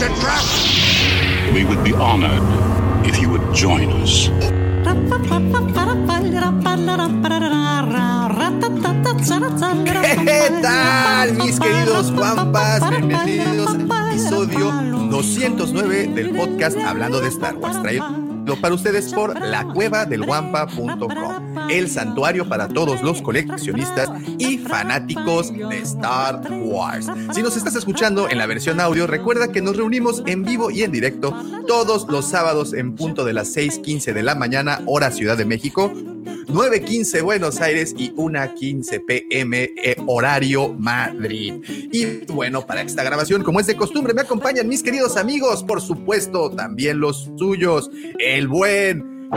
It's a trap! We would be honored if you would join us. ¿Qué tal, mis queridos Juanpas? Bienvenidos al episodio 209 del podcast Hablando de Star Wars. Traído para ustedes por lacuevadelguampa.com, el santuario para todos los coleccionistas y fanáticos de Star Wars. Si nos estás escuchando en la versión audio, recuerda que nos reunimos en vivo y en directo todos los sábados en punto de las 6:15 de la mañana, hora Ciudad de México, 9.15 Buenos Aires y 1.15 pm eh, horario Madrid. Y bueno, para esta grabación, como es de costumbre, me acompañan mis queridos amigos, por supuesto, también los suyos, el buen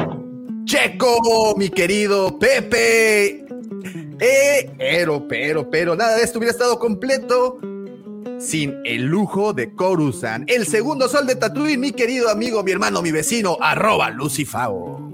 Checo, mi querido Pepe. Eh, pero, pero, pero, nada de esto hubiera estado completo sin el lujo de Coruscant, el segundo sol de Tatooine, mi querido amigo, mi hermano, mi vecino, arroba Lucifao.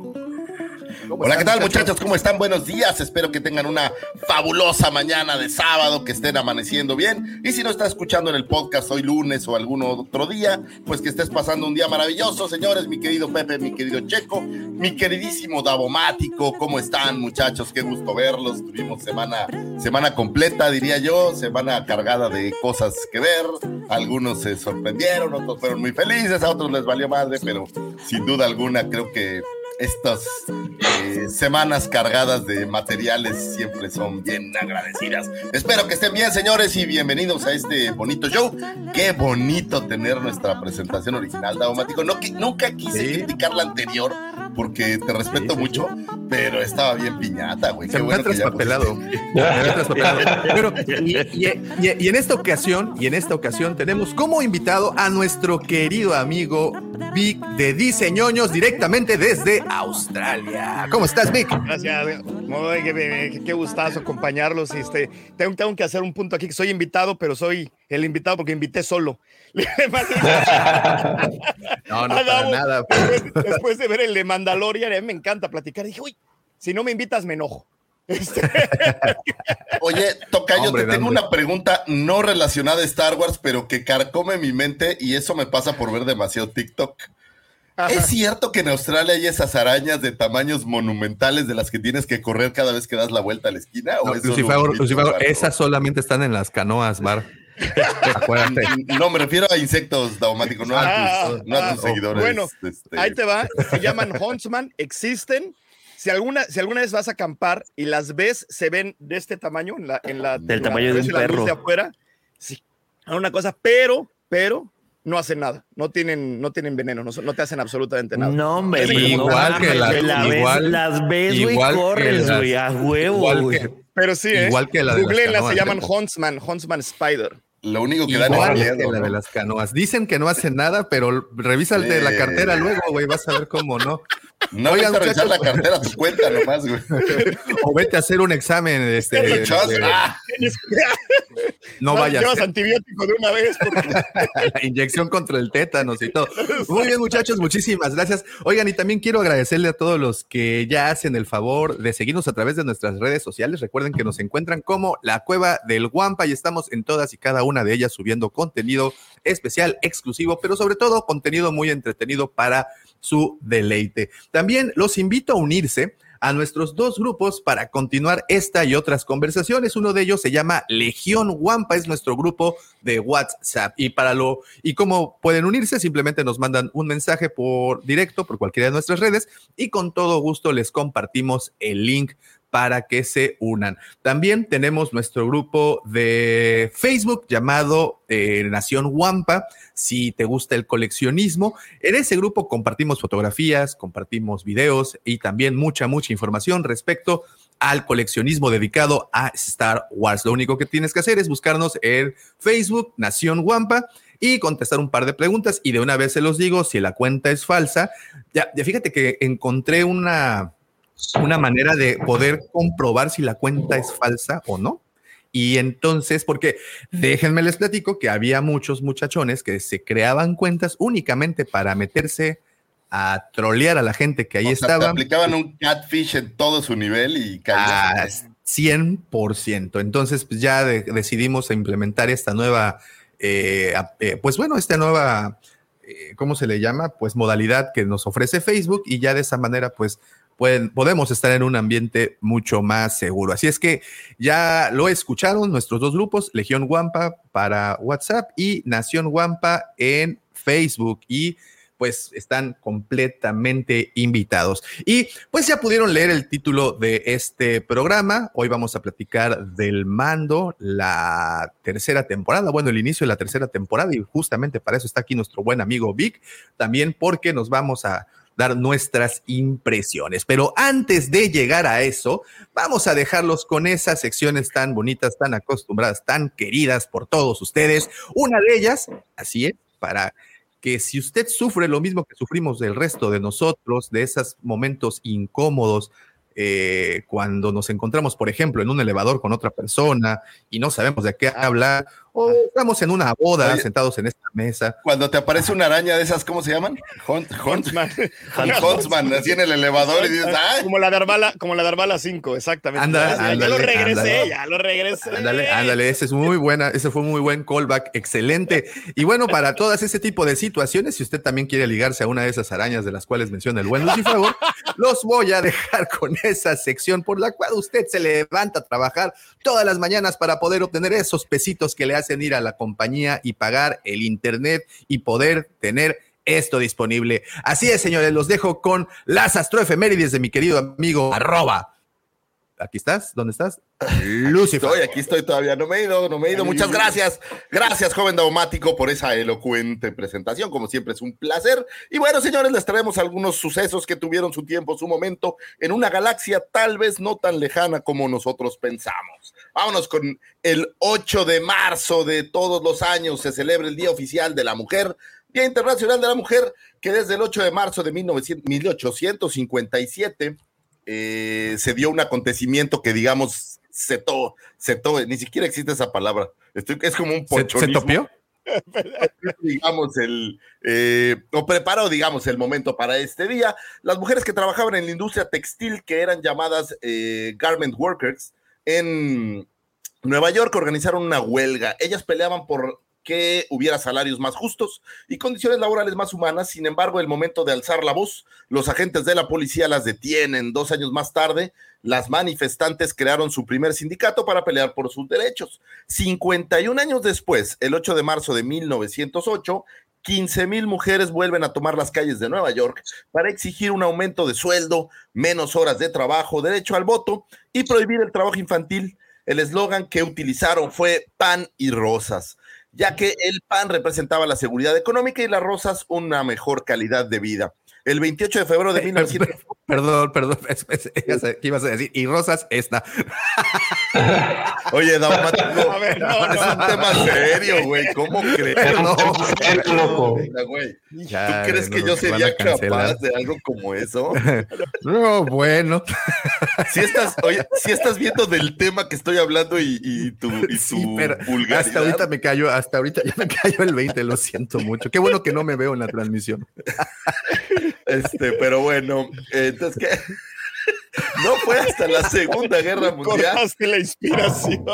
Hola, ¿qué tal muchachos? ¿Cómo están? Buenos días. Espero que tengan una fabulosa mañana de sábado, que estén amaneciendo bien. Y si no estás escuchando en el podcast hoy lunes o algún otro día, pues que estés pasando un día maravilloso, señores. Mi querido Pepe, mi querido Checo, mi queridísimo Davomático. ¿Cómo están muchachos? Qué gusto verlos. Tuvimos semana, semana completa, diría yo, semana cargada de cosas que ver. Algunos se sorprendieron, otros fueron muy felices, a otros les valió madre, pero sin duda alguna creo que estas eh, semanas cargadas de materiales siempre son bien agradecidas. Espero que estén bien, señores, y bienvenidos a este bonito show. Qué bonito tener nuestra presentación original, Daumático. No, nunca quise criticar la anterior porque te respeto mucho, pero estaba bien piñata, güey. Qué bueno traspapelado. Pero, y, y, en esta ocasión, y en esta ocasión tenemos como invitado a nuestro querido amigo Vic de Diseñoños directamente desde Australia. ¿Cómo estás, Vic? Gracias. qué, qué, gustazo acompañarlos. Este, tengo, tengo que hacer un punto aquí que soy invitado, pero soy el invitado porque invité solo. no, no, para nada. Pues. Después, de ver el de Mandalorian, a mí me encanta platicar. Dije, uy, si no me invitas, me enojo. Este... Oye, Tocayo, te tengo una pregunta no relacionada a Star Wars, pero que carcome mi mente y eso me pasa por ver demasiado TikTok. ¿Es cierto que en Australia hay esas arañas de tamaños monumentales de las que tienes que correr cada vez que das la vuelta a la esquina? no, esas solamente están en las canoas, Mar. no, me refiero a insectos daumáticos, no, a tus, ah, ah, seguidores. Bueno, este. ahí te va. Se llaman Huntsman, existen. Si alguna, si alguna vez vas a acampar y las ves, se ven de este tamaño, en la, en la, del tamaño de un perro. De afuera, sí, una cosa, pero, pero, no hacen nada, no tienen, no tienen veneno, no, no te hacen absolutamente nada. No, hombre, igual que la, igual, las ves, güey, corres, güey, a huevo, güey. Pero sí, ¿eh? igual que la de Google las se llaman Huntsman, Huntsman Spider. Lo único que dan es miedo. la de las canoas. Dicen que no hacen nada, pero revísate la cartera luego, güey, vas a ver cómo no. No voy a revisar la cartera a tu cuenta nomás, güey. o vete a hacer un examen. Este, de, ah. no, vayas. Llevas antibiótico de una vez. la inyección contra el tétanos y todo. Muy bien, muchachos, muchísimas gracias. Oigan, y también quiero agradecerle a todos los que ya hacen el favor de seguirnos a través de nuestras redes sociales. Recuerden que nos encuentran como la Cueva del Guampa y estamos en todas y cada una de ellas subiendo contenido especial, exclusivo, pero sobre todo contenido muy entretenido para su deleite. También los invito a unirse a nuestros dos grupos para continuar esta y otras conversaciones. Uno de ellos se llama Legión Wampa, es nuestro grupo de WhatsApp. Y para lo, y cómo pueden unirse, simplemente nos mandan un mensaje por directo por cualquiera de nuestras redes y con todo gusto les compartimos el link para que se unan. También tenemos nuestro grupo de Facebook llamado eh, Nación Wampa. Si te gusta el coleccionismo, en ese grupo compartimos fotografías, compartimos videos y también mucha, mucha información respecto al coleccionismo dedicado a Star Wars. Lo único que tienes que hacer es buscarnos en Facebook, Nación Wampa y contestar un par de preguntas. Y de una vez se los digo, si la cuenta es falsa, ya, ya fíjate que encontré una, una manera de poder comprobar si la cuenta es falsa o no. Y entonces, porque déjenme les platico que había muchos muchachones que se creaban cuentas únicamente para meterse a trolear a la gente que ahí estaba. aplicaban un catfish en todo su nivel y caían. 100%. Entonces, pues ya decidimos implementar esta nueva, eh, eh, pues bueno, esta nueva, eh, ¿cómo se le llama? Pues modalidad que nos ofrece Facebook y ya de esa manera, pues podemos estar en un ambiente mucho más seguro. Así es que ya lo escucharon nuestros dos grupos, Legión Guampa para WhatsApp y Nación Guampa en Facebook. Y pues están completamente invitados. Y pues ya pudieron leer el título de este programa. Hoy vamos a platicar del mando, la tercera temporada, bueno, el inicio de la tercera temporada y justamente para eso está aquí nuestro buen amigo Vic, también porque nos vamos a dar nuestras impresiones. Pero antes de llegar a eso, vamos a dejarlos con esas secciones tan bonitas, tan acostumbradas, tan queridas por todos ustedes. Una de ellas, así es, para que si usted sufre lo mismo que sufrimos del resto de nosotros, de esos momentos incómodos, eh, cuando nos encontramos, por ejemplo, en un elevador con otra persona y no sabemos de qué hablar, o estamos en una boda sentados en esta mesa. Cuando te aparece una araña de esas, ¿cómo se llaman? Huntsman. Huntsman, así en el elevador y dices, ¡ay! Como la de Arbala, como la de Arbala 5, exactamente. ya, lo regresé, ya lo regresé. Ándale, ándale, ese es muy buena, ese fue muy buen callback, excelente. Y bueno, para todas ese tipo de situaciones, si usted también quiere ligarse a una de esas arañas de las cuales menciona el buen Lucifer, los voy a dejar con esa sección por la cual usted se levanta a trabajar todas las mañanas para poder obtener esos pesitos que le hacen ir a la compañía y pagar el internet y poder tener esto disponible. Así es, señores, los dejo con las astroefemérides de mi querido amigo arroba aquí estás, ¿dónde estás? Lucifer. Estoy, aquí estoy todavía, no me he ido, no me he ido. Muchas gracias, gracias, joven daumático, por esa elocuente presentación. Como siempre, es un placer. Y bueno, señores, les traemos algunos sucesos que tuvieron su tiempo, su momento, en una galaxia tal vez no tan lejana como nosotros pensamos. Vámonos con el 8 de marzo de todos los años, se celebra el Día Oficial de la Mujer. Día Internacional de la Mujer, que desde el 8 de marzo de 1857 eh, se dio un acontecimiento que, digamos, setó, setó, ni siquiera existe esa palabra. es como un ponchonismo. ¿Se, topió? digamos, el, eh, o preparó, digamos, el momento para este día. Las mujeres que trabajaban en la industria textil, que eran llamadas eh, garment workers, en Nueva York organizaron una huelga. Ellas peleaban por que hubiera salarios más justos y condiciones laborales más humanas. Sin embargo, el momento de alzar la voz, los agentes de la policía las detienen. Dos años más tarde, las manifestantes crearon su primer sindicato para pelear por sus derechos. 51 años después, el 8 de marzo de 1908, 15 mil mujeres vuelven a tomar las calles de Nueva York para exigir un aumento de sueldo, menos horas de trabajo, derecho al voto y prohibir el trabajo infantil. El eslogan que utilizaron fue pan y rosas ya que el pan representaba la seguridad económica y las rosas una mejor calidad de vida. El 28 de febrero de 1900. Perdón, perdón, ¿qué ibas a decir? Y Rosas, esta. Oye, Daumático, a ver, no, es un tema serio, güey. ¿Cómo crees? No, loco. ¿Tú crees que yo sería capaz de algo como eso? No, bueno. Si estás, oye, si estás viendo del tema que estoy hablando y, y tu, y sí, Hasta ahorita me cayó, hasta ahorita ya me cayó el 20, lo siento mucho. Qué bueno que no me veo en la transmisión. Este, pero bueno, entonces que no fue hasta la Segunda Guerra Mundial. Cortaste la inspiración.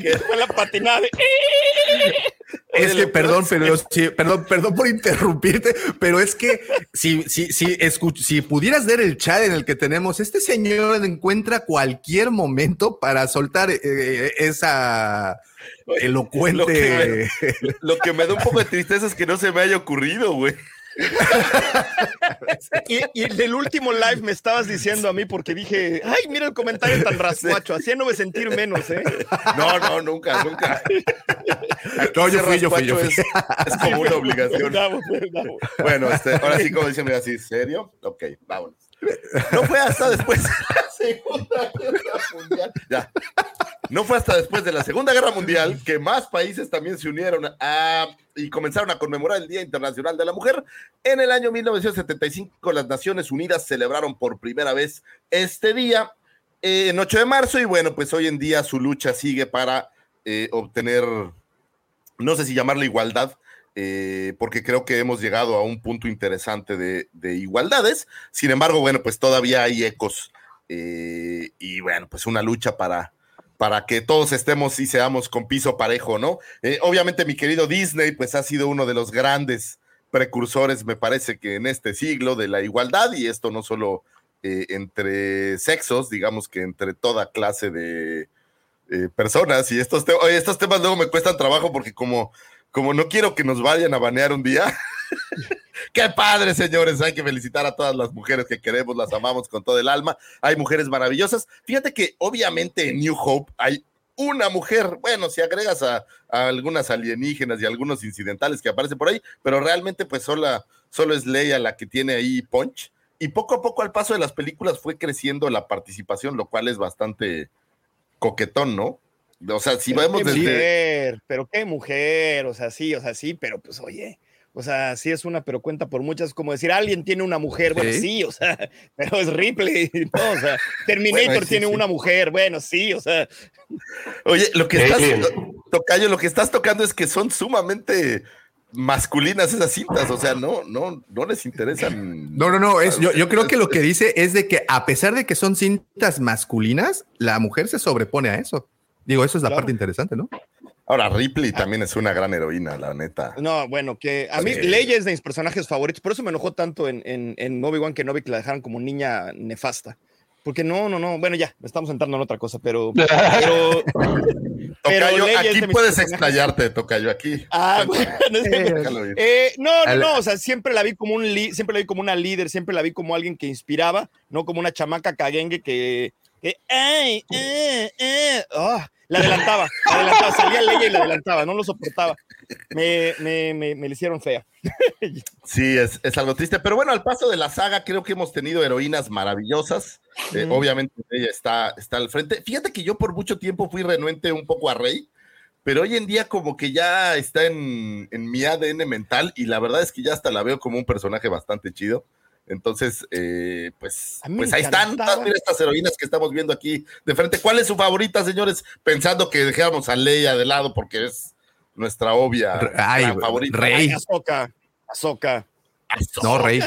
que fue la patinada. Es que, perdón, pero perdón, perdón por interrumpirte, pero es que si, si, si, si pudieras ver el chat en el que tenemos, este señor encuentra cualquier momento para soltar eh, eh, esa elocuente. Lo que, me, lo que me da un poco de tristeza es que no se me haya ocurrido, güey y, y, del último live me estabas diciendo a mí porque dije, ay, mira el comentario tan rascuacho, haciéndome sentir menos, ¿eh? No, no, nunca, nunca. No, yo fui, yo fui, yo Es, como una obligación. Bueno, este, ahora sí, como diciendo así, ¿serio? Ok, vámonos. No fue hasta después de la Segunda Guerra Mundial. Ya. No fue hasta después de la Segunda Guerra Mundial que más países también se unieron a, y comenzaron a conmemorar el Día Internacional de la Mujer. En el año 1975 las Naciones Unidas celebraron por primera vez este día eh, en 8 de marzo y bueno, pues hoy en día su lucha sigue para eh, obtener, no sé si llamarla igualdad, eh, porque creo que hemos llegado a un punto interesante de, igualdades. Sin embargo, bueno, pues todavía hay ecos y bueno, pues una lucha para, para que todos estemos y seamos con piso parejo, ¿no? Eh, obviamente mi querido Disney, pues ha sido uno de los grandes precursores, me parece que en este siglo de la igualdad y esto no solo entre sexos, digamos que entre toda clase de personas y estos, estos temas luego me cuestan trabajo porque como como no quiero que nos vayan a banear un día. Qué padre, señores. Hay que felicitar a todas las mujeres que queremos, las amamos con todo el alma. Hay mujeres maravillosas. Fíjate que obviamente en New Hope hay una mujer. Bueno, si agregas a, algunas alienígenas y algunos incidentales que aparecen por ahí, pero realmente pues solo, solo es Leia la que tiene ahí punch. Y poco a poco al paso de las películas fue creciendo la participación, lo cual es bastante coquetón, ¿no? O sea, si pero vemos qué Mujer, pero qué mujer, o sea, sí, o sea, sí, pero pues oye, o sea, sí es una, pero cuenta por muchas, como decir, alguien tiene una mujer, bueno, sí, o sea, pero es Ripley, no, o sea, Terminator tiene una mujer, bueno, sí, o sea. Oye, lo que estás, Tocayo, lo que estás tocando es que son sumamente masculinas esas cintas, o sea, no, no, no les interesan. No, no, no, es, yo, yo creo que lo que dice es de que a pesar de que son cintas masculinas, la mujer se sobrepone a eso. Digo, eso es la parte interesante, ¿no? Ahora, Ripley también es una gran heroína, la neta. No, bueno, que a mí Leia es de mis personajes favoritos, por eso me enojó tanto en, en, en Obi-Wan que la dejaran como niña nefasta. Porque no, no, no, bueno, ya, estamos entrando en otra cosa, pero. pero, pero aquí puedes explayarte, Tocayo, aquí. Ah, bueno, eh, no, no, no, o sea, siempre la vi como un siempre la vi como una líder, siempre la vi como alguien que inspiraba, no como una chamaca caguengue que, que ay, eh, eh, oh, la adelantaba, la adelantaba, salía Leia y la adelantaba, no lo soportaba. Me, me, me, me le hicieron fea. Sí, es, es, algo triste, pero bueno, al paso de la saga creo que hemos tenido heroínas maravillosas. Eh, obviamente ella está, está al frente. Fíjate que yo por mucho tiempo fui renuente un poco a Rey, pero hoy en día como que ya está en, en mi ADN mental y la verdad es que ya hasta la veo como un personaje bastante chido. Entonces, eh, pues, pues ahí están estas heroínas que estamos viendo aquí de frente. ¿Cuál es su favorita, señores? Pensando que dejáramos a Leia de lado porque es nuestra obvia favorita. Rey. Azoka. Azoka. No, Rey.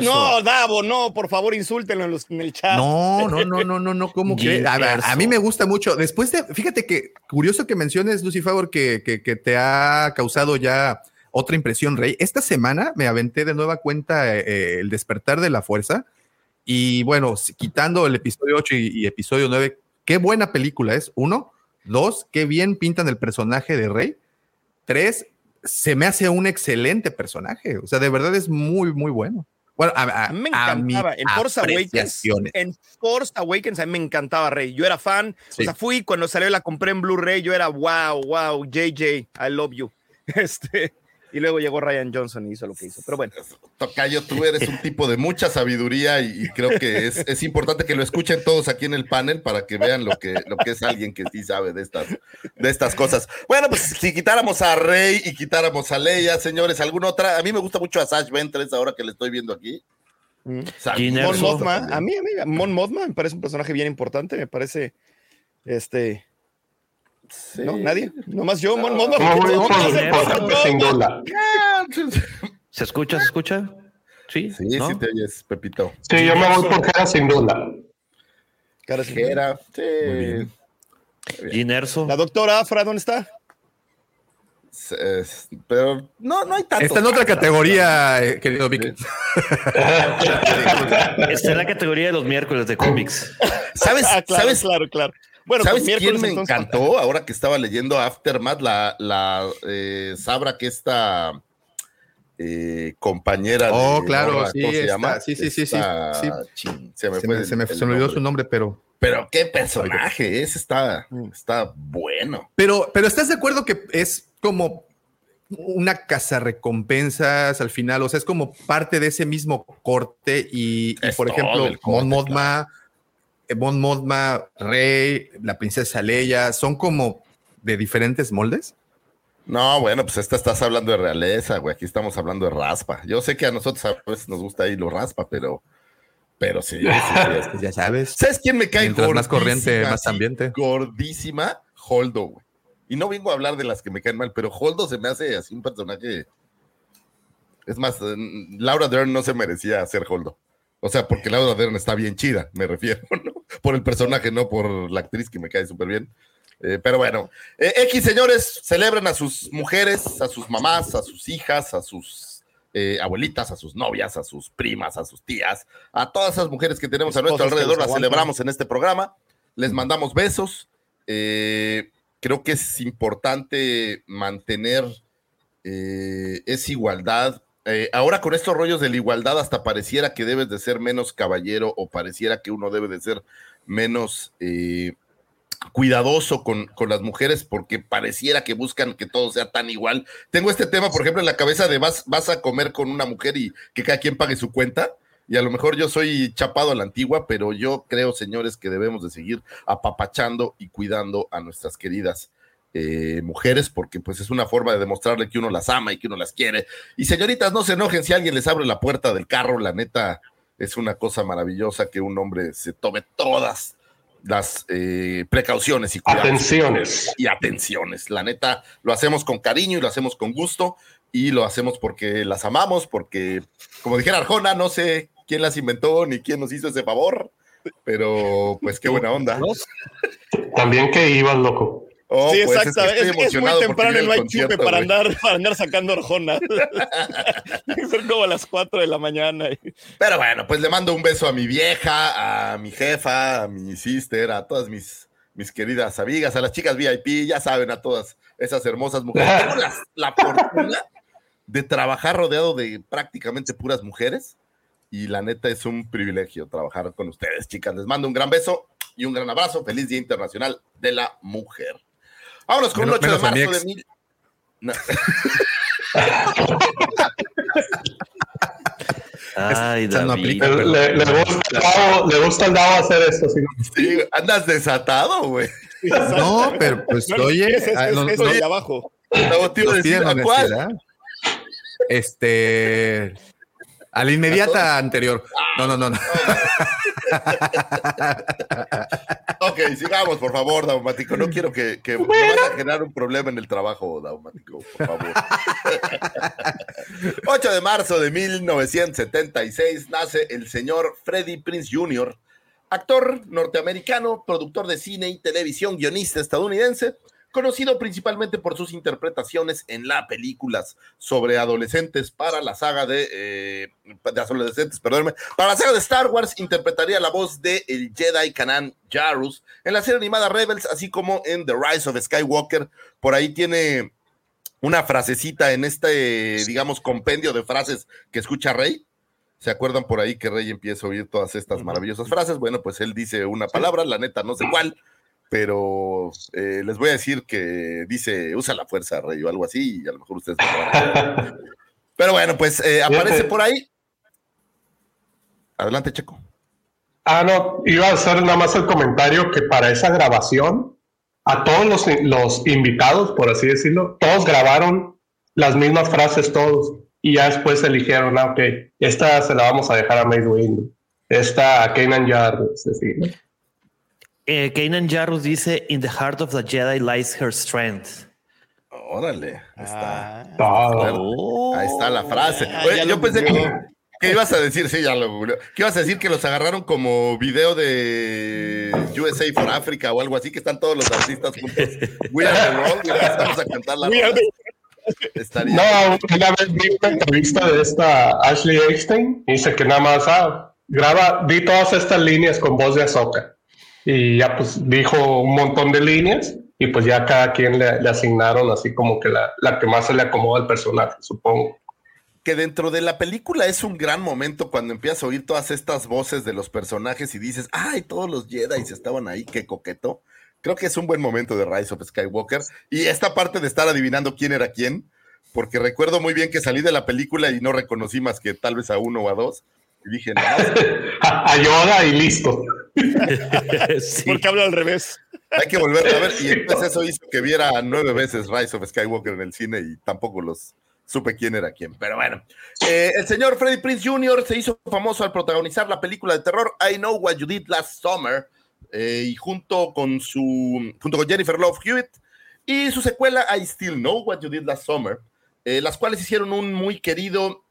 No, Davo, no, por favor, insúltenlo en, el chat. No, no, no, no, no, no, ¿cómo que? A, mí me gusta mucho. Después de, fíjate que curioso que menciones, Lucy Favor, que, que, que te ha causado ya otra impresión, Rey. Esta semana me aventé de nueva cuenta eh, eh, El despertar de la fuerza. Y bueno, quitando el episodio 8 y, episodio 9, qué buena película es. Uno. Dos, qué bien pintan el personaje de Rey. Tres, se me hace un excelente personaje. O sea, de verdad es muy, muy bueno. Bueno, a, mí me encantaba. en Force Awakens, en Force Awakens a mí me encantaba Rey. Yo era fan. O sea, fui cuando salió la compré en Blu-ray. Yo era wow, wow, JJ, I love you. Este, y luego llegó Ryan Johnson y hizo lo que hizo. Pero bueno. Tocayo, tú eres un tipo de mucha sabiduría y, creo que es, es, importante que lo escuchen todos aquí en el panel para que vean lo que, lo que es alguien que sí sabe de estas, de estas cosas. Bueno, pues si quitáramos a Rey y quitáramos a Leia, señores, ¿alguna otra? A mí me gusta mucho a Sash Ventres ahora que le estoy viendo aquí. Mm. Mon Mothma, a mí, a mí, Mon Mothma me parece un personaje bien importante, me parece, este, ¿No? ¿Nadie? ¿Nomás yo? No, no, ¿Se escucha? ¿Se escucha? Sí, sí, sí te oyes, Pepito. Sí, yo me voy por cara sin duda. Cara sin duda. Sí. Ginerso. La doctora Afra, ¿dónde está? pero no, no hay tanto. Está en otra categoría, eh, querido Vic. Está en la categoría de los miércoles de cómics. ¿Sabes? Ah, claro, ¿sabes? claro, claro. Bueno, ¿sabes quién me encantó? Ahora que estaba leyendo Aftermath, la, la eh, Sabra que esta eh, compañera. Oh, claro, sí, ¿cómo se llama? sí, sí, sí, sí, Se me, fue se me, se me olvidó su nombre, pero. Pero qué personaje, ese está, mm. está bueno. Pero, pero ¿estás de acuerdo que es como una casa recompensas al final? O sea, es como parte de ese mismo corte y, por ejemplo, Mon Modma Mon Mothma, Rey, la princesa Leia, son como de diferentes moldes. No, bueno, pues esta estás hablando de realeza, güey. Aquí estamos hablando de raspa. Yo sé que a nosotros a veces nos gusta ahí lo raspa, pero, pero sí, ya sabes. ¿Sabes quién me cae Mientras más corriente, más ambiente. Gordísima, Holdo, güey. Y no vengo a hablar de las que me caen mal, pero Holdo se me hace así un personaje. Es más, Laura Dern no se merecía ser Holdo. O sea, porque Laura Dern está bien chida, me refiero, ¿no? Por el personaje, no por la actriz que me cae súper bien. Eh, pero bueno, eh, X señores, celebran a sus mujeres, a sus mamás, a sus hijas, a sus eh, abuelitas, a sus novias, a sus primas, a sus tías, a todas esas mujeres que tenemos a nuestro alrededor, las celebramos en este programa. Les mandamos besos. creo que es importante mantener esa igualdad. Ahora con estos rollos de la igualdad, hasta pareciera que debes de ser menos caballero o pareciera que uno debe de ser menos cuidadoso con, con, las mujeres porque pareciera que buscan que todo sea tan igual. Tengo este tema, por ejemplo, en la cabeza de vas, vas a comer con una mujer y que cada quien pague su cuenta. Y a lo mejor yo soy chapado a la antigua, pero yo creo, señores, que debemos de seguir apapachando y cuidando a nuestras queridas eh, mujeres, porque pues es una forma de demostrarle que uno las ama y que uno las quiere. Y señoritas, no se enojen si alguien les abre la puerta del carro, la neta es una cosa maravillosa que un hombre se tome todas, las eh, precauciones y cuidados. Atenciones. Y atenciones. La neta, lo hacemos con cariño y lo hacemos con gusto y lo hacemos porque las amamos, porque, como dijera Arjona, no sé quién las inventó ni quién nos hizo ese favor, pero pues qué buena onda. También que ibas loco. Oh, sí, pues, exacto. Es, muy temprano y no hay chupe para andar, para andar sacando orjona. Son como a las 4 de la mañana. Pero bueno, pues le mando un beso a mi vieja, a mi jefa, a mi sister, a todas mis, mis queridas amigas, a las chicas VIP, ya saben, a todas esas hermosas mujeres. Tengo la, la fortuna de trabajar rodeado de prácticamente puras mujeres y la neta es un privilegio trabajar con ustedes, chicas. Les mando un gran beso y un gran abrazo. Feliz Día Internacional de la Mujer. Vámonos con un 8 de marzo de mil. Ay, David. le, le, le, gusta le, gusta al dado hacer esto. Sí, andas desatado, güey. No, pero pues no, oye. Es, es, ah, no, es, no, es abajo. No, tío, decir, ¿a cuál? Este. A la inmediata anterior. No, no, no. no. ok, sigamos, por favor, Daumático. No quiero que, que bueno. me vaya a generar un problema en el trabajo, Daumático, por favor. 8 de marzo de 1976 nace el señor Freddie Prince Jr., actor norteamericano, productor de cine y televisión, guionista estadounidense conocido principalmente por sus interpretaciones en las películas sobre adolescentes para la saga de, eh, de adolescentes, perdónme, para la saga de Star Wars interpretaría la voz de el Jedi Kanan Jarrus en la serie animada Rebels, así como en The Rise of Skywalker. Por ahí tiene una frasecita en este, digamos, compendio de frases que escucha Rey. ¿Se acuerdan por ahí que Rey empieza a oír todas estas maravillosas frases? Bueno, pues él dice una palabra, la neta no sé cuál, pero eh, les voy a decir que dice, usa la fuerza, Rey, o algo así, y a lo mejor ustedes no van a Pero bueno, pues eh, aparece por ahí. Adelante, Checo. Ah, no, iba a hacer nada más el comentario que para esa grabación, a todos los, los invitados, por así decirlo, todos grabaron las mismas frases, todos, y ya después eligieron, ah, ok, esta se la vamos a dejar a Windu, esta a Kanan Jarrus, así, ¿no? Eh, Kanan Jarrus dice: In the heart of the Jedi lies her strength. Órale, ahí está. Ah, oh, ahí está la frase. Ah, Oye, yo pensé que, que, ibas a decir, sí, ya lo googleó. Que ibas a decir que los agarraron como video de USA for Africa o algo así, que están todos los artistas juntos. We are the world, y vamos a cantar la Estaría no, una vez vi una entrevista de esta Ashley Einstein y dice que nada más ah, graba, di todas estas líneas con voz de Azoka y ya pues dijo un montón de líneas y pues ya cada quien le, le asignaron así como que la, la, que más se le acomoda al personaje, supongo. Que dentro de la película es un gran momento cuando empiezas a oír todas estas voces de los personajes y dices, ay, todos los Jedi estaban ahí, qué coqueto. Creo que es un buen momento de Rise of Skywalker. Y esta parte de estar adivinando quién era quién, porque recuerdo muy bien que salí de la película y no reconocí más que tal vez a uno o a dos. Y dije, no. a Yoda y listo. Porque habla al revés. Hay que volver a ver. Y entonces eso hizo que viera nueve veces Rise of Skywalker en el cine y tampoco los supe quién era quién. Pero bueno, eh, el señor Freddie Prince Jr. se hizo famoso al protagonizar la película de terror I Know What You Did Last Summer eh, y junto con su junto con Jennifer Love Hewitt y su secuela I Still Know What You Did Last Summer, eh, las cuales hicieron un muy querido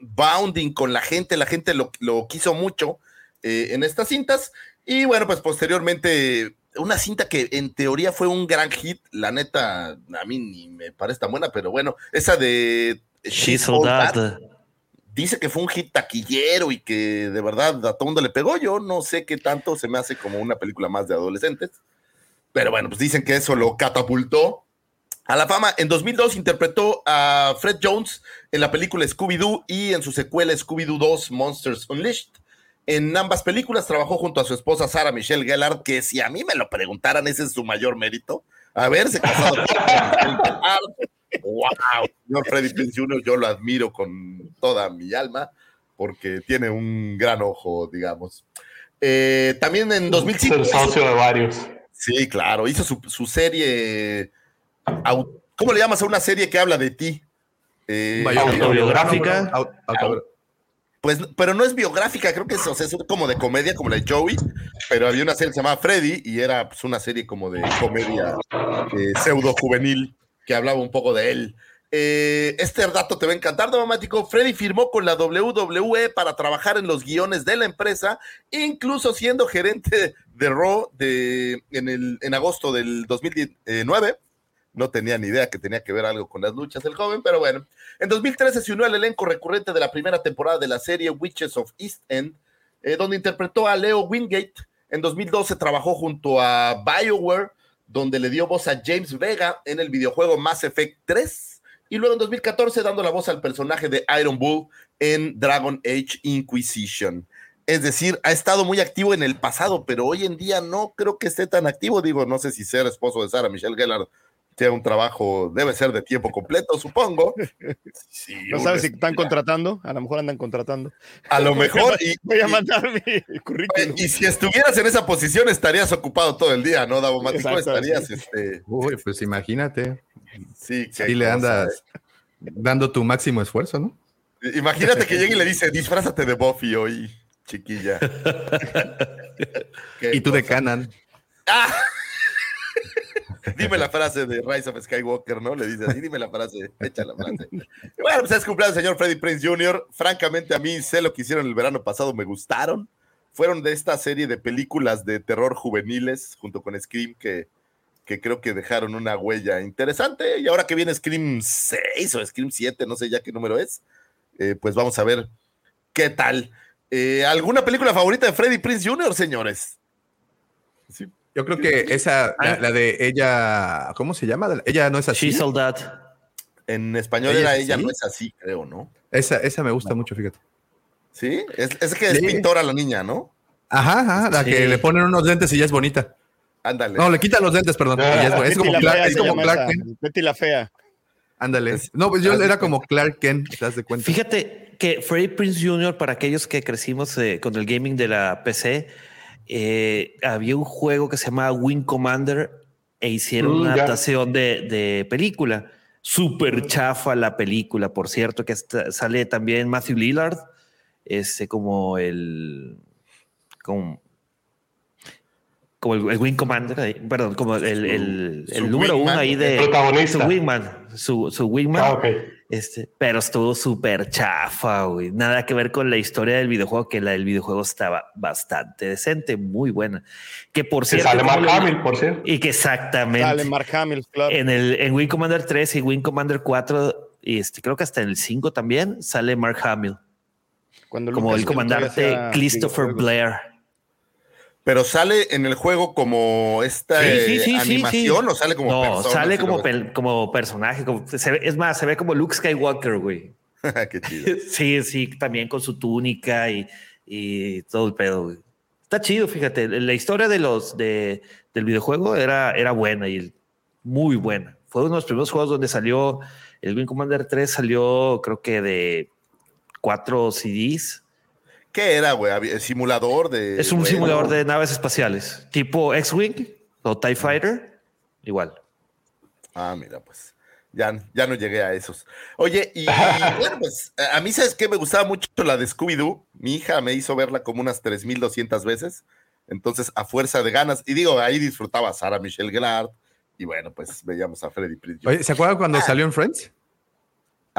bounding con la gente, la gente lo, lo quiso mucho en estas cintas y bueno, pues posteriormente una cinta que en teoría fue un gran hit, la neta, a mí ni me parece tan buena, pero bueno, esa de She's All Dice que fue un hit taquillero y que de verdad a todo mundo le pegó. Yo no sé qué tanto se me hace como una película más de adolescentes. Pero bueno, pues dicen que eso lo catapultó a la fama. En 2002 interpretó a Fred Jones en la película Scooby-Doo y en su secuela Scooby-Doo 2 Monsters Unleashed. En ambas películas trabajó junto a su esposa Sara Michelle Gellar, que si a mí me lo preguntaran, ese es su mayor mérito. Haberse casado con Michelle Gellar. ¡Wow! Señor Freddy Prinze Jr., yo lo admiro con toda mi alma, porque tiene un gran ojo, digamos. Eh, también en 2005. El socio de varios. Sí, claro. Hizo su, serie. ¿Cómo le llamas a una serie que habla de ti? Eh, autobiográfica. Pues, pero no es biográfica, creo que es, es como de comedia, como la de Joey, pero había una serie que se llamaba Freddy y era pues, una serie como de comedia eh, pseudo juvenil que hablaba un poco de él. Eh, este dato te va a encantar, dramático. Freddy firmó con la WWE para trabajar en los guiones de la empresa, incluso siendo gerente de Raw de, en, el, en agosto del 2009 no tenía ni idea que tenía que ver algo con las luchas el joven, pero bueno. En 2013 se unió al elenco recurrente de la primera temporada de la serie Witches of East End, eh, donde interpretó a Leo Wingate. En 2012 trabajó junto a BioWare, donde le dio voz a James Vega en el videojuego Mass Effect 3. Y luego en 2014 dando la voz al personaje de Iron Bull en Dragon Age Inquisition. Es decir, ha estado muy activo en el pasado, pero hoy en día no creo que esté tan activo. Digo, no sé si ser esposo de Sarah Michelle Gellar sea un trabajo, debe ser de tiempo completo, supongo. no sabes si están contratando, a lo mejor andan contratando. A lo mejor. y, voy a mandar mi currículum. Y si estuvieras en esa posición, estarías ocupado todo el día, ¿no, Davomático? Estarías. Este... Uy, pues imagínate. Sí, Y le andas dando tu máximo esfuerzo, ¿no? Imagínate que llegue y le dice, disfrázate de Buffy hoy, chiquilla. y tú de Canan. ¡Ah! Dime la frase de Rise of Skywalker, ¿no? Le dice así, dime la frase, echa la frase. Bueno, pues es cumpleaños señor Freddie Prince Jr. Francamente, a mí sé lo que hicieron el verano pasado, me gustaron. Fueron de esta serie de películas de terror juveniles, junto con Scream, que, que creo que dejaron una huella interesante. Y ahora que viene Scream 6 o Scream 7, no sé ya qué número es, eh, pues vamos a ver qué tal. Eh, ¿Alguna película favorita de Freddie Prince Jr., señores? Sí. Yo creo que esa, la, ah. de ella, ¿cómo se llama? Ella no es así. She's all that. En español era ella no es así, creo, ¿no? Esa, esa me gusta mucho, fíjate. Sí, es, es que es pintora la niña, ¿no? Ajá, ajá, la que le ponen unos lentes y ya es bonita. Ándale. No, le quitan los lentes, perdón. es, como Clark, es como Clark Kent. Betty la fea. Ándale. No, pues yo era como Clark Kent, te das de cuenta. Fíjate que Freddie Prince Jr., para aquellos que crecimos eh, con el gaming de la PC, eh, había un juego que se llamaba Wing Commander e hicieron mm, una adaptación de, película. Súper chafa la película, por cierto, que sale también Matthew Lillard, este, como el. Como, como el, Wing Commander, perdón, como el, el, número uno ahí de. Protagonista. Su Wingman. Su, su Wingman. Ah, este, pero estuvo súper chafa, güey. Nada que ver con la historia del videojuego, que la del videojuego estaba bastante decente, muy buena. Que por cierto. Sale Mark Hamill, por cierto. Y que exactamente. Sale Mark Hamill, claro. En, el, en Wing Commander 3 y Wing Commander 4, y este, creo que hasta en el 5 también, sale Mark Hamill. Cuando como el comandante Christopher Blair. Pero sale en el juego como esta animación o sale como no, sale como, como personaje. Como, es más, se ve como Luke Skywalker, güey. Qué chido. sí, sí, también con su túnica y, y todo el pedo, güey. Está chido, fíjate. La historia de los de, del videojuego era, era buena y muy buena. Fue uno de los primeros juegos donde salió el Wing Commander 3, salió creo que de cuatro CDs ¿Qué era, güey? ¿Simulador de...? Es un simulador de naves espaciales, tipo X-Wing o TIE Fighter, igual. Ah, mira, pues ya, ya no llegué a esos. Oye, y, bueno, pues a mí, ¿sabes qué? Me gustaba mucho la de Scooby-Doo. Mi hija me hizo verla como unas 3.200 veces. Entonces, a fuerza de ganas, y digo, ahí disfrutaba a Sarah Michelle Gellar, y bueno, pues veíamos a Freddy Prinze. Oye, ¿se acuerdan cuando Ah. salió en Friends?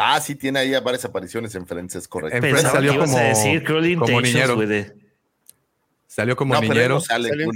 Ah, sí, tiene ahí varias apariciones en Friends, es correcto. En Friends salió como, a decir Cruel como niñero. Salió como No, niñero. no sale Salió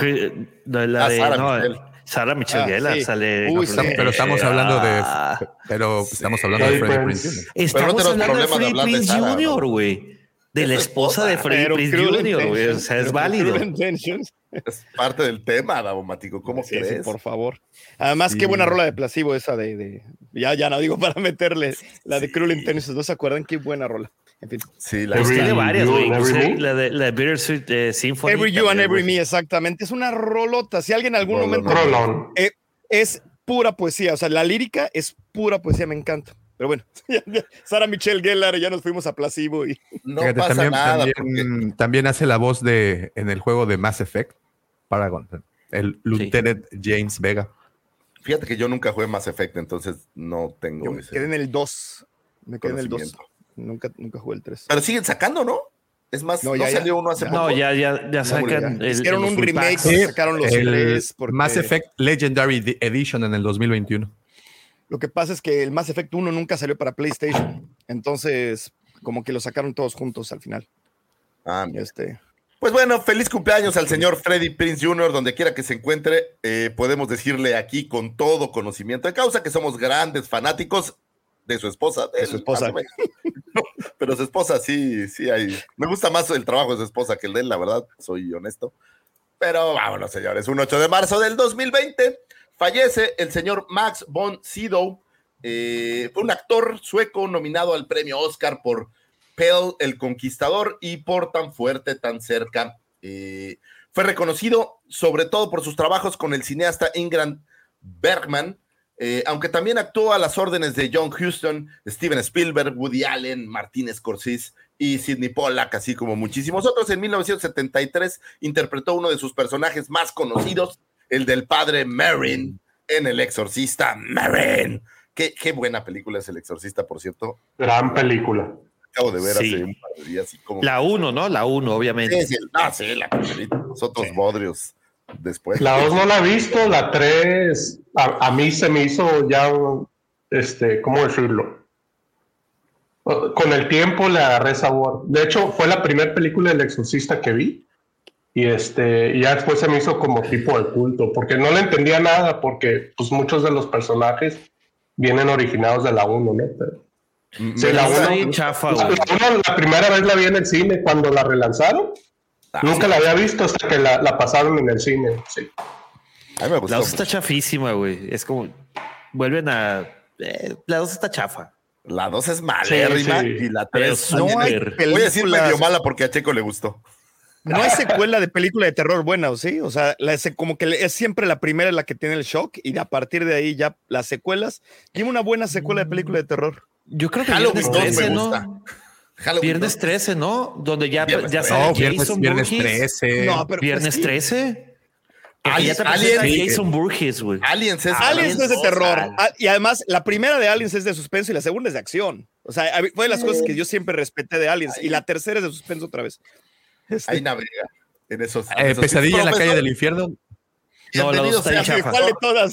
en. No, la Ah, de Sarah no, Michelle. Sarah Michelle Ah, Gellar sí. sale. Uy, no, sí. Pero estamos hablando de. Ah. Pero estamos hablando de Sí, Freddie. Jr. Estamos hablando de Freddie hablar de Prinze Sarah, Jr., ¿no? güey. De la esposa de Prinze Cruel Jr., güey. O Intentions, sea, es válido. Es parte del tema, Davomático. ¿Cómo Sí, sí, crees? por favor. Además, qué buena rola de placebo esa de, de- Ya, ya no digo para meterle la de Cruel Intentions. ¿No se acuerdan? Qué buena rola. En fin. Sí, la Pues Every tiene varias, You güey. and Every Inclusive Me. La de, la de Bittersweet eh, Symphony. Every You and Every. Me, exactamente. Es una rolota. Si alguien en algún Rolón. momento. Rolón. Eh, es pura poesía. O sea, la lírica es pura poesía. Me encanta. Pero bueno, ya- ya, Sara Michelle Gellar, ya nos fuimos a placebo y. No Fíjate, pasa también, nada. también, también hace la voz de en el juego de Mass Effect Paragon, el Lieutenant James Vega. fíjate que yo nunca jugué Mass Effect, entonces no tengo Yo me ese quedé en el 2. Me quedé en el 2. conocimiento. Nunca, nunca jugué el 3. Pero siguen sacando, ¿no? Es más, No, no, ya, ya. salió uno hace Ya. poco. No, ya, ya, ya sacan. ya. el- Hicieron los un remake, sacaron los el Mass Effect Legendary Edi- Edition en el 2021. Lo que pasa es que el Mass Effect 1 nunca salió para PlayStation. Entonces, como que lo sacaron todos juntos al final. Ah. Este, Pues bueno, feliz cumpleaños al señor Freddy Prince Jr., donde quiera que se encuentre. Eh, podemos decirle aquí con todo conocimiento de causa que somos grandes fanáticos de su esposa. De su esposa. No, pero su esposa sí, sí hay. Me gusta más el trabajo de su esposa que el de él, la verdad, soy honesto. Pero vámonos, señores. Un 8 de marzo del 2020 fallece el señor Max von Sydow. Eh, fue un actor sueco nominado al premio Oscar por Pell el Conquistador y por Tan Fuerte, Tan Cerca. Eh, fue reconocido sobre todo por sus trabajos con el cineasta Ingrid Bergman, eh, aunque también actuó a las órdenes de John Huston, Steven Spielberg, Woody Allen, Martin Scorsese y Sidney Pollack, así como muchísimos otros. En 1973 interpretó uno de sus personajes más conocidos, el del padre Marin en El Exorcista. Marin. Qué, qué buena película es El Exorcista, por cierto. Gran película. Acabo de ver Sí. hace un par de días. Y como... La 1, ¿no? La 1, obviamente. Sí, sí, no, sí, la primerita. Los otros bodrios después. La 2 no la he visto, la 3 a, a mí se me hizo ya, este, ¿cómo decirlo? Con el tiempo le agarré sabor. De hecho, fue la primera película del exorcista que vi. Y este, y ya después se me hizo como tipo de culto, porque no le entendía nada, porque pues muchos de los personajes vienen originados de la 1, ¿no? Pero- Mm, Sí, me la gusta- Está uno- bien chafa, la, güey. uno, la primera vez la vi en el cine cuando la relanzaron. Ah, Nunca sí, la había visto hasta que la, la pasaron en el cine. Sí. A mí me gustó. La 2 está chafísima, güey. Es como. Vuelven a. eh, la 2 está chafa. La 2 es malérrima sí. y la Pero 3 no hay Voy a decir medio mala porque a Checo le gustó. No hay secuela de película de terror buena, ¿o sí? O sea, la, como que es siempre la primera la que tiene el shock y a partir de ahí ya las secuelas. Dime una buena secuela de película de terror. Yo creo que Halloween Viernes 2 me 13, gusta. ¿no? Halloween Viernes 2. 13, ¿no? Donde ya, Viernes ya 13. sale No, viernes, Jason viernes Voorhees. 13. No, pero Viernes pues sí. 13. Porque Aliens- ya te Aliens- Jason Voorhees, güey. Aliens es Aliens no es de terror. ah. Y además, la primera de Aliens es de suspenso y la segunda es de acción. O sea, fue de las cosas que yo siempre respeté de Aliens. Y la tercera es de suspenso otra vez. Este, Ahí navega en esos. Eh, esos- pesadilla en la calle del infierno. No, la dos está chafa. ¿Cuál de todas?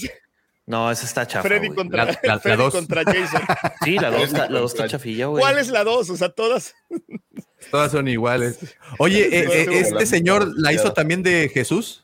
No, esa está chafa. Freddy contra, La- la- la Freddy dos. contra Jason. Sí, la 2 está, la dos está chafilla, güey. ¿Cuál es la dos? O sea, todas. Todas son iguales. Oye, eh, eh, este señor la hizo también de Jesús.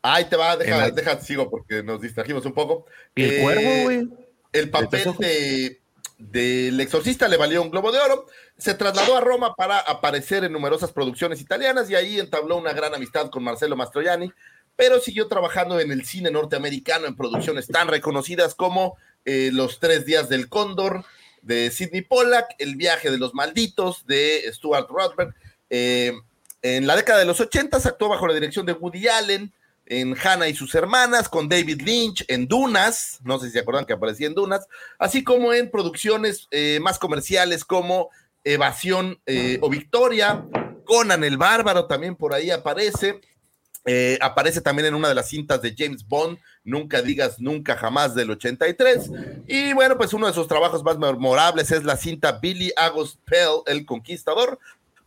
Ahí te va, deja, deja, sigo porque nos distrajimos un poco. Y el Eh, cuervo, güey. El papel de del exorcista le valió un globo de oro. Se trasladó a Roma para aparecer en numerosas producciones italianas y ahí entabló una gran amistad con Marcelo Mastroianni, pero siguió trabajando en el cine norteamericano en producciones tan reconocidas como eh, Los Tres Días del Cóndor de Sidney Pollack, El Viaje de los Malditos de Stuart Rothberg. Eh, en la década de los 80 actuó bajo la dirección de Woody Allen, en Hannah y sus hermanas, con David Lynch, en Dunas, no sé si se acuerdan que aparecía en Dunas, así como en producciones eh, más comerciales como Evasión eh, o Victoria, Conan el Bárbaro también por ahí aparece. Eh, aparece también en una de las cintas de James Bond, Nunca digas nunca jamás del 83. Y bueno, pues uno de sus trabajos más memorables es la cinta Billy August Pell, El Conquistador,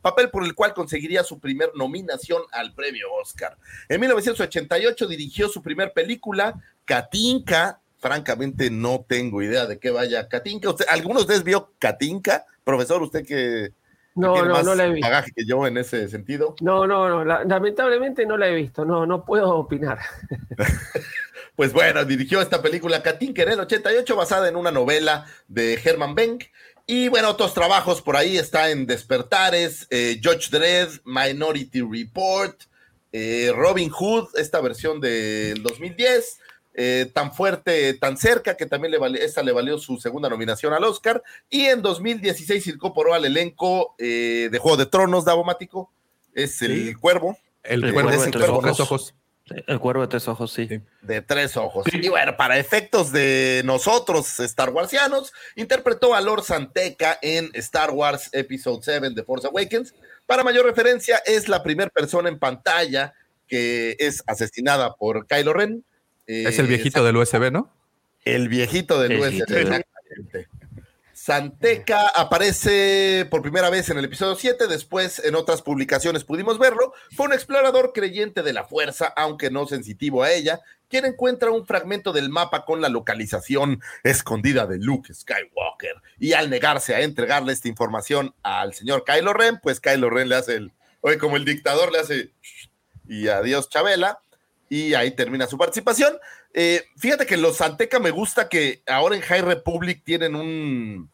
papel por el cual conseguiría su primer nominación al premio Oscar. En 1988 dirigió su primer película, Katinka. Francamente no tengo idea de qué vaya Katinka. ¿Usted, ¿Alguno de ustedes vio Katinka? Profesor, usted que no, no, no la he visto. Bagaje que yo en ese sentido. No, no, no. lamentablemente no la he visto. No, no puedo opinar. pues bueno, dirigió esta película Katinka en el 88, basada en una novela de Herman Benck. Y bueno, otros trabajos por ahí está en Despertares, eh, Judge Dredd, Minority Report, eh, Robin Hood, esta versión del 2010. Eh, tan fuerte, tan cerca, que también le valió, esa le valió su segunda nominación al Oscar. Y en 2016 incorporó al elenco eh, de Juego de Tronos, Davomático. Es el cuervo. El, cuervo de tres ojos. El cuervo de tres ojos, sí. De tres ojos. Y bueno, para efectos de nosotros, Star Warsianos, interpretó a Lord Santeca en Star Wars Episode 7 de Force Awakens. Para mayor referencia, es la primera persona en pantalla que es asesinada por Kylo Ren es el viejito del USB, ¿no? El viejito del USB, Santeca aparece por primera vez en el episodio 7, después en otras publicaciones pudimos verlo. Fue un explorador creyente de la fuerza, aunque no sensitivo a ella, quien encuentra un fragmento del mapa con la localización escondida de Luke Skywalker. Y al negarse a entregarle esta información al señor Kylo Ren, pues Kylo Ren le hace el, oye, como el dictador le hace, y adiós Chabela y ahí termina su participación. Eh, fíjate que los Santeca me gusta que ahora en High Republic tienen un,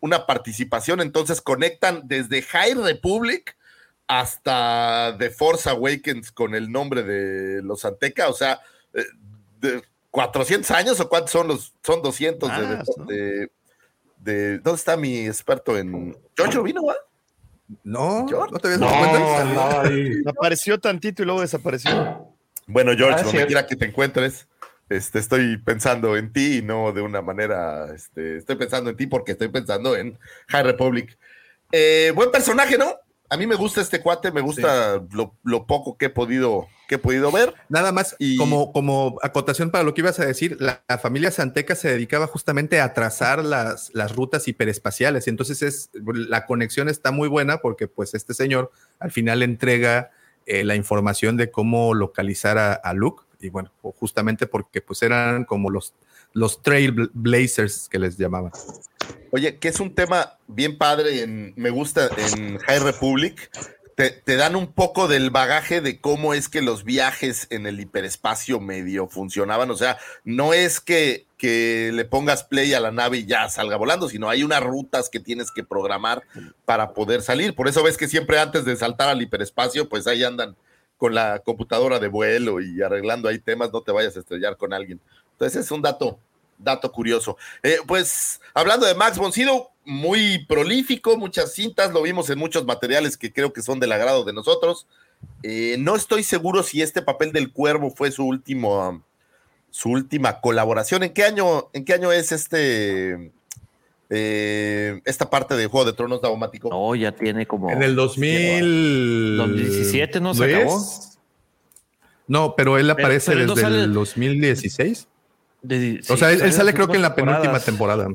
una participación, entonces conectan desde High Republic hasta The Force Awakens con el nombre de los Santeca, o sea, eh, de 400 años o cuántos son los, son 200 de, de, ¿dónde está mi experto en... George vino, No, no te habías dado cuenta. Apareció tantito y luego desapareció. Bueno, George, donde quiera que te encuentres, este, estoy pensando en ti y no de una manera, este, estoy pensando en ti porque estoy pensando en High Republic. Eh, buen personaje, ¿no? A mí me gusta este cuate, me gusta lo, poco que he podido que he podido ver. Nada más, y como, como acotación para lo que ibas a decir, la, familia Santeca se dedicaba justamente a trazar las, las rutas hiperespaciales. Y entonces es, la conexión está muy buena porque pues este señor al final entrega eh, la información de cómo localizar a, Luke. Y bueno, justamente porque pues eran como los, los trailblazers que les llamaban. Oye, que es un tema bien padre, en, me gusta en High Republic. Te, te, dan un poco del bagaje de cómo es que los viajes en el hiperespacio medio funcionaban. O sea, no es que, que le pongas play a la nave y ya salga volando, sino hay unas rutas que tienes que programar para poder salir. Por eso ves que siempre antes de saltar al hiperespacio, pues ahí andan con la computadora de vuelo y arreglando ahí temas, no te vayas a estrellar con alguien. Entonces es un dato, dato curioso. Eh, pues hablando de Max Boncido, muy prolífico, muchas cintas, lo vimos en muchos materiales que creo que son del agrado de nosotros. Eh, no estoy seguro si este papel del cuervo fue su último su última colaboración. ¿En qué año, en qué año es este eh, esta parte de Juego de Tronos Daumático? No, ya tiene como. En el 2017 no se acabó. No, pero él aparece desde el 2016. o sea, él, sale creo que en la penúltima temporada.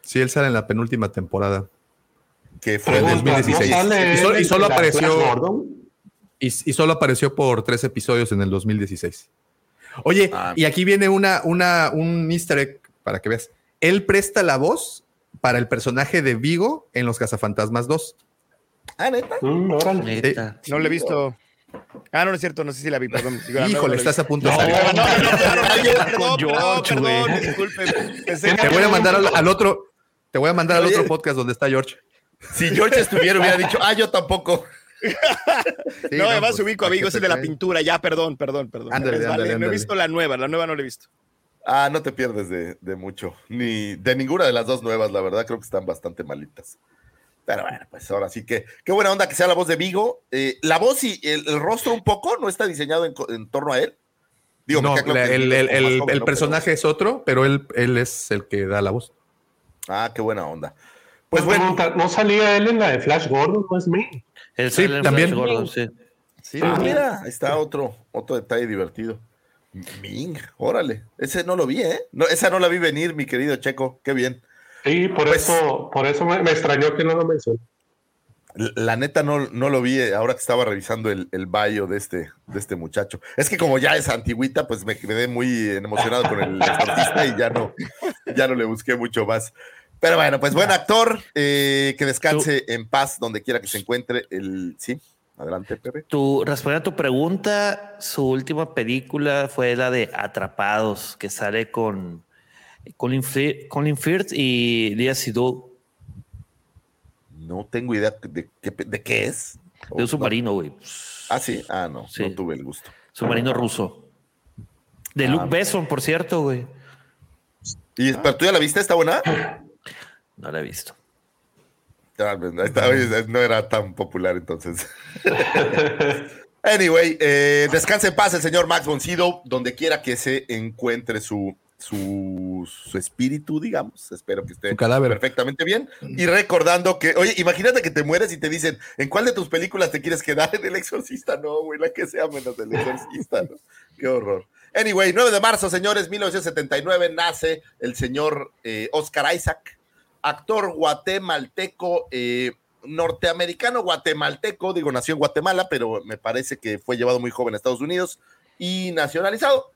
Sí, él sale en la penúltima temporada. Que fue en 2016. y, solo, apareció. y, solo apareció por tres episodios en el 2016. Oye, ah. y aquí viene una, una, un easter egg para que veas. Él presta la voz para el personaje de Vigo en Los Cazafantasmas 2. Ah, neta. Mm, neta. No lo he visto. Ah, no, no es cierto, no sé si la vi, perdón. Híjole, estás a punto de salir. No, no, perdón, disculpe. Te voy a mandar al, otro, te voy a mandar al otro podcast donde está George. Si George estuviera, hubiera dicho, ah, yo tampoco no, además pues, ubico amigos de la pintura, ya, perdón, perdón, perdón. No he visto la nueva, la nueva no la he visto. Ah, no te pierdes de, mucho, ni de ninguna de las dos nuevas, la verdad, creo que están bastante malitas. Pero bueno, pues ahora sí que, qué buena onda que sea la voz de Vigo. Eh, la voz y el, rostro un poco no está diseñado en, torno a él. Digo, no, el, personaje es otro, pero él, él es el que da la voz. Ah, qué buena onda. Pues bueno. ¿No salía él en la de Flash Gordon? No es mí. Él Sí, también. Flash Gordon, sí. Sí, ah, mira, ahí está otro, otro detalle divertido. Ming, órale. Ese no lo vi, ¿eh? No, esa no la vi venir, mi querido Checo. Qué bien. Sí, por Pues- eso, por eso me, me extrañó que no lo mencionó. L- La neta no, no lo vi eh, ahora que estaba revisando el, el bio de este, de este muchacho. Es que como ya es antigüita, pues me quedé muy emocionado con el exorcista y ya no, ya no le busqué mucho más. Pero bueno, pues buen actor, eh, que descanse en paz donde quiera que se encuentre. El, sí, adelante, Pepe. Tu, respondiendo a tu pregunta, su última película fue la de Atrapados, que sale con Colin, Fir- Colin Firth y Lea Seydoux, No tengo idea de, qué- de qué es. de un submarino, güey. Ah, sí. Ah, no, Sí. no tuve el gusto. Submarino ruso. De Ah. Luke Besson, por cierto, güey. ¿Y, ¿Pero tú ya la viste? ¿Está buena? No la he visto. Ah, pues, ahí está, oye, no era tan popular entonces. anyway, eh, descanse en paz el señor Max Boncido, donde quiera que se encuentre su, su, su espíritu, digamos. Espero que esté perfectamente bien. Y recordando que, oye, imagínate que te mueres y te dicen, ¿en cuál de tus películas te quieres quedar? En El Exorcista, no, güey, la que sea menos del Exorcista, ¿no? Qué horror. Anyway, 9 de marzo, señores, 1979, nace el señor eh, Oscar Isaac, actor guatemalteco, eh, norteamericano guatemalteco, digo, nació en Guatemala, pero me parece que fue llevado muy joven a Estados Unidos y nacionalizado.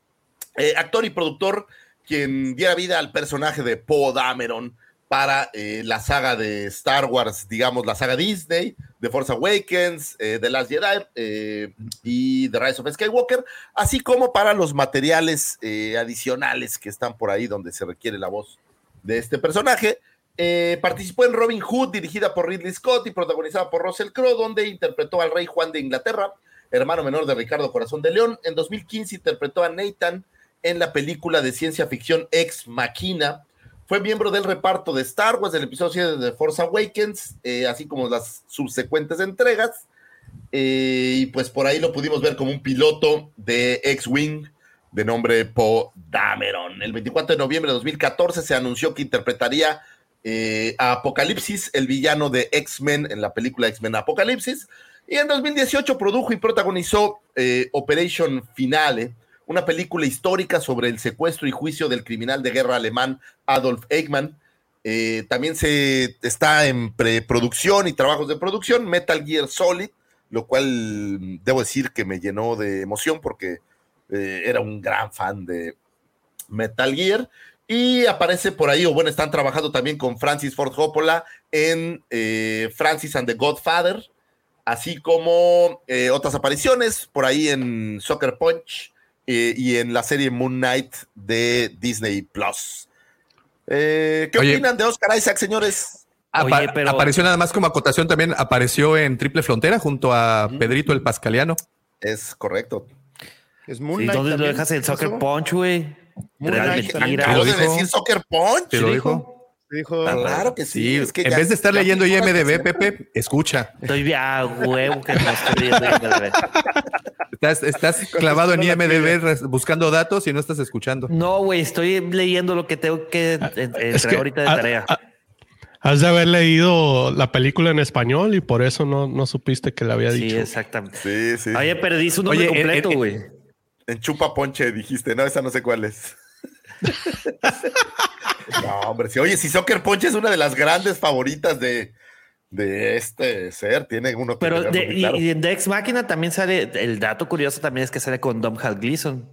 Eh, actor y productor quien diera vida al personaje de Poe Dameron para eh, la saga de Star Wars, digamos, la saga Disney, The Force Awakens, The Last Jedi y The Rise of Skywalker, así como para los materiales adicionales que están por ahí donde se requiere la voz de este personaje. Eh, participó en Robin Hood, dirigida por Ridley Scott y protagonizada por Russell Crowe, donde interpretó al rey Juan de Inglaterra, hermano menor de Ricardo Corazón de León. En 2015 interpretó a Nathan en la película de ciencia ficción Ex Machina. Fue miembro del reparto de Star Wars del episodio 7 de Force Awakens, eh, así como las subsecuentes entregas. Eh, y pues por ahí lo pudimos ver como un piloto de X-Wing de nombre Poe Dameron. El 24 de noviembre de 2014 se anunció que interpretaría eh, Apocalipsis, el villano de X-Men en la película X-Men Apocalipsis. Y en 2018 produjo y protagonizó eh, Operation Finale, una película histórica sobre el secuestro y juicio del criminal de guerra alemán Adolf Eichmann. Eh, también se está en preproducción y trabajos de producción Metal Gear Solid, lo cual debo decir que me llenó de emoción porque era un gran fan de Metal Gear. Y aparece por ahí, o bueno, están trabajando también con Francis Ford Coppola en eh, Francis and the Godfather, así como eh, otras apariciones por ahí en Soccer Punch eh, y en la serie Moon Knight de Disney Plus. Eh, ¿Qué Oye. opinan de Oscar Isaac, señores? Apa- Oye, pero- Apareció nada más como acotación también, apareció en Triple Frontera junto a Pedrito el Pascaliano. Es correcto. Es Moon ¿Y Knight dónde lo dejas el Soccer. Punch, güey? Moon Real Knight mentira. Acabo lo de dijo. decir Soccer Punch. ¿Te lo Sí, dijo? Dijo, Claro que sí. Sí, es que en ya- vez de estar leyendo IMDB, Pepe, escucha. Estoy a huevo que no estoy leyendo IMDb. Estás, estás clavado en IMDB buscando datos y no estás escuchando. No, güey, estoy leyendo lo que tengo que en- entregar Es que, ahorita de ah, tarea. ah, Has de haber leído la película en español y por eso no, no supiste que le había sí, dicho. exactamente. Sí, sí. Oye, perdí su nombre Oye, completo, güey. En Chupa Ponche dijiste, no, esa no sé cuál es. no, hombre, sí. Oye, si Soccer Ponche es una de las grandes favoritas de, de este ser, tiene uno que Pero de, muy claro. y en Dex Máquina también sale, el dato curioso también es que sale con Dom Hal Gleason.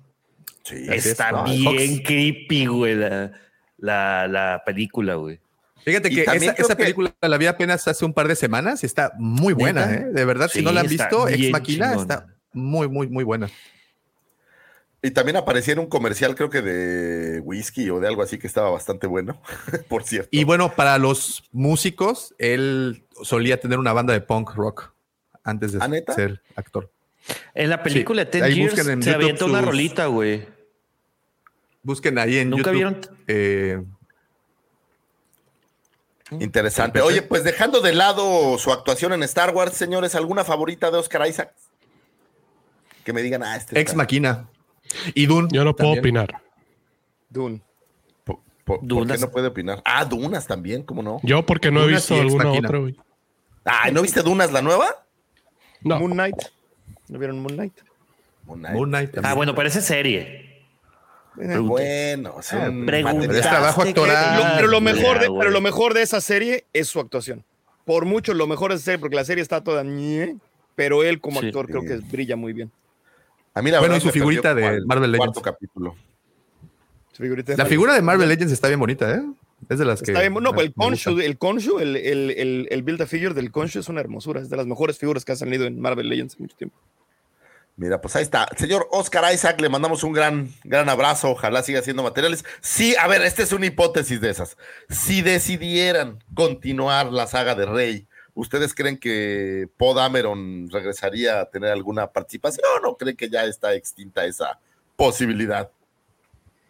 Sí, Está No, bien Fox. creepy, güey, la, la, la película, güey. Fíjate que esa, que- película la vi apenas hace un par de semanas y está muy buena. ¿eh? De verdad, si no la han visto, Ex Machina chingona. está muy, muy, muy buena. Y también aparecía en un comercial, creo que de whisky o de algo así que estaba bastante bueno, por cierto. Y bueno, para los músicos, él solía tener una banda de punk rock antes de ¿Ah, ser actor. En la película de Ten ahí Years busquen en se YouTube avienta una sus- rolita, güey. Busquen ahí en ¿Nunca YouTube. vieron? eh, Interesante. Oye, pues dejando de lado su actuación en Star Wars, señores, ¿alguna favorita de Oscar Isaac? Que me digan, ah, este Ex está- Machina. Y Dune. Yo no puedo también. opinar. Dune. ¿Por, ¿Por, por qué no puede opinar? Ah, Dunas también, ¿cómo no? Yo porque no he visto alguna otra, güey. Ah, ¿no viste Dunas la nueva? No. Moon Knight. ¿No vieron Moon Knight? Moon Knight. Moon Knight. Ah, bueno, parece serie. Bueno, o sea, material. es trabajo actoral. Lo- pero, lo mejor Ya, de, güey. pero lo mejor de esa serie es su actuación. Por mucho lo mejor de esa serie, porque la serie está toda ñe, pero él como Sí. actor creo que brilla muy bien. A mí la Bueno, verdad y su figurita de Marvel cuarto Legends. capítulo. Su figurita La figura de Marvel Legends está bien bonita, ¿eh? Es de las que. Está bien, no, el Konshu, el Konshu, el, el, el, el Build a Figure del Konshu es una hermosura. Es de las mejores figuras que ha salido en Marvel Legends en mucho tiempo. Mira, pues ahí está. Señor Oscar Isaac, le mandamos un gran, gran abrazo. Ojalá siga haciendo materiales. Sí, a ver, esta es una hipótesis de esas. Si decidieran continuar la saga de Rey, ¿ustedes creen que Poe Dameron regresaría a tener alguna participación o creen que ya está extinta esa posibilidad?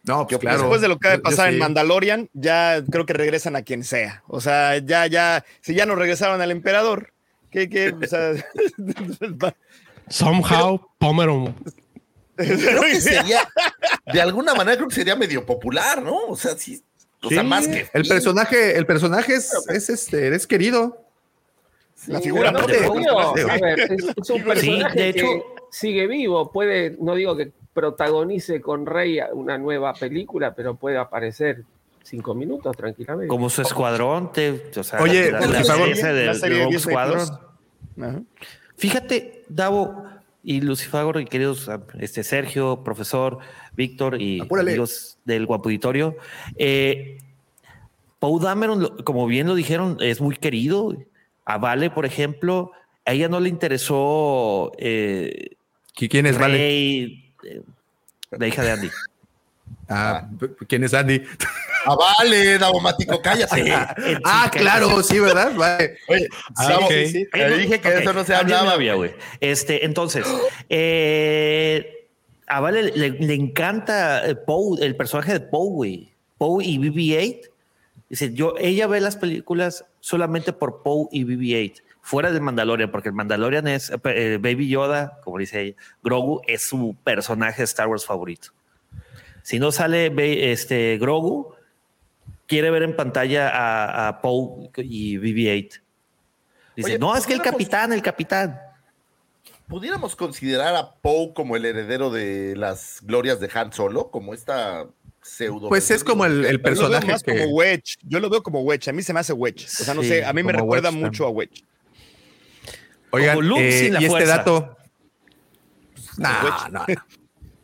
No, pues claro. Después de lo que va a Yo- yo pasar en sí. Mandalorian, ya creo que regresan a quien sea. O sea, ya, ya, si ya no regresaron al emperador, ¿qué, qué? O sea, Somehow, Pomeron. Creo que sería, de alguna manera, creo que sería medio popular, ¿no? O sea, sí. O sea, más que. El personaje, el personaje es, es este, es querido. La figura no de- te digo, de- a ver, es, es un personaje de que hecho- sigue vivo. Puede, no digo que protagonice con Rey una nueva película, pero puede aparecer cinco minutos tranquilamente. Como su escuadrón, te, o sea, Oye, la, la favor, serie de la serie de Squadron. Ajá. Fíjate, Davo y Lucifagor y queridos este, Sergio, profesor, Víctor y Apúrale. amigos del Guapuditorio. Eh, Poe Dameron, como bien lo dijeron, es muy querido. A Vale, por ejemplo, a ella no le interesó eh, ¿Qui- ¿Quién es Vale? Rey, eh, la hija de Andy. Ah, ¿quién es Andy? Ah, vale, Davomático, cállate. ah, claro, sí, ¿verdad? Vale. Oye, Ah, Davo, ok. sí, sí, te dije que Ok, eso no se hablaba. novia, güey. Este, entonces, eh, a Vale le, le encanta Poe, el personaje de Poe, güey. Poe y BB-8. Dice, yo, ella ve las películas solamente por Poe y BB-8, fuera del Mandalorian, porque el Mandalorian es eh, Baby Yoda, como dice ella, Grogu es su personaje de Star Wars favorito. Si no sale este, Grogu, quiere ver en pantalla a, a Poe y BB-8. Dice, Oye, no, es que el capitán, el capitán. ¿Pudiéramos considerar a Poe como el heredero de las glorias de Han Solo? Como esta pseudo. Pues es como el, el Yo lo veo personaje más que. como Wedge. Yo lo veo como Wedge. A mí se me hace Wedge. O sea, no Sí, sé, a mí me recuerda Wedge mucho a Wedge. Oigan, como Luke eh, sin la y este dato. No, no, no.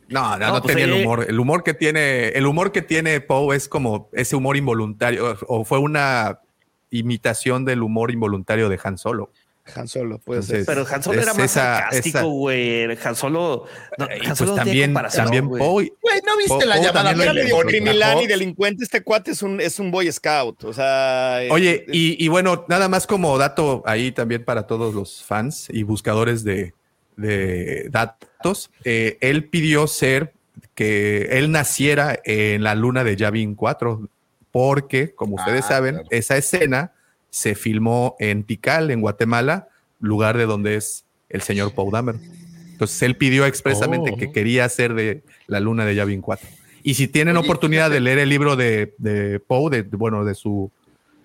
No, no, pues tenía el humor. El humor que tiene, el humor que tiene Poe es como ese humor involuntario, o fue una imitación del humor involuntario de Han Solo. Han Solo, puede Entonces, ser. Pero Han Solo es era más esa- sarcástico, güey. Han Solo. No, Han pues Solo también, también güey. Poe. Güey, ¿no viste la llamada Era medio criminal y delincuente. Este cuate es un, es un boy scout. O sea. eh, Oye, eh, y, y bueno, nada más como dato ahí también para todos los fans y buscadores de, de datos, eh, él pidió ser que él naciera en la luna de Yavin 4, porque, como ustedes Ah, saben, claro. esa escena se filmó en Tikal, en Guatemala, lugar de donde es el señor Poe Dameron. Entonces él pidió expresamente Oh. que quería ser de la luna de Yavin 4. Y si tienen Oye, oportunidad fíjate. de leer el libro de, de Poe, de, de- bueno, de su,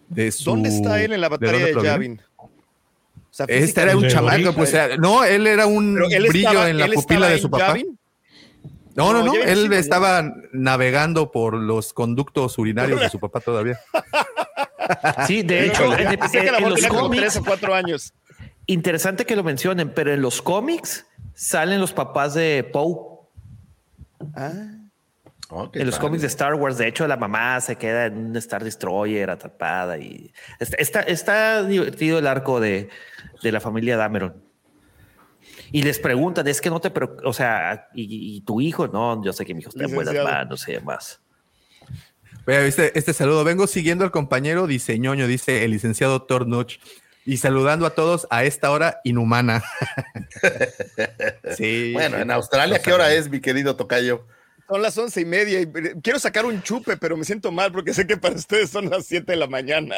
de su- ¿Dónde está él en la batalla de, proviene? Yavin? O sea, Este era un De chamaco, pues era- no, él era un él brillo estaba- en la pupila de su papá. Yavin. No, no, No, no, Yavin sí, él ya. estaba navegando por los conductos urinarios de su papá todavía. Sí, de hecho, no, en, que los como tres cómics, o cuatro años. interesante que lo mencionen, pero en los cómics salen los papás de Poe. Oh, qué En los padre. cómics de Star Wars, de hecho, la mamá se queda en un Star Destroyer atrapada y está, está, divertido el arco de, de la familia Dameron. Y les preguntan, es que no te, o sea, y, y tu hijo, no, yo sé que mi hijo está en buenas manos y demás. Vea, este, este saludo, vengo siguiendo al compañero diseñoño, dice el licenciado Tornuch, y saludando a todos a esta hora inhumana. sí. Bueno, en Australia, ¿qué hora es, mi querido Tocayo? Son las once y media y quiero sacar un chupe, pero me siento mal porque sé que para ustedes son las siete de la mañana.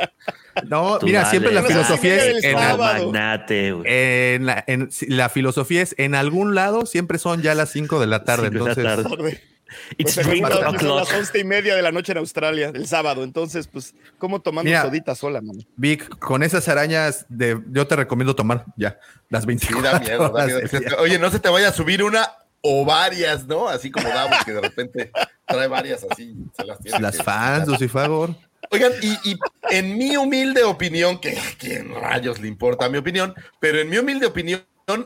No, Tú mira, dale, siempre la dale. filosofía es en. Magnate, en la, en- la filosofía es en algún lado siempre son ya las 5 de la tarde. Cinco de la entonces, tarde. Pues It's según drink son las o'clock. once y media de la noche en Australia, el sábado. Entonces, pues, ¿cómo tomando Mira. sodita sola, mano? Vic, con esas arañas de, yo te recomiendo tomar ya las Sí, 24 da miedo, da miedo. Oye, no se te vaya a subir una o varias, ¿no? Así como Davos, que de repente trae varias así. Se las, tiene Las que- fans, Lucifagor. Oigan, y, y en mi humilde opinión, que quién rayos le importa mi opinión, pero en mi humilde opinión,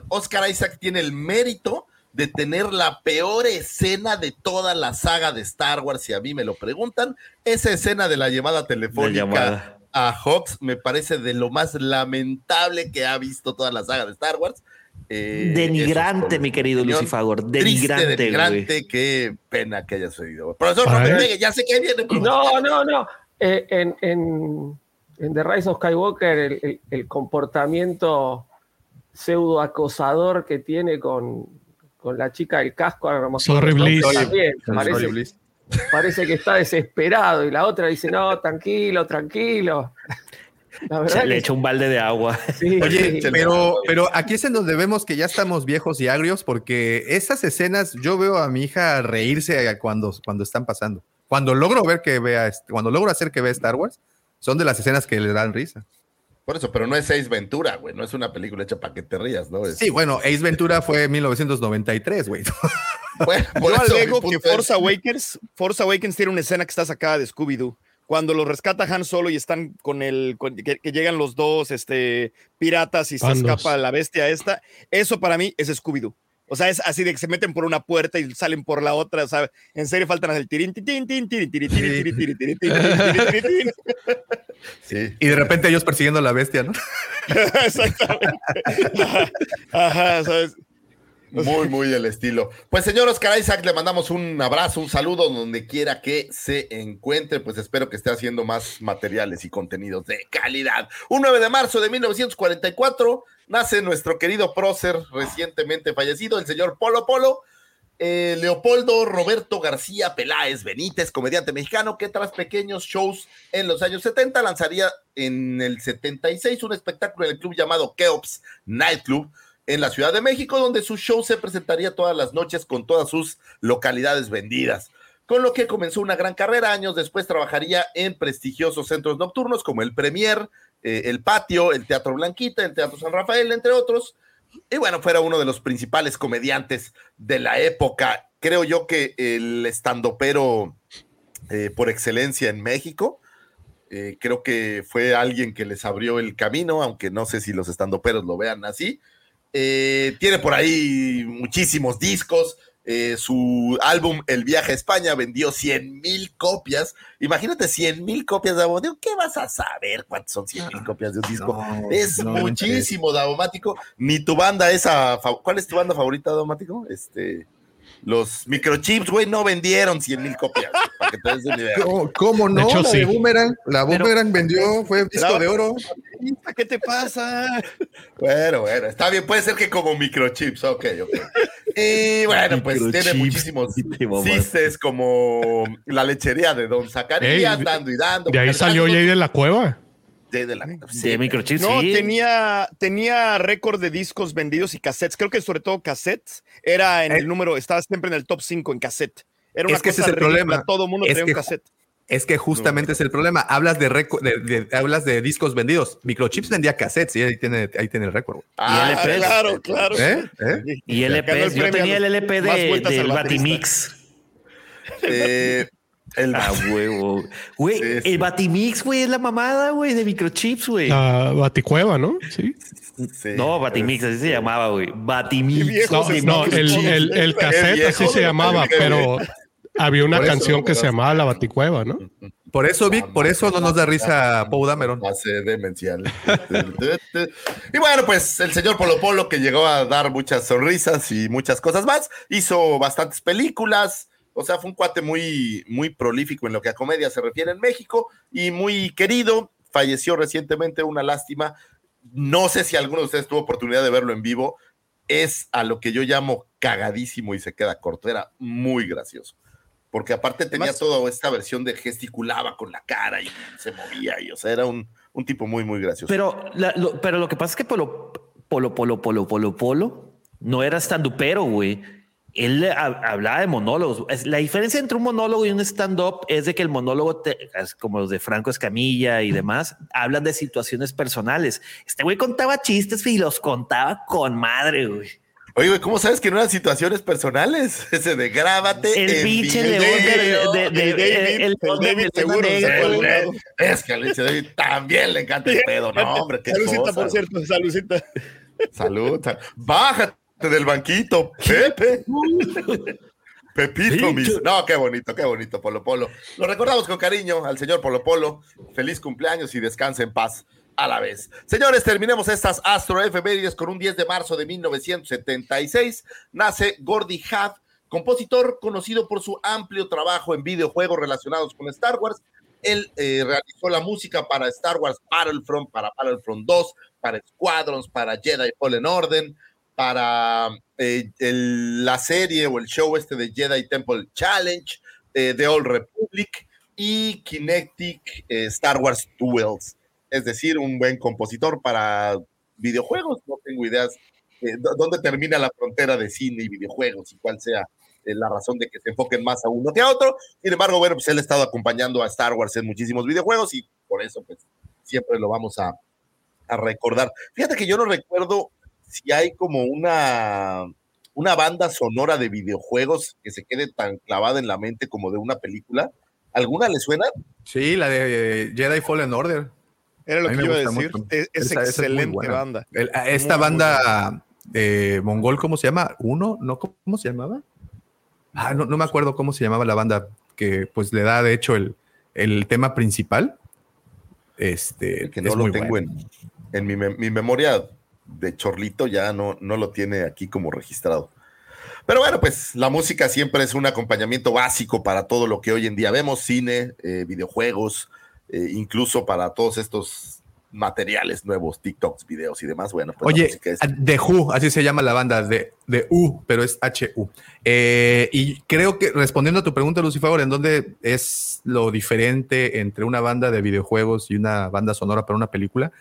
Oscar Isaac tiene el mérito de tener la peor escena de toda la saga de Star Wars, si a mí me lo preguntan. Esa escena de la llamada telefónica llamada. a Hawks me parece de lo más lamentable que ha visto toda la saga de Star Wars. Eh, Denigrante, es mi querido. Lucifagor. Triste, Denigrante, denigrante, qué pena que haya sucedido. Profesor, no ya sé que viene. No, no, no. Eh, en, en, en The Rise of Skywalker, el, el- el comportamiento pseudo acosador que tiene con, con la chica del casco, acuerdo Sorry, el nombre Bliss. también, Sorry, parece, Bliss. parece que está desesperado y la otra dice, no, tranquilo, tranquilo. La verdad Se le echa un balde de agua. sí, Oye, sí. pero, pero aquí es en donde vemos que ya estamos viejos y agrios porque esas escenas yo veo a mi hija reírse cuando, cuando están pasando. Cuando logro ver que vea, este- cuando logro hacer que vea Star Wars, son de las escenas que le dan risa. Por eso, pero no es Ace Ventura, güey. No es una película hecha para que te rías, ¿no? Es- Sí, bueno, Ace Ventura fue en 1993, güey. Bueno, por Yo alego que es- Force Awakens, Force Awakens tiene una escena que está sacada de Scooby-Doo. Cuando lo rescata Han Solo y están con el, con- que, que llegan los dos este, piratas y se Bandos. escapa la bestia esta, eso para mí es Scooby-Doo. O sea, es así de que se meten por una puerta y salen por la otra, o sea, en serio faltan el tirín, tirín, tirín, tirín, tirín, tirín, tirín, tirín, tirín, tirín, tirín, tirín. Sí. Y de repente ellos persiguiendo a la bestia, ¿no? Exactamente. Ajá, Ajá, ¿sabes? Muy, muy el estilo. Pues, señor Oscar Isaac, le mandamos un abrazo, un saludo donde quiera que se encuentre. Pues espero que esté haciendo más materiales y contenidos de calidad. Un 9 de marzo de 1944 nace nuestro querido prócer recientemente fallecido, el señor Polo Polo. Eh, Leopoldo Roberto García Peláez Benítez, comediante mexicano que tras pequeños shows en los años 70 lanzaría en el 76 un espectáculo en el club llamado Keops Nightclub en la Ciudad de México, donde su show se presentaría todas las noches con todas sus localidades vendidas. Con lo que comenzó una gran carrera. Años después trabajaría en prestigiosos centros nocturnos como el Premier, eh, el Patio, el Teatro Blanquita, el Teatro San Rafael, entre otros. Y bueno, fuera uno de los principales comediantes de la época. Creo yo que el estandopero eh, por excelencia en México. Eh, creo que fue alguien que les abrió el camino, aunque no sé si los estandoperos lo vean así. Eh, tiene por ahí muchísimos discos. Eh, su álbum El viaje a España vendió 100 mil copias. Imagínate 100 mil copias de Davomático. ¿Qué vas a saber cuántos son 100 mil copias de un disco? No, es no muchísimo, Davomático. Ni tu banda esa. ¿Cuál es tu banda favorita, Davomático? Este. Los microchips, güey, no vendieron 100 mil copias. Para que te des una idea. ¿Cómo, cómo no? De hecho, la sí. de Boomerang, la Pero- Boomerang vendió, fue disco de oro. ¿Qué te pasa? Bueno, bueno, está bien, puede ser que como microchips, ok, ok. Y bueno, pues tiene muchísimos cistes como la lechería de Don Zacarías, Ey, dando y dando. De ahí salió Jay de la cueva. Jay de la- sí, de microchips, No, sí. tenía, tenía récord de discos vendidos y cassettes. Creo que sobre todo cassettes. Era en Eh. el número, estaba siempre en el top 5 en cassette. Era una Es que ese es el problema. Todo el mundo Es tenía un que- cassette. Es que justamente es el problema. Hablas de, de- de- hablas de discos vendidos. Microchips vendía cassettes y ahí tiene, ahí tiene el récord. Ah, LPs. Claro, claro. ¿Eh? ¿Eh? Y Ganó LP, el yo tenía el LP de, vueltas al del. Batimix. eh, el Ah, huevo. Güey, Sí, sí. el Batimix, güey, es la mamada, güey, de microchips, güey. La Baticueva, ¿no? Sí. sí. No, Batimix, así se llamaba, güey. Batimix. No, el, el, el cassette así se llamaba, pero había una eso, canción que se llamaba La Baticueva, ¿no? Por eso, Vic, por eso no nos da risa Poe Dameron. Base demencial. y bueno, pues el señor Polo Polo, que llegó a dar muchas sonrisas y muchas cosas más, hizo bastantes películas. O sea, fue un cuate muy, muy prolífico en lo que a comedia se refiere en México y muy querido. Falleció recientemente, una lástima. No sé si alguno de ustedes tuvo oportunidad de verlo en vivo. Es a lo que yo llamo cagadísimo y se queda corto. Era muy gracioso. Porque aparte tenía Además- toda esta versión de gesticulaba con la cara y se movía. Y, o sea, era un, un tipo muy, muy gracioso. Pero, la- lo, pero lo que pasa es que Polo, Polo, Polo, Polo, Polo, Polo no era estandupero, güey. Él hablaba de monólogos. La diferencia entre un monólogo y un stand-up es de que el monólogo, como los de Franco Escamilla y demás, hablan de situaciones personales. Este güey contaba chistes y los contaba con madre, güey. Oye, güey, ¿cómo sabes que no eran situaciones personales? Ese de grábate. El pinche león de, David. El David seguro. Es que pinche David también le encanta el pedo, no, hombre. Saludcita, por cierto, saludcita. Salud. Bájate del banquito, Pepe. Pepito, mis. No, qué bonito, qué bonito, Polo Polo. Lo recordamos con cariño al señor Polo Polo. Feliz cumpleaños y descanse en paz a la vez. Señores, terminemos estas Astro efemérides con un 10 de marzo de 1976. Nace Gordy Hadd, compositor conocido por su amplio trabajo en videojuegos relacionados con Star Wars. Él eh, realizó la música para Star Wars Battlefront, para Battlefront 2, para Squadrons, para Jedi Fallen Order, para eh, la serie o el show este de Jedi Temple Challenge, eh, The Old Republic y Kinetic Star Wars Duels es decir, un buen compositor para videojuegos. No tengo ideas de dónde termina la frontera de cine y videojuegos y cuál sea eh, la razón de que se enfoquen más a uno que a otro. Sin embargo, bueno, pues él ha estado acompañando a Star Wars en muchísimos videojuegos y por eso, pues, siempre lo vamos a, a recordar. Fíjate que yo no recuerdo si hay como una, una banda sonora de videojuegos que se quede tan clavada en la mente como de una película. ¿Alguna le suena? Sí, la de Jedi Fallen Order. Era lo que iba a decir. Es, excelente banda. esta banda de mongol, ¿cómo se llama? ¿Uno? ¿No? ¿Cómo se llamaba? Ah, no, me acuerdo cómo se llamaba la banda que pues le da de hecho el, el tema principal. Este, que no lo tengo en, en mi, mi, memoria de Chorlito, ya no, no lo tiene aquí como registrado. Pero bueno, pues la música siempre es un acompañamiento básico para todo lo que hoy en día vemos, cine, eh, videojuegos, eh, incluso para todos estos materiales nuevos, TikToks, videos y demás. Bueno, pues Oye, The Who, así se llama la banda, de, de U, pero es H-U. Eh, y creo que respondiendo a tu pregunta, Lucifer, ¿en dónde es lo diferente entre una banda de videojuegos y una banda sonora para una película?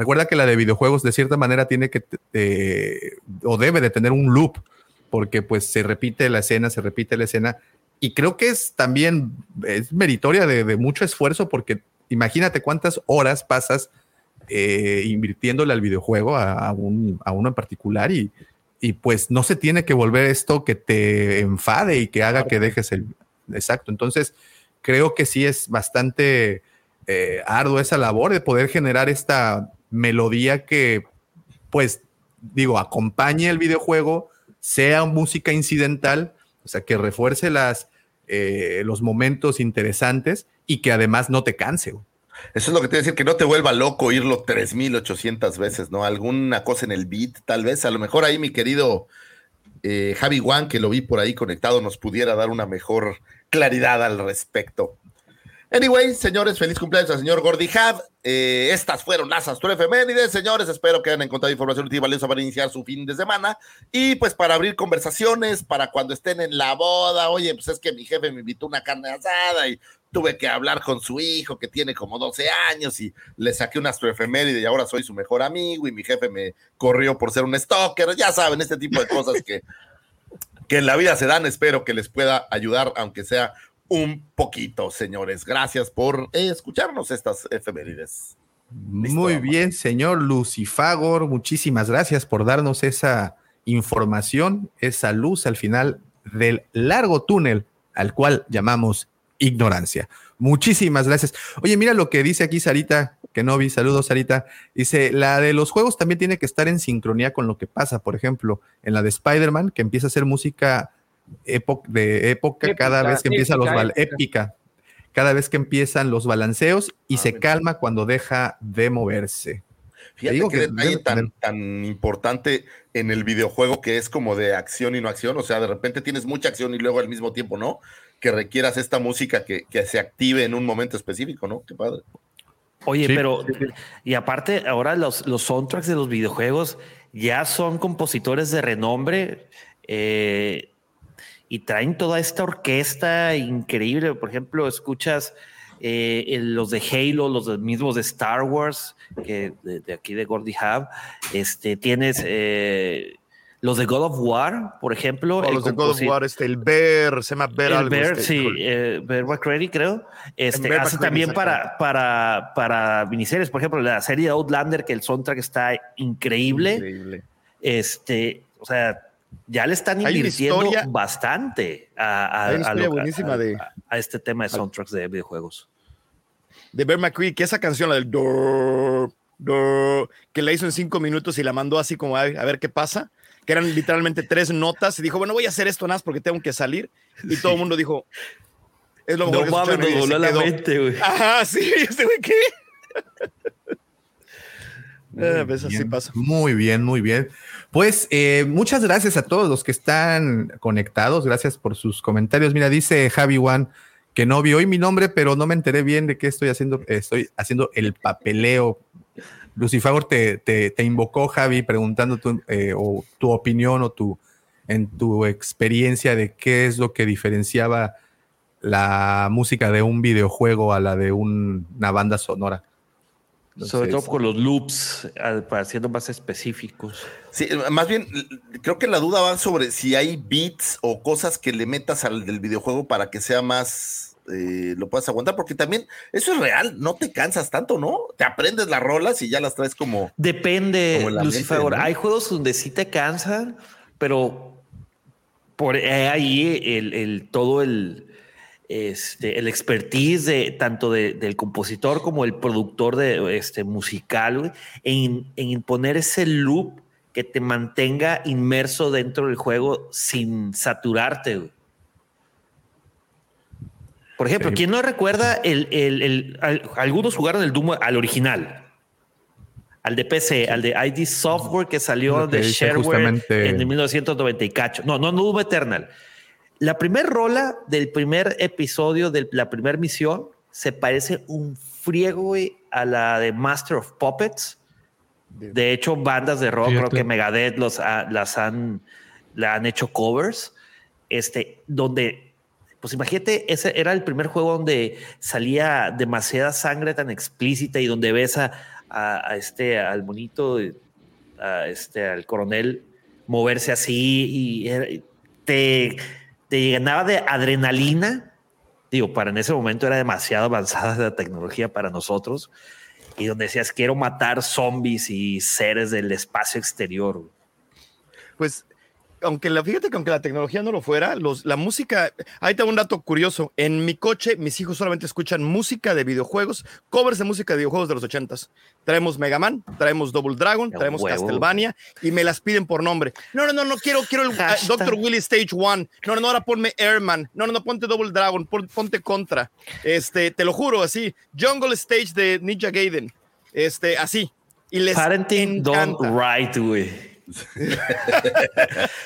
Recuerda que la de videojuegos de cierta manera tiene que, eh, o debe de tener un loop, porque pues se repite la escena, se repite la escena, y creo que es también, es meritoria de, de mucho esfuerzo porque imagínate cuántas horas pasas eh, invirtiéndole al videojuego a, uno en particular y, pues no se tiene que volver esto que te enfade y que haga que dejes el... Exacto, entonces creo que sí es bastante eh, arduo esa labor de poder generar esta melodía que pues digo, acompañe el videojuego, sea música incidental, o sea, que refuerce las, eh, los momentos interesantes y que además no te canse. Eso es lo que te voy a decir, que no te vuelva loco oírlo 3800 veces, ¿no? Alguna cosa en el beat, tal vez. A lo mejor ahí mi querido eh, Javi Juan, que lo vi por ahí conectado, nos pudiera dar una mejor claridad al respecto. Anyway, señores, feliz cumpleaños al señor Gordy Had. Eh, estas fueron las Astro Efemérides, señores. Espero que hayan encontrado información útil y valiosa para iniciar su fin de semana. Y pues para abrir conversaciones, para cuando estén en la boda. Oye, pues es que mi jefe me invitó una carne asada y tuve que hablar con su hijo que tiene como 12 años y le saqué una astroefeméride y ahora soy su mejor amigo y mi jefe me corrió por ser un stalker. Ya saben, este tipo de cosas que, que en la vida se dan. Espero que les pueda ayudar, aunque sea un poquito, señores. Gracias por escucharnos estas efemérides. Muy bien, señor Lucifagor. Muchísimas gracias por darnos esa información, esa luz al final del largo túnel al cual llamamos ignorancia. Muchísimas gracias. Oye, mira lo que dice aquí Sarita, que no vi. Saludos, Sarita. Dice, la de los juegos también tiene que estar en sincronía con lo que pasa. Por ejemplo, en la de Spider-Man, que empieza a hacer música de época cada vez que empieza los épica, cada vez que empiezan los balanceos y ah, se calma cuando deja de moverse. Fíjate que detalle tan, tan importante en el videojuego que es como de acción y no acción, o sea, de repente tienes mucha acción y luego al mismo tiempo no, que requieras esta música que, se active en un momento específico, ¿no? Qué padre. Oye, pero y aparte ahora los, los soundtracks de los videojuegos ya son compositores de renombre. Eh, y traen toda esta orquesta increíble. Por ejemplo, escuchas eh, los de Halo, los mismos de Star Wars, que de, aquí de Gordy Hub, este, tienes eh, Los de God of War, por ejemplo. los de God of War, este, el Bear, se llama Bear el algo. Bear, este, sí, eh, Bear McCready, creo. Este, Bear hace McCready, también para, para, para miniseries, por ejemplo, la serie de Outlander, que el soundtrack está increíble. Increíble. Este, o sea, ya le están invirtiendo historia- bastante a, a- a lo- de- a este tema de soundtracks de videojuegos. de Bear McCreary, que esa canción, la del do, do, que la hizo en cinco minutos y la mandó así como a, ver qué pasa, que eran literalmente tres notas y dijo, bueno, voy a hacer esto nada más porque tengo que salir. Y todo el mundo dijo, es lo mejor No que mames, escucharon", y nos se voló la mente, güey. Ajá, sí, este güey, ¿qué? Bien, pasa. Muy bien, muy bien. Pues eh, muchas gracias a todos los que están conectados. Gracias por sus comentarios. Mira, dice Javi One que no vi hoy mi nombre, pero no me enteré bien de qué estoy haciendo. Estoy haciendo el papeleo. Lucifer te, te, te invocó, Javi, preguntando tu, eh, o tu opinión o tu, en tu experiencia de qué es lo que diferenciaba la música de un videojuego a la de un- una banda sonora. Sobre todo con los loops, para siendo más específicos. Sí, más bien, creo que la duda va sobre si hay beats o cosas que le metas al del videojuego para que sea más, eh, lo puedas aguantar, porque también eso es real, no te cansas tanto, ¿no? Te aprendes las rolas y ya las traes como... Depende, Como Lucifer. Hay juegos donde sí te cansan, pero por ahí el, el- todo el, este, el expertise de tanto de- del compositor como el productor de este musical en, en poner ese loop que te mantenga inmerso dentro del juego sin saturarte. güey. Por ejemplo. ¿quién no recuerda el, el- el- al- algunos jugaron el Doom al original? Al de PC, al de ID Software que salió de shareware en el 1990 y cacho. No, no, no Doom Eternal. La primera rola del primer episodio de la primera misión se parece un friego güey, a la de Master of Puppets. De hecho, bandas de rock, creo que Megadeth los ha- las han, la han hecho covers. Este, donde, pues imagínate, ese era el primer juego donde salía demasiada sangre tan explícita y donde ves a, a- a este, al monito, a este, al coronel moverse así y era- te, te llenaba de adrenalina. Digo, para en ese momento era demasiado avanzada la tecnología para nosotros y donde decías quiero matar zombies y seres del espacio exterior. Pues, aunque la, fíjate que aunque la tecnología no lo fuera, los, la música, ahí tengo un dato curioso. En mi coche, mis hijos solamente escuchan música de videojuegos, covers de música de videojuegos de los ochentas. Traemos Mega Man, traemos Double Dragon, traemos huevo. Castlevania y me las piden por nombre. No, no, no, no quiero, quiero el Hashtag. Dr. Willy Stage One. No, no, no, ahora ponme Airman. No, no, no, ponte Double Dragon, pon- ponte Contra. Este, te lo juro, así. Jungle Stage de Ninja Gaiden. Este, así. Y les Parenting encanta. güey. Les Güey,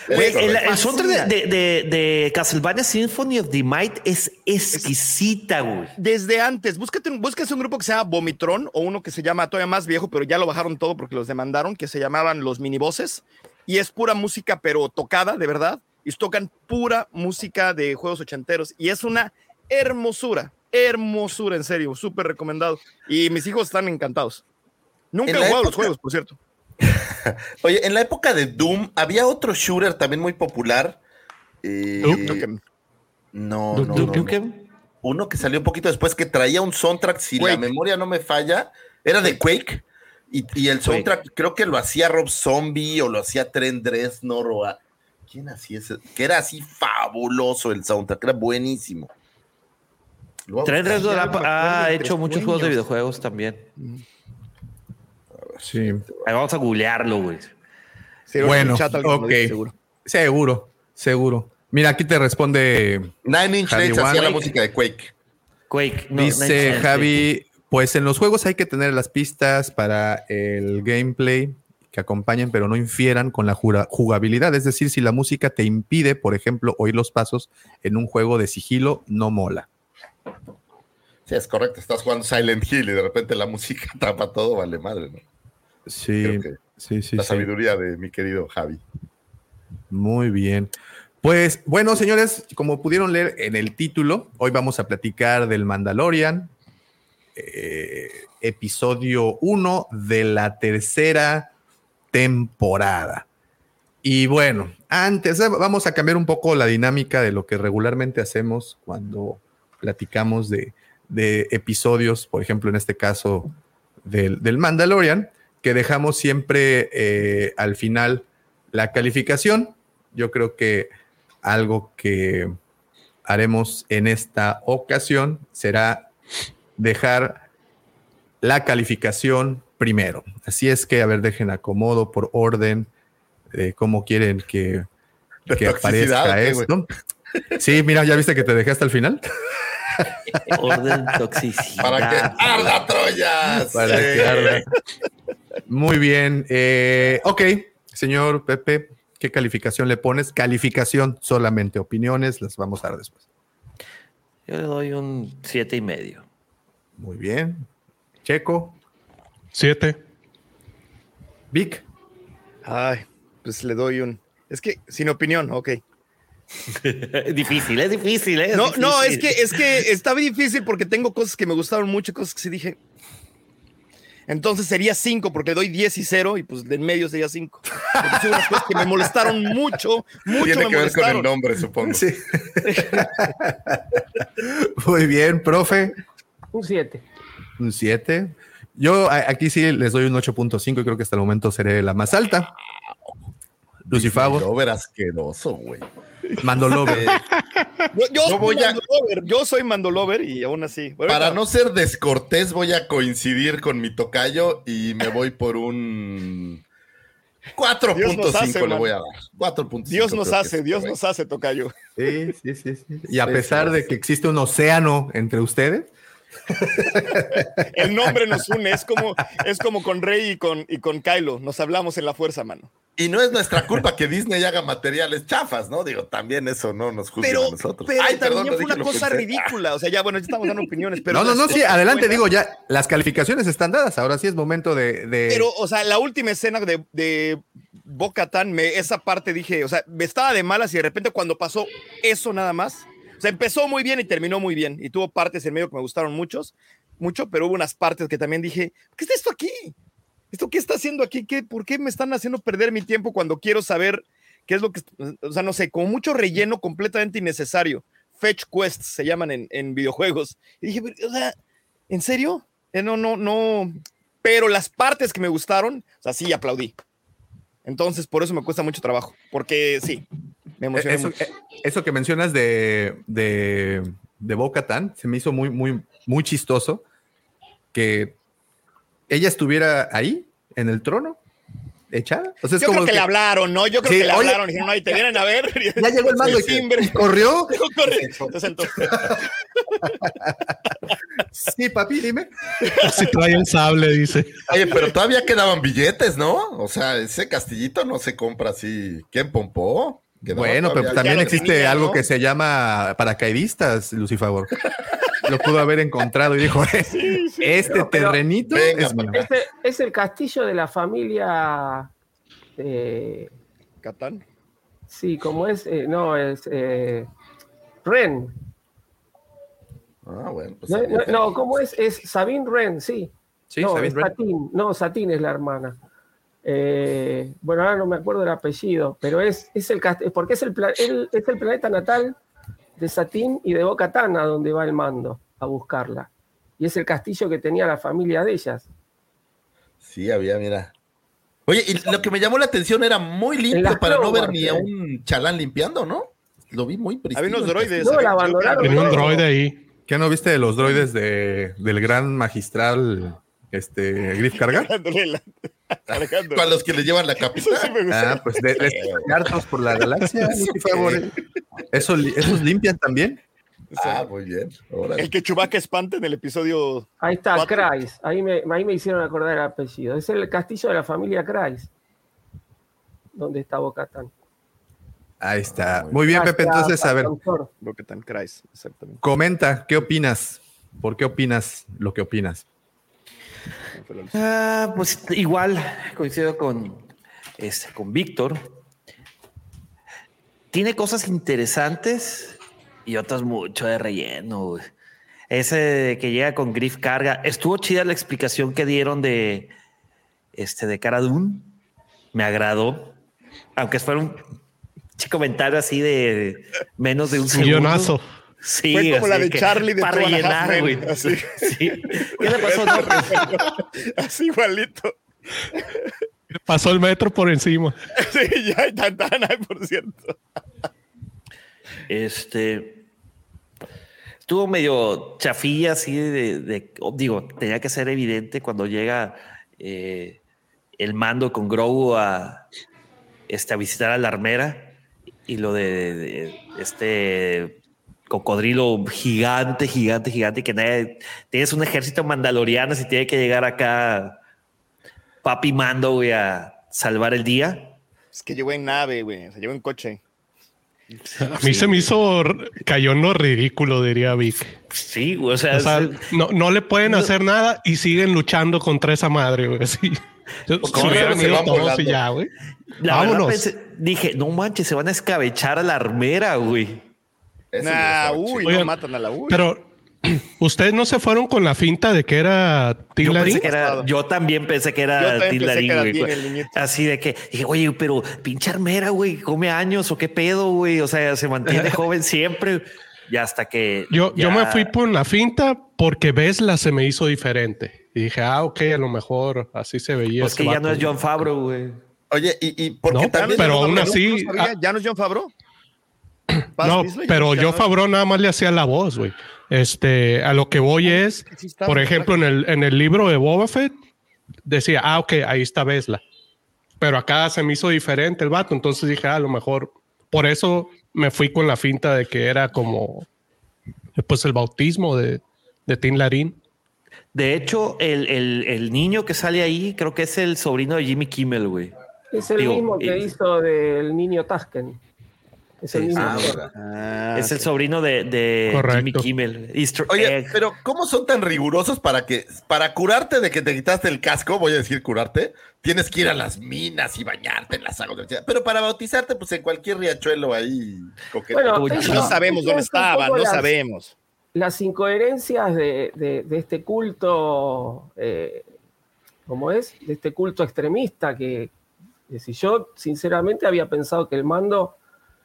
el, el soundtrack de, de, de- Castlevania Symphony of the Might es exquisita, güey. Desde antes, búscate un, búscate un grupo que se llama Vomitron o uno que se llama todavía más viejo, pero ya lo bajaron todo porque los demandaron, que se llamaban los minibosses. Y es pura música, pero tocada, de verdad. Y tocan pura música de juegos ochenteros. Y es una hermosura, hermosura, en serio, súper recomendado. Y mis hijos están encantados. Nunca he jugado los época- juegos, por cierto. Oye, en la época de Doom había otro shooter también muy popular. eh, Nukem. no, Duke no. Uno que salió un poquito después que traía un soundtrack, si la memoria no me falla, era de Quake. Y, y el soundtrack creo que lo hacía Rob Zombie o lo hacía Trent Reznor o a- ¿Quién hacía ese? Que era así fabuloso el soundtrack, era buenísimo. Trent ya ha, hecho muchos juegos de videojuegos también. Sí. Ahí vamos a googlearlo, güey. Sí, Bueno, chat ok. dice, seguro. Seguro, seguro. Mira, aquí te responde, Nine Inch Nails hacía la música de Quake. Quake. no, dice Javi, pues en los juegos hay que tener las pistas para el gameplay que acompañen, pero no infieran con la jugabilidad. Es decir, si la música te impide, por ejemplo, oír los pasos en un juego de sigilo, no mola. Sí, es correcto. Estás jugando Silent Hill y de repente la música tapa todo, vale madre, ¿no? Sí, sí, sí. la sí. sabiduría de mi querido Javi. Muy bien. Pues bueno, señores, como pudieron leer en el título, hoy vamos a platicar del Mandalorian, eh, episodio 1 de la tercera temporada. Y bueno, antes vamos a cambiar un poco la dinámica de lo que regularmente hacemos cuando platicamos de, episodios, por ejemplo, en este caso del, del Mandalorian, que dejamos siempre eh, al final la calificación. Yo creo que algo que haremos en esta ocasión será dejar la calificación primero. Así es que, a ver, dejen acomodo por orden de cómo quieren que, que aparezca esto. Sí, mira, ¿ya viste que te dejé hasta el final? Orden toxicidad. Para que arda Troyas. Para que arda. Muy bien. Eh, ok, señor Pepe, ¿qué calificación le pones? Calificación solamente, opiniones las vamos a dar después. Yo le doy un siete y medio. Muy bien. Checo. Siete. Vic. Ay, pues le doy un. Es que sin opinión, ok. difícil, es difícil, ¿eh? no, no, es que, es que está difícil porque tengo cosas que me gustaron mucho, cosas que sí dije. Entonces sería 5 porque le doy 10 y 0 y pues de en medio sería 5. Son unas cosas que me molestaron mucho, mucho Tiene me que ver con molestaron. el nombre, supongo. Sí. Muy bien, profe. Un 7. Un 7. Yo aquí sí les doy un 8.5 y creo que hasta el momento seré la más alta. Lucifago. Lover asqueroso, güey. Mandolover. Yo, yo Yo soy a- Mandolover, yo soy Mandolover y aún así. Bueno, Para no ser descortés, voy a coincidir con mi tocayo y me voy por un Dios nos hace, 4.5 le voy a dar. 4.5. Dios nos hace, Dios nos hace, Tocayo. Sí, sí, sí, sí. Y a Sí, pesar sí, de sí. que existe un océano entre ustedes, El nombre nos une, es como, es como con Rey y con, y con Kylo. Nos hablamos en la fuerza, mano. Y no es nuestra culpa que Disney haga materiales chafas, ¿no? Digo, también eso no nos juzga Pero, a nosotros. pero Ay, perdón, también no fue una cosa ridícula. O sea, ya, bueno, ya estamos dando opiniones, pero. no, no, no, sí, adelante, buenas- digo, ya las calificaciones están dadas. Ahora sí es momento de. de- Pero, o sea, la última escena de, de Bo-Katan, me- esa parte dije, o sea, me estaba de malas y de repente cuando pasó eso nada más, o sea, empezó muy bien y terminó muy bien. Y tuvo partes en medio que me gustaron muchos, mucho, pero hubo unas partes que también dije, ¿qué es esto aquí? ¿Esto qué está haciendo aquí? ¿Qué, ¿Por qué me están haciendo perder mi tiempo cuando quiero saber qué es lo que, o sea, no sé, como mucho relleno completamente innecesario. Fetch quests se llaman en, en videojuegos. Y dije, o sea, ¿en serio? Eh, no, no, no. Pero las partes que me gustaron, o sea, sí aplaudí. Entonces, por eso me cuesta mucho trabajo, porque sí, me emocioné eso, mucho. eso que mencionas de, de, de Bo-Katan se me hizo muy, muy, muy chistoso que ella estuviera ahí, en el trono, echada. O sea, es Yo como creo que, le hablaron, ¿no? Yo creo Sí, que le oye, hablaron. Dijeron, ay, te vienen a ver. Ya llegó el mando y timbre. corrió. Sí, papi, dime. Si trae el sable, dice. Oye, pero todavía quedaban billetes, ¿no? O sea, ese castillito no se compra así. ¿Quién pompó? Bueno, pero también existe tenía, algo ¿no? que se llama paracaidistas, Lucifavor. Lo pudo haber encontrado y dijo, este terrenito Venga, es. Este el castillo de la familia. eh, Catán. sí, como es. eh, no, es. eh, Ren. Ah, bueno, pues. No, no, ¿cómo es? Es Sabine Ren, sí. Sí, no, Sabine es Wren. Satín. No, Satín es la hermana. Eh, bueno, ahora no me acuerdo del apellido, pero es, es el cast- porque es el, el- es el planeta natal de Satín y de Boca a donde va el mando a buscarla. Y es el castillo que tenía la familia de ellas. Sí, había, mira. Oye, y lo que me llamó la atención era muy limpio para no ver ni a Wars, un chalán limpiando, ¿no? Lo vi muy pristino. Había unos el droides. No, había- la abandonaron. Tenía un droide ahí. ¿Qué no viste de los droides de, del gran magistral este, Griff Carga? Alejandro, la- Alejandro. Para los que le llevan la Eso capital. sí. Ah, pues de, hartos por la galaxia, Lucifavor. ¿Eso, ¿Esos limpian también? Ah, muy bien. Órale. El que Chubaca espanta en el episodio. Ahí está, Cuatro. Kreis. Ahí me, ahí me hicieron acordar el apellido. Es el castillo de la familia Kreis. Donde está Bocatán. Ahí está. Muy bien, Pepe. Entonces, a ver, Bo-Katan Kryze, exactamente. comenta, ¿qué opinas? ¿Por qué opinas lo que opinas? Ah, pues igual coincido con, este, con Víctor. Tiene cosas interesantes y otras mucho de relleno. güey. Ese que llega con Griff Carga. Estuvo chida la explicación que dieron de este de Cara Dune. Me agradó. Aunque fuera un comentario así de menos de un segundo. Guionazo. Sí, Fue como la de Charlie de para rellenar, güey. así. Sí. ¿Qué le pasó? No, Así igualito. Pasó el metro por encima. Sí, ya hay tantana, por cierto. Este estuvo medio chafilla así de, de- digo, tenía que ser evidente cuando llega eh, el mando con Grogu a, este, a visitar a la armera y lo de, de este cocodrilo gigante, gigante, gigante, que nadie, tienes un ejército mandaloriano si tiene que llegar acá papi mando, güey, a salvar el día. Es que llegó en nave, güey. Se llegó en coche. A mí se me hizo, cayó en lo ridículo, diría Vic. Sí, güey, o sea, O sea, es- no, no le pueden hacer nada y siguen luchando contra esa madre, güey. Sí. Vámonos. pensé- dije, no manches, se van a escabechar a la armera, güey. Nah, uy, no Oigan, matan a la uy. Pero ustedes no se fueron con la finta de que era Tilarín. pensé que era, yo también pensé que Yo era también pensé que era niñito. Así de que dije, oye, pero pinche armera, güey, come años o qué pedo, güey. O sea, se mantiene joven siempre. Y hasta que. Yo, yo me fui por la finta porque Vesla se me hizo diferente. Y dije, ah, ok, a lo mejor así se veía. Pues que ya no es John Favreau, güey. Oye, y, y porque No, también. pero aún No, así. sabía, ah, ¿Ya no es John Favreau? No, pero ya yo Fabro nada más le hacía la voz, güey. Este, a lo que voy es, por ejemplo, en el, en el libro de Boba Fett, decía, ah, ok, ahí está Vesla. Pero acá se me hizo diferente el vato, entonces dije, ah, a lo mejor, por eso me fui con la finta de que era como, pues el bautismo de, de Tin Larín. De hecho, el, el- el niño que sale ahí, creo que es el sobrino de Jimmy Kimmel, güey. Es el Digo, mismo que eh, hizo del niño Tasken. Es el Sí, mismo. Ah. Ah, es el sobrino de, de. Jimmy Kimmel. Easter Oye, egg. pero ¿cómo son tan rigurosos para que, para curarte de que te quitaste el casco, voy a decir curarte, tienes que ir a las minas y bañarte en las aguas? Pero para bautizarte, pues en cualquier riachuelo ahí. Bueno, eso- No sabemos dónde es un estaba, poco no las- sabemos. Las incoherencias de, de- de este culto, eh, ¿cómo es? De este culto extremista que, que si yo sinceramente había pensado que el mando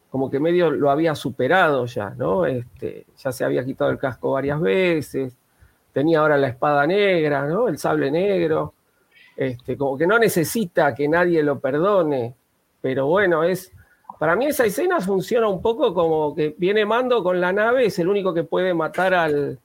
como que medio lo había superado ya, ¿no? Este, ya se había quitado el casco varias veces, tenía ahora la espada negra, ¿no? El sable negro, este, como que no necesita que nadie lo perdone, pero bueno, es, para mí esa escena funciona un poco como que viene Mando con la nave, es el único que puede matar al,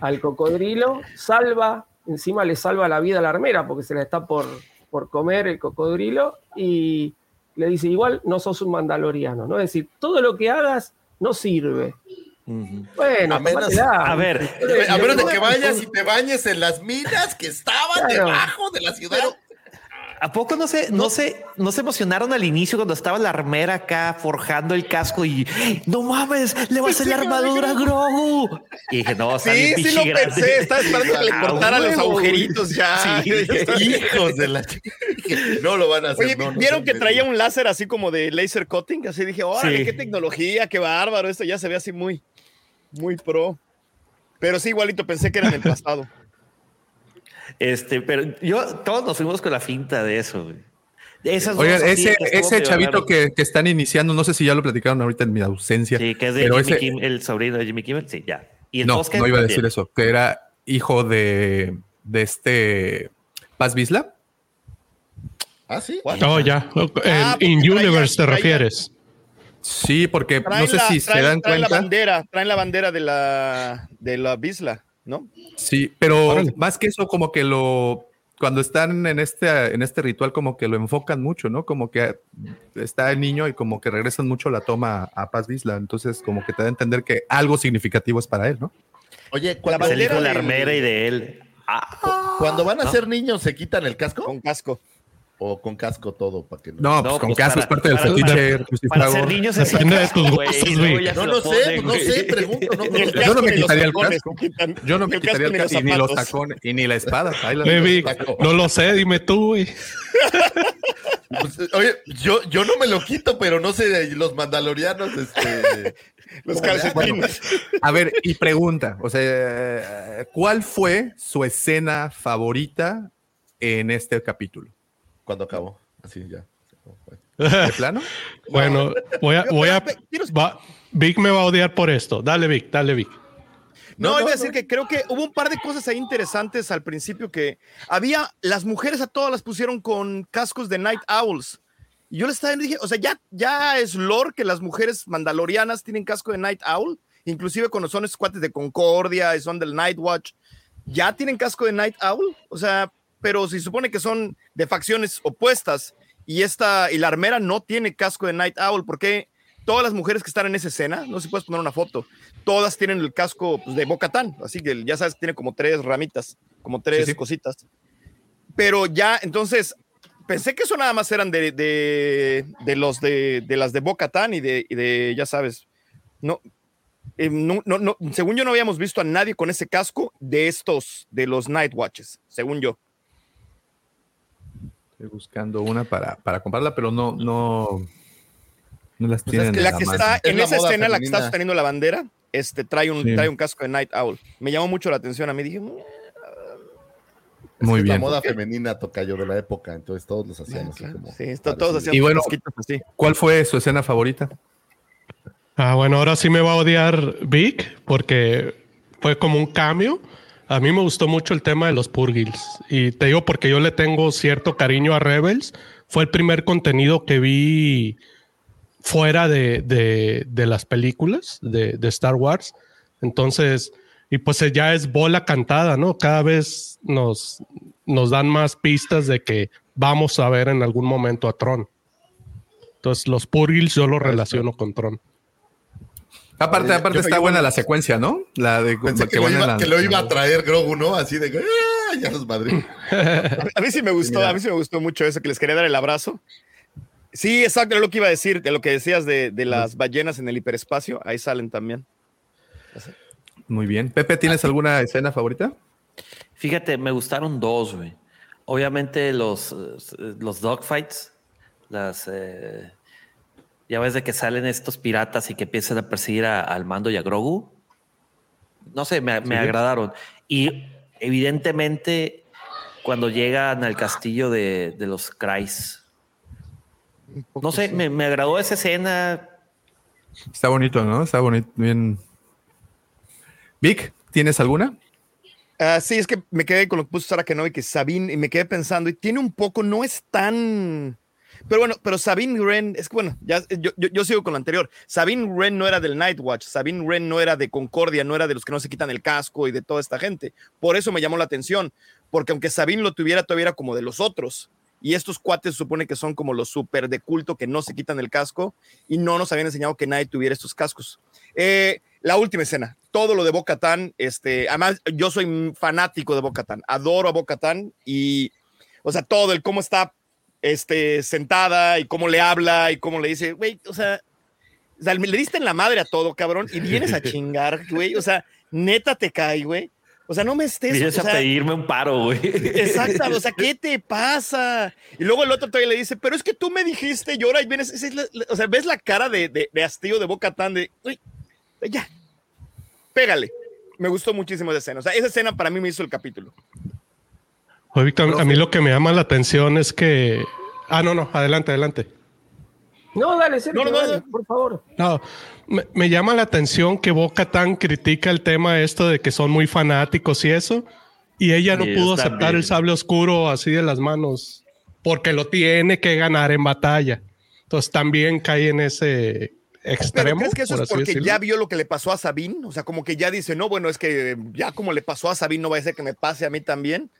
al cocodrilo, salva, encima le salva la vida a la armera porque se la está por, por comer el cocodrilo y le dice, igual no sos un mandaloriano, ¿no? Es decir, todo lo que hagas no sirve. Bueno, A menos- a ver, A menos de que vayas y te bañes en las minas que estaban Claro. debajo de la ciudad. ¿A poco no se, no, se, no se emocionaron al inicio cuando estaba la armera acá forjando el casco y no mames, le va a hacer la armadura a Grogu? Y dije, no, Sí, sí lo grande. pensé. Estaba esperando que le A cortaran los agujeritos ya. Sí. Hijos de la chica. No lo van a hacer. Oye, no, ¿vieron que traía un láser así como de laser cutting? Así dije, órale, Sí. qué tecnología, qué bárbaro. Esto ya se ve así muy, muy pro. Pero sí, igualito pensé que era en el pasado. Este, pero yo, todos nos fuimos con la finta de eso. güey. Esas Oigan, ese, ese chavito que, que están iniciando, no sé si ya lo platicaron ahorita en mi ausencia. Sí, que es de pero Jimmy ese- Kimmel, el sobrino de Jimmy Kimmel. Sí, ya. Y el no, no iba a decir eso, que era hijo de, de este Paz Vizla. Ah, sí. Oh, ya. En Ah, In porque Universe te refieres. Sí, porque Traen no sé la- si se traen- dan traen la cuenta. bandera, traen la bandera de la, de la Bisla, ¿no? Sí, pero Órale. más que eso, como que lo cuando están en este, en este ritual, como que lo enfocan mucho, ¿no? Como que está el niño y como que regresan mucho la toma a Paz Vizla. Entonces, como que te da a entender que algo significativo es para él, ¿no? Oye, La cuando, hijo de la armera y de él. Ah, cuando van a ser niños, ¿se quitan el casco? Con casco. ¿O con casco todo? Para que no. No, No, pues con pues para- es parte del para- fetiche para ser niños es Depende de tus casco, gustos, güey. No lo sé, no sé, pregunto. No, no, Yo no me casco quitaría el casco. Yo no me el quitaría el casco casco y ni los tacones y ni la espada. Baby, no lo sé, dime tú, güey. Pues, oye, yo, yo no me lo quito, pero no sé, de los mandalorianos, este. Los ¿cómo le calcetines. A ver, y pregunta, o sea, ¿cuál fue su escena favorita en este capítulo? Cuando acabó, así ya. ¿De plano? bueno, voy a, voy a, Vic me va a odiar por esto. Dale, Vic, dale, Vic. No, iba a decir que creo que hubo un par de cosas ahí interesantes al principio que había, las mujeres a todas las pusieron con cascos de Night Owls. Y yo les estaba dije, o sea, ya, ya es lore que las mujeres mandalorianas tienen casco de Night Owl, inclusive cuando son escuates de Concordia y son del Night Watch, ya tienen casco de Night Owl, o sea, pero se supone que son de facciones opuestas y esta, y la armera no tiene casco de Night Owl, porque todas las mujeres que están en esa escena, no sé si puedes poner una foto, todas tienen el casco pues, de Bocatán, así que ya sabes, tiene como tres ramitas, como tres cositas. Pero ya, entonces, pensé que eso nada más eran de, de, los de, de, las de Bocatán y de, y de, ya sabes, no, eh, no, no, no, según yo no habíamos visto a nadie con ese casco de estos, de los Night Watches, según yo. Estoy buscando una para, para comprarla, pero no, no, no las pues tienen. la, que está en esa escena, la que está sosteniendo la bandera, este, trae, un, trae un casco de Night Owl. Me llamó mucho la atención a mí. Dije, mm, muy bien. La moda femenina toca yo de la época, entonces todos los hacían así como. Sí, todos hacían y bueno, así. ¿Cuál fue su escena favorita? Ah, bueno, ahora sí me va a odiar Vic porque fue como un cambio. A mí me gustó mucho el tema de los Purgils y te digo porque yo le tengo cierto cariño a Rebels. Fue el primer contenido que vi fuera de, de, las películas de, de, Star Wars. Entonces, y pues ya es bola cantada, ¿no? Cada vez nos, nos dan más pistas de que vamos a ver en algún momento a Tron. Entonces, los Purgils yo los relaciono con Tron. Aparte, aparte está buena la secuencia, ¿no? La de Pensé que, lo iba, que, lo iba, a traer Grogu, ¿no? Así de ¡Ah! ya los madre. a mí sí me gustó, a mí sí me gustó mucho eso, que les quería dar el abrazo. Sí, exacto, es lo que iba a decir, de lo que decías de, de las ballenas en el hiperespacio, ahí salen también. Muy bien. Pepe, ¿tienes alguna escena favorita? Fíjate, me gustaron dos, güey. Obviamente los, los dogfights, las eh, ya ves de que salen estos piratas y que empiezan a perseguir al mando y a Grogu. No sé, me, agradaron. Y evidentemente, cuando llegan al castillo de, los Kreis, no sé, me, agradó esa escena. Está bonito, ¿no? Está bonito, bien. Vic, ¿tienes alguna? Uh, sí, es que me quedé con lo que puso Sara Kenobi, que Sabine, y me quedé pensando, y tiene un poco, no es tan pero bueno, pero Sabine Wren, es que bueno, ya, yo, yo, sigo con lo anterior. Sabine Wren no era del Night Watch, Sabine Wren no era de Concordia, no era de los que no se quitan el casco y de toda esta gente. Por eso me llamó la atención, porque aunque Sabine lo tuviera, todavía era como de los otros. Y estos cuates supone que son como los súper de culto que no se quitan el casco y no nos habían enseñado que nadie tuviera estos cascos. Eh, la última escena, todo lo de Bocatán, este, además yo soy fanático de Bocatán, adoro a Bocatán y, o sea, todo el cómo está este, sentada y cómo le habla y cómo le dice, güey, o sea, le diste en la madre a todo, cabrón, y vienes a chingar, güey, o sea, neta te cae, güey. O sea, no me estés. Vienes a pedirme un paro, güey. Exacto, o sea, ¿qué te pasa? Y luego el otro todavía le dice, pero es que tú me dijiste, llora y vienes. o sea, ves la cara de, de, de hastío de boca tan de, uy, ya, pégale. Me gustó muchísimo esa escena. O sea, esa escena para mí me hizo el capítulo. Oye, Víctor, a mí lo que me llama la atención es que. Ah, no, no, adelante, adelante. No, dale, Sergio, no, no, por favor. No, me, llama la atención que Boca tan critica el tema esto de que son muy fanáticos y eso, y ella no pudo aceptar el sable oscuro así de las manos, porque lo tiene que ganar en batalla. Entonces también cae en ese extremo. ¿Crees que eso es porque ya vio lo que le pasó a Sabine? O sea, como que ya dice, no, bueno, es que ya como le pasó a Sabine, no va a ser que me pase a mí también.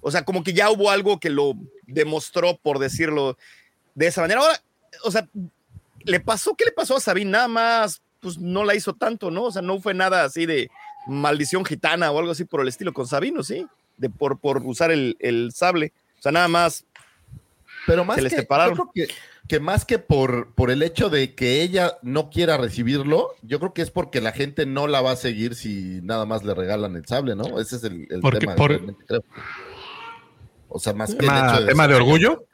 O sea, como que ya hubo algo que lo demostró, por decirlo de esa manera. Ahora, o sea, ¿le pasó? ¿Qué le pasó a Sabine? Nada más, pues no la hizo tanto, ¿no? O sea, no fue nada así de maldición gitana o algo así por el estilo con Sabino, ¿sí? De por, por usar el, el sable. O sea, nada más. Pero más se les separaron que más que por, por el hecho de que ella no quiera recibirlo, yo creo que es porque la gente no la va a seguir si nada más le regalan el sable, ¿no? Ese es el, tema. creo. O sea, más que el hecho de, tema de orgullo.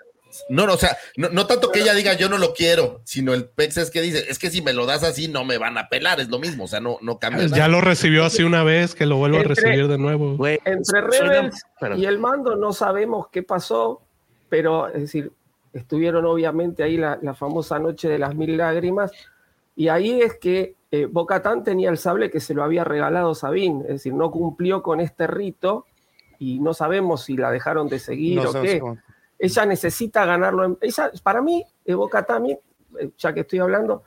No, no, o sea, no, tanto que ella diga yo no lo quiero, sino el pex es que dice, es que si me lo das así no me van a pelar, es lo mismo, o sea, no, no cambia. Ya lo recibió así una vez, que lo vuelvo a recibir de nuevo. entre Rebels y el mando no sabemos qué pasó, pero es decir, estuvieron obviamente ahí la, famosa noche de las mil lágrimas, y ahí es que eh, Bocatán tenía el sable que se lo había regalado Sabine, es decir, no cumplió con este rito y no sabemos si la dejaron de seguir o qué. Ella necesita ganarlo. En, ella, para mí, eh, Bocatán, eh, ya que estoy hablando,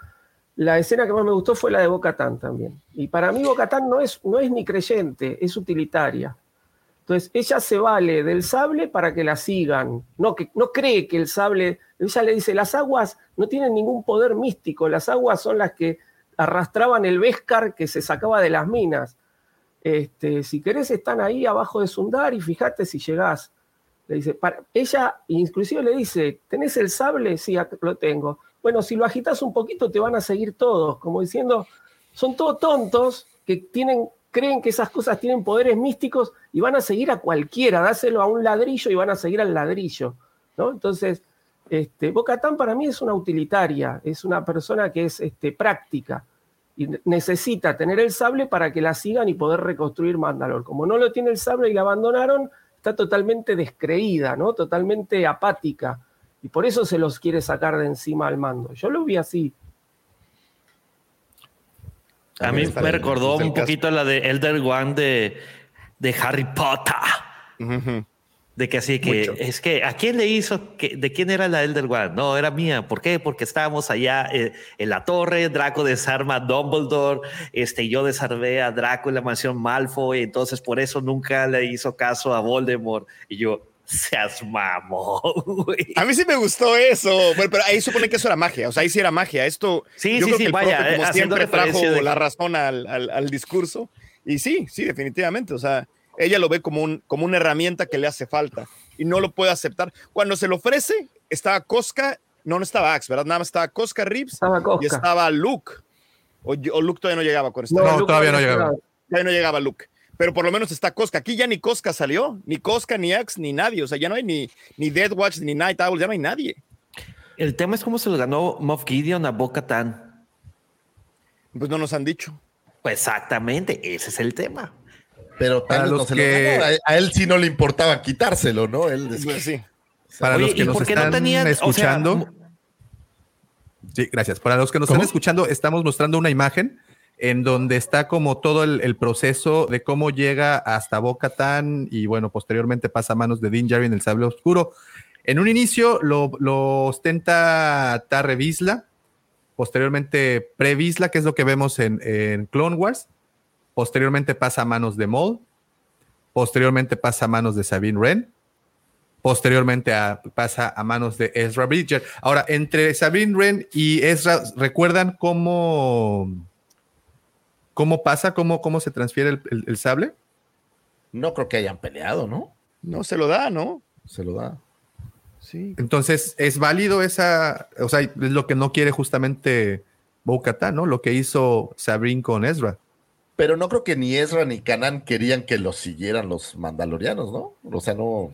la escena que más me gustó fue la de Bocatán también. Y para mí Bocatán no es, no es ni creyente, es utilitaria. Entonces, ella se vale del sable para que la sigan. No, que, no cree que el sable. Ella le dice: las aguas no tienen ningún poder místico, las aguas son las que arrastraban el Vescar que se sacaba de las minas. Este, si querés, están ahí abajo de Sundar y fíjate si llegás. Le dice, para, ella inclusive le dice: ¿tenés el sable? Sí, lo tengo. Bueno, si lo agitas un poquito, te van a seguir todos. Como diciendo, son todos tontos que tienen creen que esas cosas tienen poderes místicos y van a seguir a cualquiera, dáselo a un ladrillo y van a seguir al ladrillo. ¿no? Entonces, este, Bocatán para mí es una utilitaria, es una persona que es este, práctica y necesita tener el sable para que la sigan y poder reconstruir Mandalor. Como no lo tiene el sable y la abandonaron, está totalmente descreída, ¿no? totalmente apática. Y por eso se los quiere sacar de encima al mando. Yo lo vi así. A mí me recordó un poquito la de Elder One de, de Harry Potter. De que así que es que a quién le hizo que de quién era la Elder One? No, era mía. ¿Por qué? Porque estábamos allá eh, en la torre, Draco desarma a Dumbledore, este yo desarmé a Draco en la mansión Malfoy, entonces por eso nunca le hizo caso a Voldemort y yo seas mamón. A mí sí me gustó eso. Bueno, pero ahí supone que eso era magia. O sea, ahí sí era magia. Esto. Sí, sí, sí, vaya. como siempre trajo la razón al, al, discurso. Y sí, sí, definitivamente. O sea, ella lo ve como, un, como una herramienta que le hace falta y no lo puede aceptar. Cuando se lo ofrece, estaba Cosca. No, no estaba Axe, ¿verdad? Nada más estaba Cosca Reeves y estaba Luke. O, Luke todavía no llegaba con esto. No, todavía no llegaba. Todavía no llegaba Luke pero por lo menos está Cosca. Aquí ya ni Cosca salió, ni Cosca, ni Axe, ni nadie. O sea, ya no hay ni, ni Dead Watch, ni Night Owl, ya no hay nadie. El tema es cómo se lo ganó Moff Gideon a Boca Tan. Pues no nos han dicho. Pues exactamente, ese es el tema. Pero para los que... a él sí no le importaba quitárselo, ¿no? Él pues sí. Para los que nos están escuchando. sí, gracias. Para los que nos están escuchando, estamos mostrando una imagen en donde está como todo el, proceso de cómo llega hasta Boca Tan y bueno, posteriormente pasa a manos de Din Djarin el sable oscuro. En un inicio lo, ostenta Tarre Visla, posteriormente Pre-Visla, que es lo que vemos en, Clone Wars, posteriormente pasa a manos de Maul, posteriormente pasa a manos de Sabine Wren, posteriormente pasa a manos de Ezra Bridger. Ahora, entre Sabine Wren y Ezra, ¿recuerdan cómo ¿Cómo pasa? ¿Cómo, cómo se transfiere el, sable? No creo que hayan peleado, ¿no? No, se lo da, ¿no? Se lo da. Sí. Entonces, ¿es válido esa, o sea, es lo que no quiere justamente bo ¿no? Lo que hizo Sabine con Ezra. Pero no creo que ni Ezra ni Kanan querían que los siguieran los mandalorianos, ¿no? O sea, no,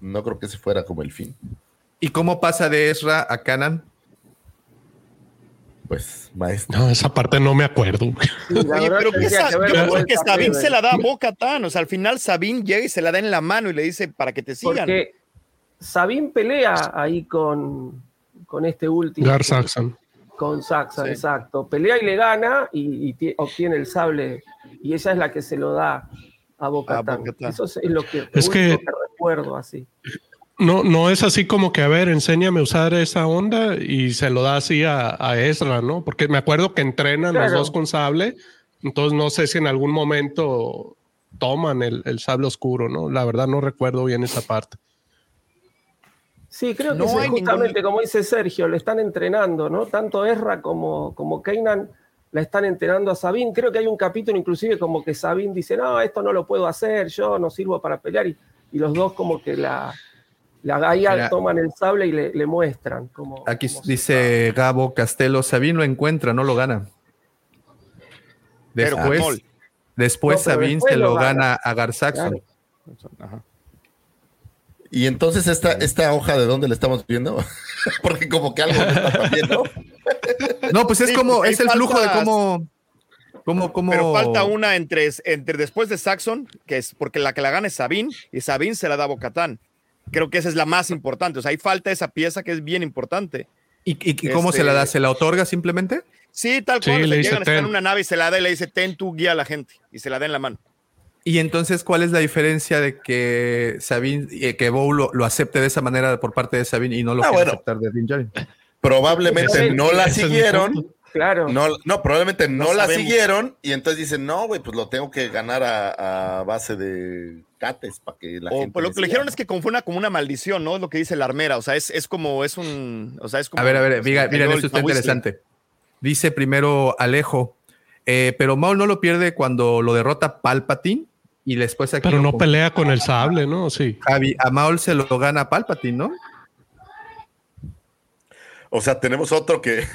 no creo que ese fuera como el fin. ¿Y cómo pasa de Ezra a Kanan? pues maestro. No, esa parte no me acuerdo. Oye, pero que yo creo que Sabine se la da a Boca Tan. O sea, al final Sabine llega y se la da en la mano y le dice para que te sigan. Porque Sabine pelea ahí con, con este último. Gar Saxon. Con Saxon, exacto. Pelea y le gana y, obtiene el sable. Y ella es la que se lo da a Boca Tan. Eso es lo que, es que, recuerdo así no, no es así como que, a ver, enséñame a usar esa onda y se lo da así a, a Ezra, ¿no? Porque me acuerdo que entrenan los dos con sable, entonces no sé si en algún momento toman el, el, sable oscuro, ¿no? La verdad no recuerdo bien esa parte. Sí, creo que justamente como dice Sergio, le están entrenando, ¿no? Tanto Ezra como, como Kanan la están entrenando a Sabine. Creo que hay un capítulo inclusive como que Sabine dice, no, esto no lo puedo hacer, yo no sirvo para pelear. y los dos como que la, la Gaia toman el sable y le, muestran. Como, aquí dice Gabo Castelo, Sabine lo encuentra, no lo gana. Después, después Sabine se lo, gana, a Garzaxon. Y entonces esta, esta hoja de dónde la estamos viendo, porque como que algo está viendo. no, pues es como, es el flujo de cómo, cómo, cómo. Pero falta una entre, entre después de Saxon, que es porque la que la gana es Sabine, y Sabine se la da a Bocatán. creo que esa es la más importante. O sea, hay falta esa pieza que es bien importante. ¿Y, y, cómo se la da? Este ¿Se la otorga simplemente? Sí, tal Sí, cual. sea, le dice llegan, están en una nave y se la da y le dice, ten tu guía a la gente. Y se la da en la mano. Y entonces, ¿cuál es la diferencia de que Sabine, eh, que Bow lo, lo acepte de esa manera por parte de Sabine y no lo Ah, quiera bueno. aceptar de Din Djarin? Probablemente no la siguieron. Claro. No, no, probablemente no, No la sabemos. siguieron y entonces dicen, no, güey, pues lo tengo que ganar a, a base de cates para que la O gente pues, lo que le dijeron es que como fue una, como una maldición, ¿no? Es lo que dice la armera. O sea, es, es como, es un. O sea, es como. A ver, a ver, miren, el esto está interesante. Dice primero Alejo, eh, pero Maul no lo pierde cuando lo derrota Palpatine y después aquí Pero no con- pelea con el sable, ¿no? Sí. Javi, a Maul se lo gana Palpatine, ¿no? O sea, tenemos otro que.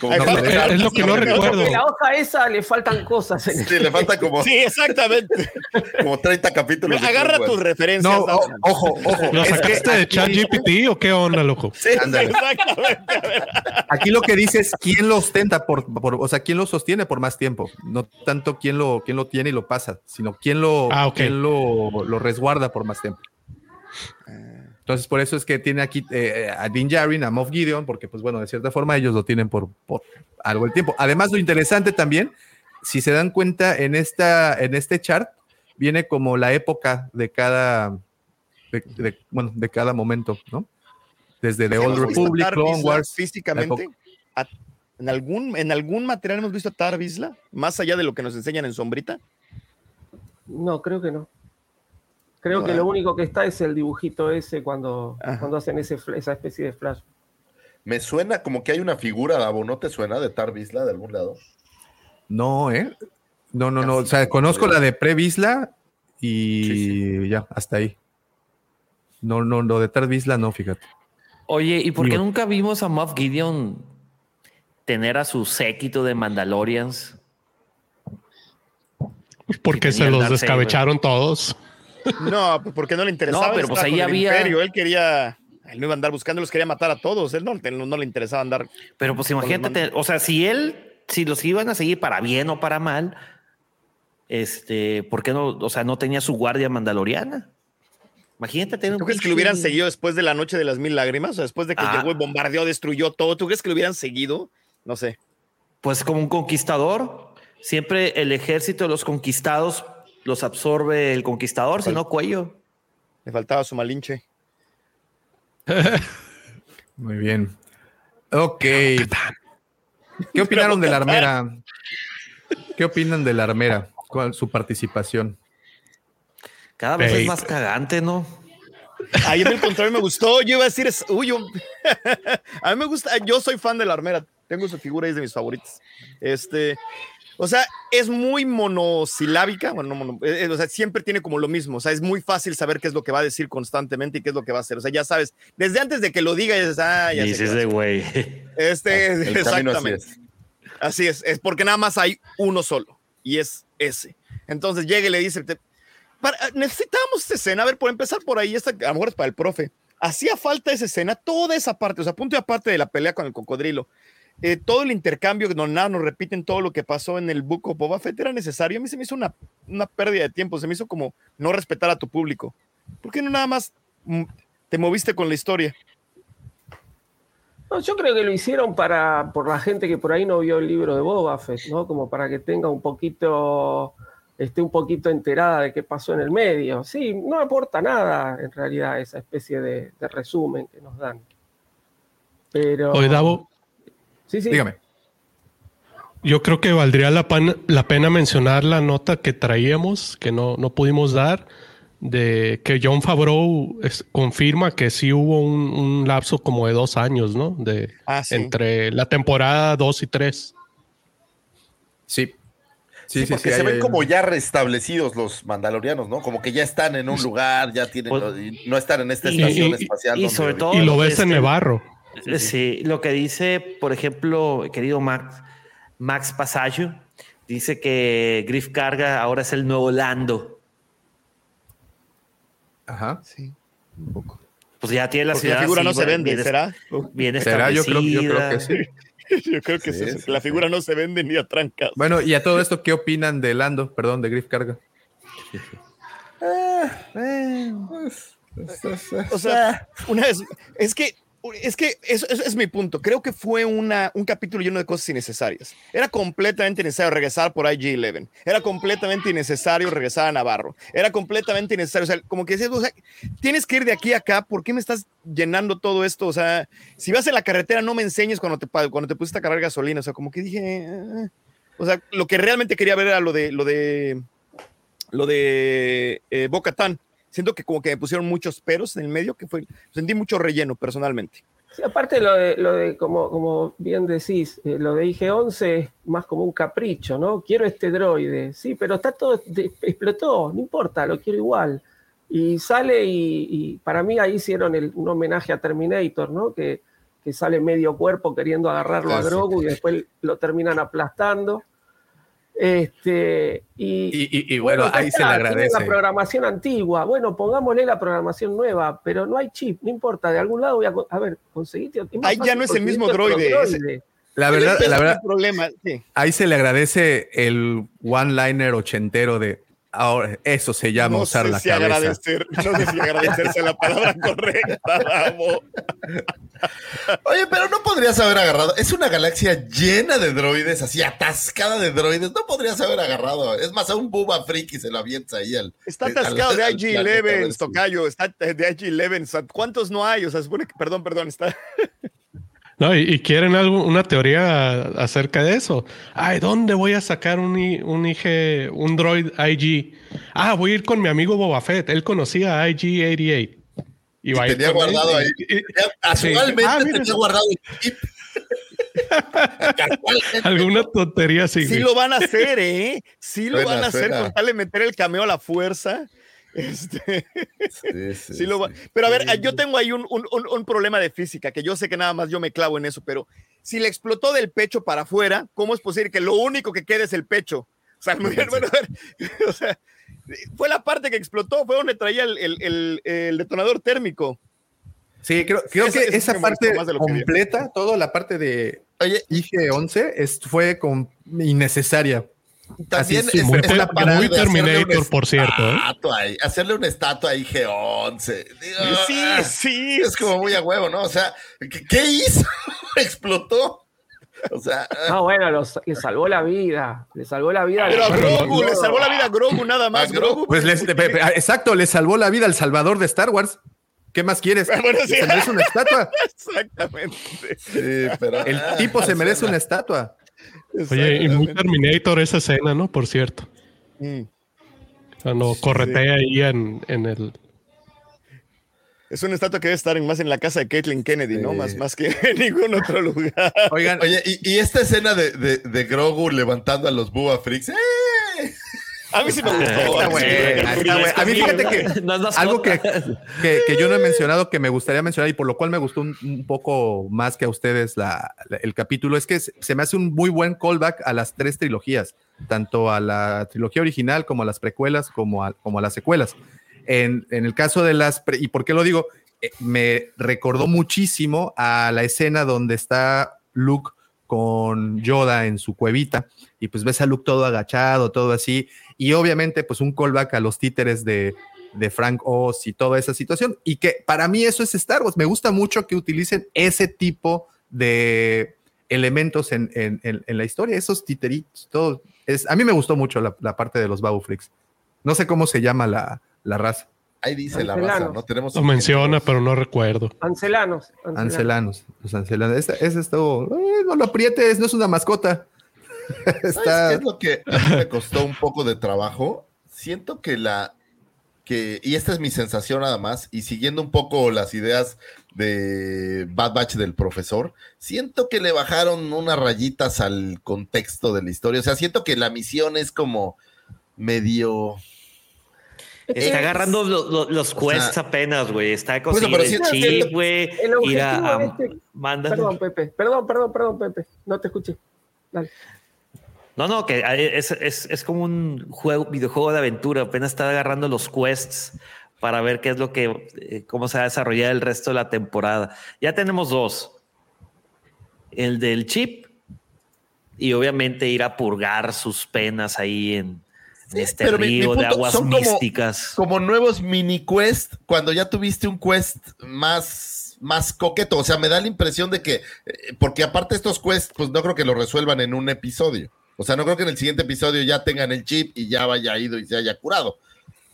Como no, Es, es lo que no recuerdo. En la hoja esa le faltan cosas. en- Sí, le falta como, Sí, exactamente. como 30 capítulos. de Agarra tus referencias. No, o- Dawson. ojo, ojo. ¿Lo sacaste de aquí- ChatGPT o qué onda, loco? Sí. Exactamente. Aquí lo que dice es quién lo ostenta por, por- o sea, quién lo sostiene por más tiempo. No tanto quién lo, quién lo tiene y lo pasa, sino quién lo, Ah, quién lo, lo resguarda por más tiempo. Entonces, por eso es que tiene aquí eh, a Din Djarin, a Moff Gideon, porque, pues bueno, de cierta forma ellos lo tienen por, por algo el tiempo. Además, lo interesante también, si se dan cuenta en, esta, en este chart, viene como la época de cada, de, de- bueno, de cada momento, ¿no? Desde The Old ¿Hemos visto a Republic, Clone Wars. Físicamente. A- ¿En algún, ¿En algún material hemos visto a Tar Vizsla? Más allá de lo que nos enseñan en Sombrita. No, creo que no. Creo que lo único que está es el dibujito ese cuando, Ajá. cuando hacen ese, esa especie de flash. Me suena como que hay una figura, Davo, ¿no te suena de Tar Vizsla de algún lado? No, ¿eh? No, no, no. O sea, conozco la de Previsla y Sí, ya, hasta ahí. No, no, lo de Tar Vizsla no, fíjate. Oye, ¿y por qué Digo- nunca vimos a Moff Gideon tener a su séquito de Mandalorians? Porque se los descabecharon todos. No, pues porque no le interesaba. No, pero pues ahí había- imperio. Él quería. Él no iba a andar buscando, los quería matar a todos. Él no, no, no le interesaba andar. Pero pues imagínate, te- o sea, si él, si los iban a seguir para bien o para mal, este, ¿por qué no? O sea, no tenía su guardia mandaloriana. Imagínate tener ¿Tú un crees que lo hubieran seguido después de la noche de las mil lágrimas? O sea, después de que Ah. llegó y bombardeó, destruyó todo. ¿Tú crees que lo hubieran seguido? No sé. Pues como un conquistador. Siempre el ejército de los conquistados los absorbe el conquistador, si no cuello. Le faltaba su malinche. Muy bien. Ok. ¿Qué opinaron de la armera? ¿Qué opinan de la armera? ¿Cuál su participación? Cada vez es más cagante, ¿no? Ahí en el contrario me gustó. Yo iba a decir, es, uy, yo- a mí me gusta. Yo soy fan de la armera. Tengo su figura y es de mis favoritos. Este, o sea, es muy monosilábica. Bueno, no mono- eh, eh, o sea, siempre tiene como lo mismo. O sea, es muy fácil saber qué es lo que va a decir constantemente y qué es lo que va a hacer. O sea, ya sabes, desde antes de que lo diga, ya dices, ah, ya Dices de güey. Este, El camino así exactamente. es. Así es, es porque nada más hay uno solo y es ese. Entonces llega y le dice, te- para- necesitamos esa escena, a ver, por empezar por ahí, esta, a lo mejor es para el profe. Hacía falta esa escena, toda esa parte, o sea, punto y aparte de la pelea con el cocodrilo. Eh, todo el intercambio, que donde nada nos repiten todo lo que pasó en el Book of Boba Fett era necesario. A mí se me hizo una, una pérdida de tiempo, se me hizo como no respetar a tu público. ¿Por qué no nada más mm, te moviste con la historia? No, yo creo que lo hicieron para por la gente que por ahí no vio el libro de Boba Fett, ¿no? Como para que tenga un poquito, esté un poquito enterada de qué pasó en el medio. Sí, no aporta nada en realidad esa especie de, de resumen que nos dan. Pero. Oye, Davo, Sí, sí. Dígame. yo creo que valdría la, pan- la pena mencionar la nota que traíamos, que no, no pudimos dar, de que John Favreau es- confirma que sí hubo un, un lapso como de dos años, ¿no? De, Ah, sí. Entre la temporada 2 y 3. Sí. Sí, Sí, sí, porque sí, se hay- ven hay- como ya restablecidos los mandalorianos, ¿no? Como que ya están en un lugar, ya tienen, Pues- no están en esta estación y- espacial. y donde sobre todo- Y lo ves en este- Sí, lo que dice, por ejemplo, querido Max, Max Pasaggio, dice que Griff Carga ahora es el nuevo Lando. Ajá. Sí, un poco. Pues ya tiene la Porque ciudad. la figura así, no se vende, bien- ¿será? Bien ¿Será? Yo creo, yo creo que sí. Yo creo que Sí, es la sí. figura no se vende ni a trancas. Bueno, y a todo esto, ¿qué opinan de Lando? Perdón, de Griff Carga. O sea, una vez, es que es que eso, es mi punto. Creo que fue una, un capítulo lleno de cosas innecesarias. Era completamente necesario regresar por IG-11. Era completamente innecesario regresar a Navarro. Era completamente innecesario. O sea, como que decías, o sea, tienes que ir de aquí a acá. ¿Por qué me estás llenando todo esto? O sea, si vas en la carretera, no me enseñes cuando te, cuando te pusiste a cargar gasolina. O sea, como que dije. Ah". o sea, lo que realmente quería ver era lo de. Lo de lo de eh, Boca Tan siento que como que me pusieron muchos peros en el medio, que fue, sentí mucho relleno personalmente. Sí, aparte lo de, lo de como, como bien decís, eh, lo de IG-11 es más como un capricho, ¿no? Quiero este droide, sí, pero está todo, explotó, no importa, lo quiero igual. Y sale y, para mí ahí hicieron un homenaje a Terminator, ¿no? Que, que sale medio cuerpo queriendo agarrarlo a Grogu y después lo terminan aplastando. Este, y, bueno, ahí se le agradece. La programación antigua, bueno, pongámosle la programación nueva, pero no hay chip, no importa, de algún lado voy a, a ver, conseguiste. Ahí ya no es el mismo droide. La verdad, la verdad, ahí se le agradece el one-liner ochentero de Ahora, eso se llama usar la cabeza. Agradecer, no sé si agradecerse la palabra correcta, Oye, pero no podrías haber agarrado. Es una galaxia llena de droides, así atascada de droides. No podrías haber agarrado. Es más, a un Buba Friki se lo avienta ahí al. Está atascado de IG-11, Tocayo. Está de IG-11. ¿Cuántos no hay? O sea, supone que. Perdón, perdón, está. No, y, quieren algo, una teoría acerca de eso. Ay, ¿dónde voy a sacar un, un IG, un droid IG? Ah, voy a ir con mi amigo Boba Fett. Él conocía a IG-88. Y, tenía guardado ahí. Casualmente ah, tenía guardado el Alguna tontería así. Sí lo van a hacer, ¿eh? Sí lo van a hacer con tal de meter el cameo a la fuerza. Este, sí, lo va. Pero a ver, yo tengo ahí un, un, un, problema de física, que yo sé que nada más yo me clavo en eso, pero si le explotó del pecho para afuera, ¿cómo es posible que lo único que quede es el pecho? O sea, bueno, a ver, o sea fue la parte que explotó, fue donde traía el, el, el, detonador térmico. Sí, creo, creo que esa parte completa, toda la parte de IG-11 fue con, innecesaria. También es, muy, Terminator, por cierto. ¿eh? hacerle una estatua a IG-11. Sí, ah, sí. Es como muy a huevo, ¿no? O sea, ¿qué, hizo? Explotó. O sea, no, ah, bueno, le salvó la vida. Le salvó la vida. Pero a Grogu, le salvó la vida a Grogu, nada más. Grogu. Pues exacto, le salvó la vida al salvador de Star Wars. ¿Qué más quieres? Se merece una estatua. Exactamente. El tipo se merece una estatua. Oye, y muy Terminator esa escena, ¿no? Por cierto. Mm. Cuando corretea ahí en, en, el. Es una estatua que debe estar más en la casa de Caitlyn Kennedy, ¿no? Más, más que en ningún otro lugar. Oigan, oye, y, esta escena de, de, de, Grogu levantando a los Bua Freaks. ¡eh! A mí sí me gustó. A mí fíjate que algo que, que, yo no he mencionado, que me gustaría mencionar y por lo cual me gustó un, poco más que a ustedes la, el capítulo, es que se me hace un muy buen callback a las tres trilogías, tanto a la trilogía original como a las precuelas, como a, como a las secuelas. En, en el caso de las, ¿y por qué lo digo? Eh, me recordó muchísimo a la escena donde está Luke con Yoda en su cuevita y pues ves a Luke todo agachado, todo así, y obviamente pues un callback a los títeres de, de Frank Oz y toda esa situación, y que para mí eso es Star Wars, me gusta mucho que utilicen ese tipo de elementos en, en, en, la historia, esos titeritos, todo, a mí me gustó mucho la, la parte de los Babu Freaks, no sé cómo se llama la, la raza. Ahí dice la raza, ¿no? Tenemos Lo menciona, pero no recuerdo. Ancelanos. Ancelanos. Los ancelanos. Ese, ese estuvo. Eh, no lo aprietes, no es una mascota. Está... es lo que me costó un poco de trabajo? Siento que la. Que, y esta es mi sensación nada más, y siguiendo un poco las ideas de Bad Batch del profesor, siento que le bajaron unas rayitas al contexto de la historia. O sea, siento que la misión es como medio Está agarrando los quests apenas, güey. Está consiguiendo el chip, güey. Ir a, Perdón, Pepe. Perdón, perdón, perdón, Pepe. No te escuché. Dale. No, no, que es, es, es, como un juego, videojuego de aventura. Apenas está agarrando los quests para ver qué es lo que, eh, cómo se va a desarrollar el resto de la temporada. Ya tenemos dos. El del chip y obviamente ir a purgar sus penas ahí en, este río de aguas místicas. Como, nuevos mini quest, cuando ya tuviste un quest más, más coqueto. O sea, me da la impresión de que, eh, porque aparte estos quests, pues no creo que lo resuelvan en un episodio. O sea, no creo que en el siguiente episodio ya tengan el chip y ya vaya ido y se haya curado.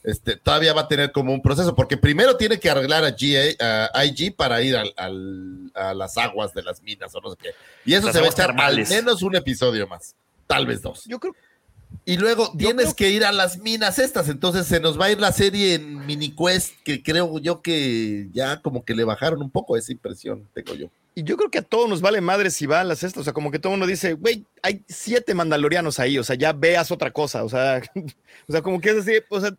Este, todavía va a tener como un proceso, porque primero tiene que arreglar a, GA, IG para ir al, a las aguas de las minas o no sé qué. Y eso se va a estar al menos un episodio más, tal vez dos. Yo creo y luego tienes que ir a las minas estas, entonces se nos va a ir la serie en mini quest, que creo yo que ya como que le bajaron un poco esa impresión, tengo yo. Y yo creo que a todos nos vale madre si va a las estas, o sea, como que todo uno dice, güey, hay siete mandalorianos ahí, o sea, ya veas otra cosa, o sea, o sea, como que es así, o sea,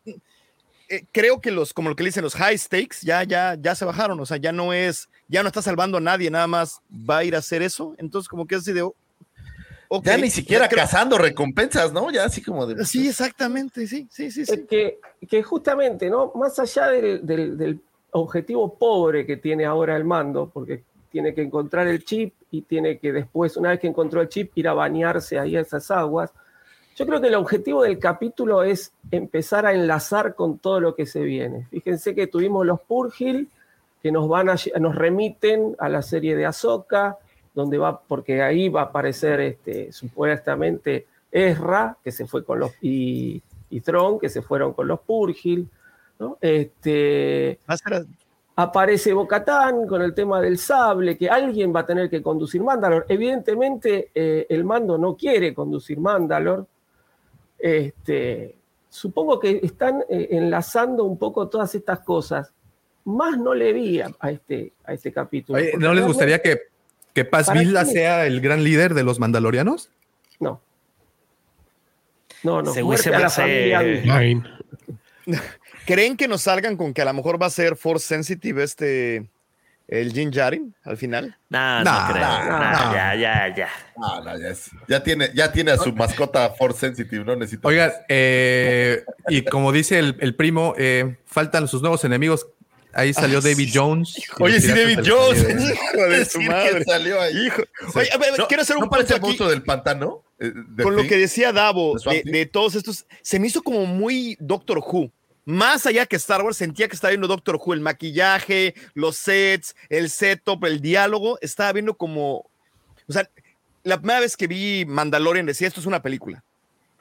eh, creo que los, como lo que dicen los high stakes, ya, ya, ya se bajaron, o sea, ya no es, ya no está salvando a nadie, nada más va a ir a hacer eso, entonces como que es así de, ya ni siquiera cazando recompensas, ¿no? Ya así como de. Sí, exactamente, sí, sí, sí. sí. Que, que, justamente, ¿no? Más allá del, del, objetivo pobre que tiene ahora el mando, porque tiene que encontrar el chip y tiene que después, una vez que encontró el chip, ir a bañarse ahí a esas aguas. Yo creo que el objetivo del capítulo es empezar a enlazar con todo lo que se viene. Fíjense que tuvimos los Purgil que nos van a, nos remiten a la serie de Ahsoka, donde va, porque ahí va a aparecer este, supuestamente Ezra, que se fue con los, y, y Tron, que se fueron con los Purgil, ¿no? Este, aparece Bocatán con el tema del sable, que alguien va a tener que conducir Mandalor. Evidentemente, eh, el mando no quiere conducir Mandalor. Este, supongo que están eh, enlazando un poco todas estas cosas. Más no le vi a, este, a este capítulo. ¿No les gustaría que ¿Que Paz Villa sea el gran líder de los mandalorianos? No. No, no. ¿Creen que nos salgan con que a lo mejor va a ser Force Sensitive este el Jin Jarin al final? No, no, creo. ya, ya, ya. ya, tiene, ya tiene a su mascota Force Sensitive, no necesito. Oigan, eh, y como dice el, primo, eh, faltan sus nuevos enemigos Ahí salió David Jones. Oye, sí, David Jones. Hijo de su madre. Salió ahí. Hijo. Oye, a ver, quiero hacer un ¿no parece aquí. del pantano? Eh, con lo que decía Davo, de, todos estos, se me hizo como muy Doctor Who. Más allá que Star Wars, sentía que estaba viendo Doctor Who, el maquillaje, los sets, el setup, el diálogo, estaba viendo como, o sea, la primera vez que vi Mandalorian decía, esto es una película.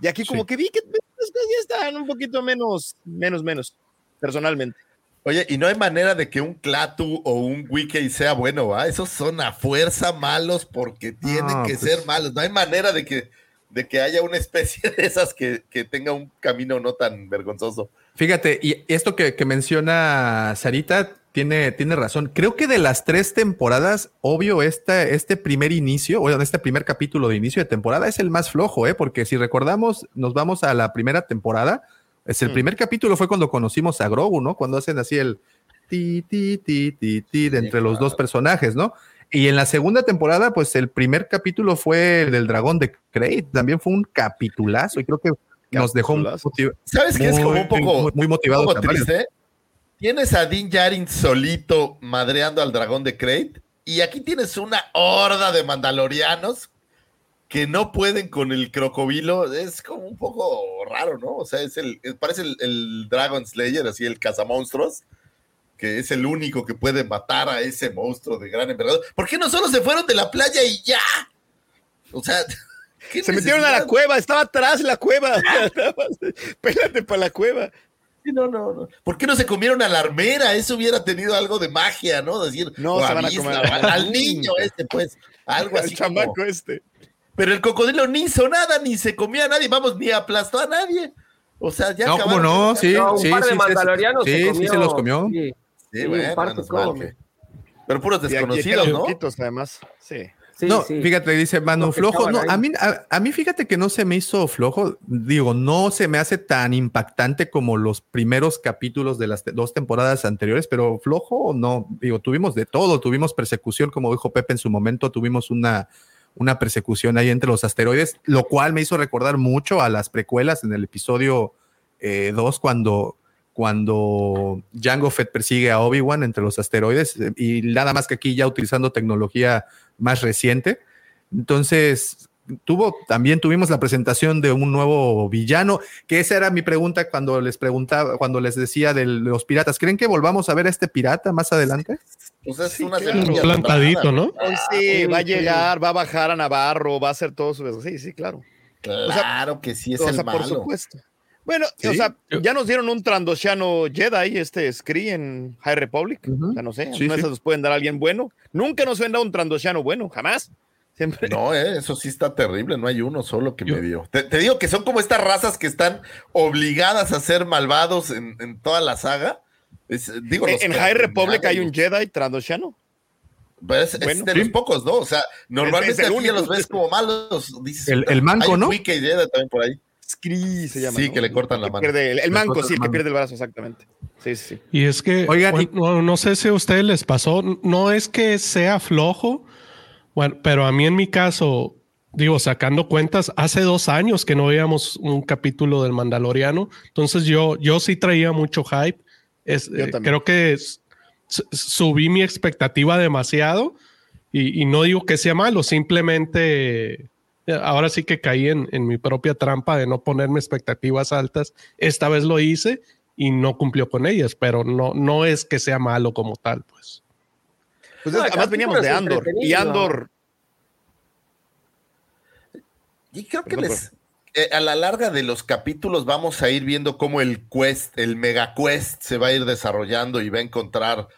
Y aquí como que vi que ya estaban un poquito menos, menos, menos, personalmente. Oye, y no hay manera de que un Clatu o un Wiki sea bueno, ¿va? Esos son a fuerza malos porque tienen que pues ser malos. No hay manera de que, de que haya una especie de esas que, tenga un camino no tan vergonzoso. Fíjate, y esto que, menciona Sarita tiene, tiene razón. Creo que de las tres temporadas, obvio, este, este primer inicio, o este primer capítulo de inicio de temporada es el más flojo, ¿eh? Porque si recordamos, nos vamos a la primera temporada es el mm. primer capítulo fue cuando conocimos a Grogu, ¿no? Cuando hacen así el ti, ti, ti, ti, ti de entre los dos personajes, ¿no? Y en la segunda temporada, pues el primer capítulo fue el del dragón de Crate, también fue un capitulazo y creo que nos dejó un ¿Sabes qué es como un poco muy, motivado? triste? Tienes a Din Djarin solito madreando al dragón de Crate y aquí tienes una horda de mandalorianos que no pueden con el crocobilo es como un poco raro, ¿no? O sea, es el, parece el, Dragon Slayer, así el cazamonstruos, que es el único que puede matar a ese monstruo de gran envergadura. ¿Por qué no solo se fueron de la playa y ya? O sea, se metieron a la cueva, estaba atrás la cueva. Pélate para la cueva. no, no, no. ¿Por qué no se comieron a la armera? Eso hubiera tenido algo de magia, ¿no? Decir, no, se van a comer al, niño este, pues. Algo así. El chamaco este. Pero el cocodrilo ni hizo nada, ni se comió a nadie, vamos, ni aplastó a nadie. O sea, ya No, como no, sí, sí, par de sí, mandalorianos sí, se sí, se los comió. Sí, sí bueno, Pero puros desconocidos, ¿no? además, sí. Sí, no, fíjate, dice Manu, flojo. No, a mí, a, mí fíjate que no se me hizo flojo. Digo, no se me hace tan impactante como los primeros capítulos de las dos temporadas anteriores, pero flojo no. Digo, tuvimos de todo. Tuvimos persecución, como dijo Pepe en su momento. Tuvimos una, una persecución ahí entre los asteroides, lo cual me hizo recordar mucho a las precuelas en el episodio 2 eh, cuando, cuando Jango Fett persigue a Obi-Wan entre los asteroides y nada más que aquí ya utilizando tecnología más reciente. Entonces, tuvo, también tuvimos la presentación de un nuevo villano, que esa era mi pregunta cuando les preguntaba, cuando les decía de los piratas. ¿Creen que volvamos a ver a este pirata más adelante? Pues es una plantadito, ¿no? sí, va a llegar, va a bajar a Navarro, va a hacer todo su. Sí, sí, claro. Claro que sí es el malo. Por supuesto. Bueno, o sea, ya nos dieron un Trandoshiano Jedi, este Scree en High Republic. Ya no sé, sí, nos pueden dar a alguien bueno. Nunca nos ven dado un Trandoshiano bueno, jamás. Siempre. No, eh, eso sí está terrible, no hay uno solo que me dio. Te, digo que son como estas razas que están obligadas a ser malvados en, toda la saga. digo, en, High Republic hay un Jedi Trandoshiano. Pues es, de los pocos, ¿no? O sea, normalmente aquí los ves como malos. Dices, el, el manco, ¿no? Jedi también por ahí. Scree se llama. Sí, que le cortan la mano. el, manco, sí, el que pierde el brazo, exactamente. Sí, sí. Y es que, Oigan, no, sé si a ustedes les pasó, no es que sea flojo, bueno, pero a mí en mi caso, digo, sacando cuentas, hace dos años que no veíamos un capítulo del Mandaloriano, entonces yo, yo sí traía mucho hype. Es, eh, creo que subí mi expectativa demasiado y, y no digo que sea malo, simplemente Ahora sí que caí en, mi propia trampa de no ponerme expectativas altas. Esta vez lo hice y no cumplió con ellas, pero no, no es que sea malo como tal, pues. Pues además veníamos de Andor y Andor. Y creo que les, eh, a la larga de los capítulos vamos a ir viendo cómo el quest, el mega quest se va a ir desarrollando y va a encontrar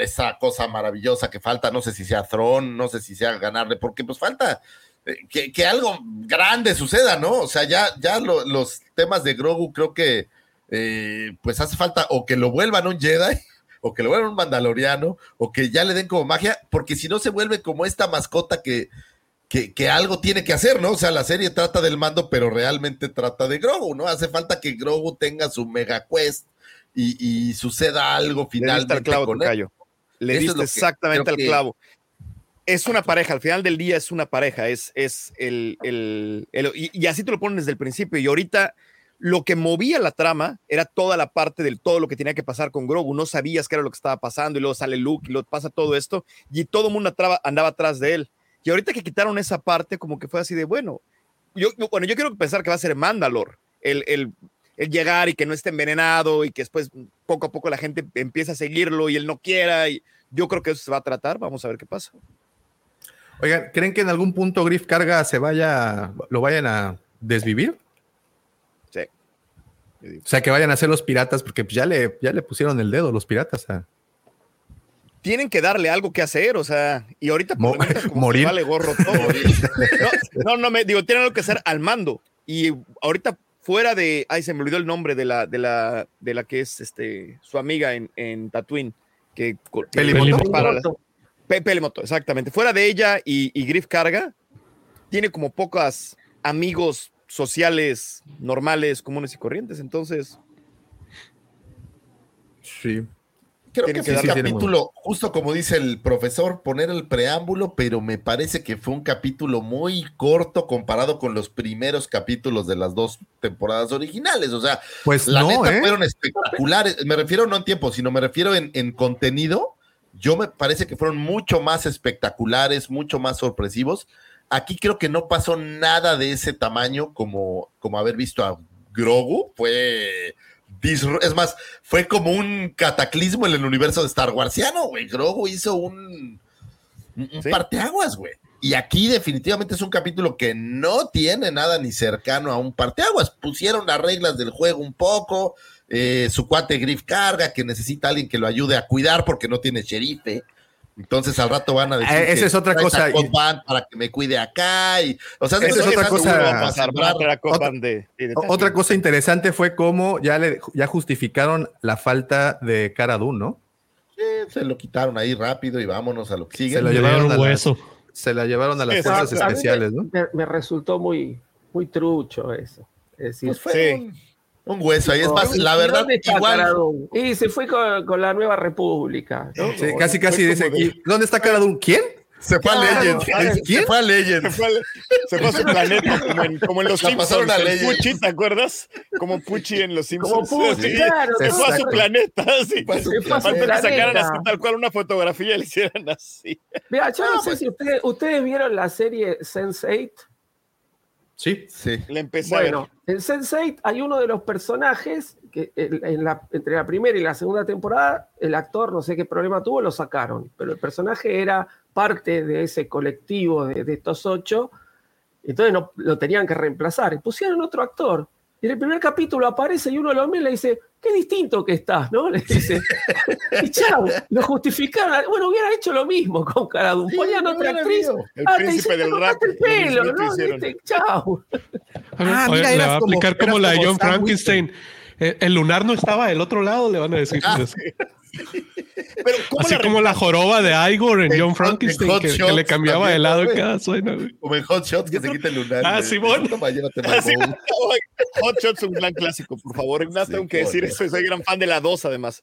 esa cosa maravillosa que falta, no sé si sea Throne, no sé si sea ganarle, porque pues falta que, algo grande suceda, ¿no? O sea, ya, ya los temas de Grogu creo que eh, pues hace falta o que lo vuelvan un Jedi, o que lo vuelvan un Mandaloriano, o que ya le den como magia, porque si no se vuelve como esta mascota que, que, algo tiene que hacer, ¿no? O sea, la serie trata del mando, pero realmente trata de Grogu, ¿no? Hace falta que Grogu tenga su mega quest y, suceda algo finalmente. Le clavo, con él. Le diste exactamente al clavo es una pareja, al final del día es una pareja, es, es el, el, y, así te lo ponen desde el principio. Y ahorita lo que movía la trama era toda la parte del todo lo que tenía que pasar con Grogu. No sabías qué era lo que estaba pasando y luego sale Luke y luego pasa todo esto y todo el mundo andaba atrás de él. Y ahorita que quitaron esa parte, como que fue así de bueno. Yo, bueno, yo quiero pensar que va a ser Mandalor, el, el, llegar y que no esté envenenado y que después poco a poco la gente empieza a seguirlo y él no quiera. Yo creo que eso se va a tratar. Vamos a ver qué pasa. Oigan, ¿creen que en algún punto Griff Carga se vaya, lo vayan a desvivir? O sea, que vayan a ser los piratas, porque ya le, ya le pusieron el dedo los piratas. Tienen que darle algo que hacer, o sea, y ahorita morir. vale gorro todo. no, no, me digo, tienen algo que hacer al mando. Y ahorita fuera de, ay, se me olvidó el nombre de la, de la, de la que es este, su amiga en, en Tatooine, que, para Pepe Moto, exactamente. Fuera de ella y, Griff Carga, tiene como pocas amigos sociales normales, comunes y corrientes. Entonces. Sí. Creo que fue un capítulo, justo como dice el profesor, poner el preámbulo, pero me parece que fue un capítulo muy corto comparado con los primeros capítulos de las dos temporadas originales. O sea, pues la neta ¿eh? fueron espectaculares. Me refiero no en tiempo, sino me refiero en, en contenido yo me parece que fueron mucho más espectaculares, mucho más sorpresivos. Aquí creo que no pasó nada de ese tamaño como, como haber visto a Grogu. Fue. Es más, fue como un cataclismo en el universo de Star Warsiano, güey. Grogu hizo un, un parteaguas, güey. Y aquí definitivamente es un capítulo que no tiene nada ni cercano a un parteaguas. Pusieron las reglas del juego un poco, eh, su cuate Griff carga, que necesita a alguien que lo ayude a cuidar porque no tiene sherife. Entonces al rato van a decir. Eh, esa es otra cosa. para que me cuide acá. Y, o sea, esa es otra cosa. otra, cosa interesante fue cómo ya, le, ya justificaron la falta de Cara ¿no? se lo quitaron ahí rápido y vámonos a lo que sigue. Se lo llevaron a hueso. se la llevaron a las fuerzas especiales, ¿no? Me, resultó muy, muy trucho eso. Es decir, pues un hueso, ahí es más, la verdad, igual. Y se fue con, la Nueva República. Sí, casi, casi dice, ¿dónde está Caradun? ¿Quién? Se fue a Legend. ¿Quién? Se fue a Legend. Se fue a, su planeta, como en, como en los Simpsons. A Puchi, ¿te acuerdas? Como Puchi en los Simpsons. Como Puchi, claro. Se fue a su planeta, sí. Falta que sacaran así, tal cual una fotografía y le hicieran así. Mira, yo no, sé pues si ustedes, ustedes vieron la serie Sense8. Sí, sí. Le empecé bueno, en Sense8 hay uno de los personajes que en la, entre la primera y la segunda temporada, el actor, no sé qué problema tuvo, lo sacaron. Pero el personaje era parte de ese colectivo de, de estos ocho. Entonces no, lo tenían que reemplazar. Y pusieron otro actor. Y en el primer capítulo aparece y uno lo mira y le dice, qué distinto que estás, ¿no? Le dice. y chao, lo justificaron. Bueno, hubiera hecho lo mismo con Caradun. Sí, Ponían otra actriz. El ah, príncipe del rap. El pelo, ¿no? Chao. Ah, mira, le va a aplicar como, como la de John Frankenstein. Eh, el lunar no estaba del otro lado, le van a decir. Ah, Pero Así como la joroba de Igor en, John Frankenstein, que, que, le cambiaba de lado en cada suena. Como en Hot Shots, que se quita el lunar. Ah, Simón. Hot Shots es un gran clásico, por favor. No tengo que decir eso. Soy gran fan de la 2, además.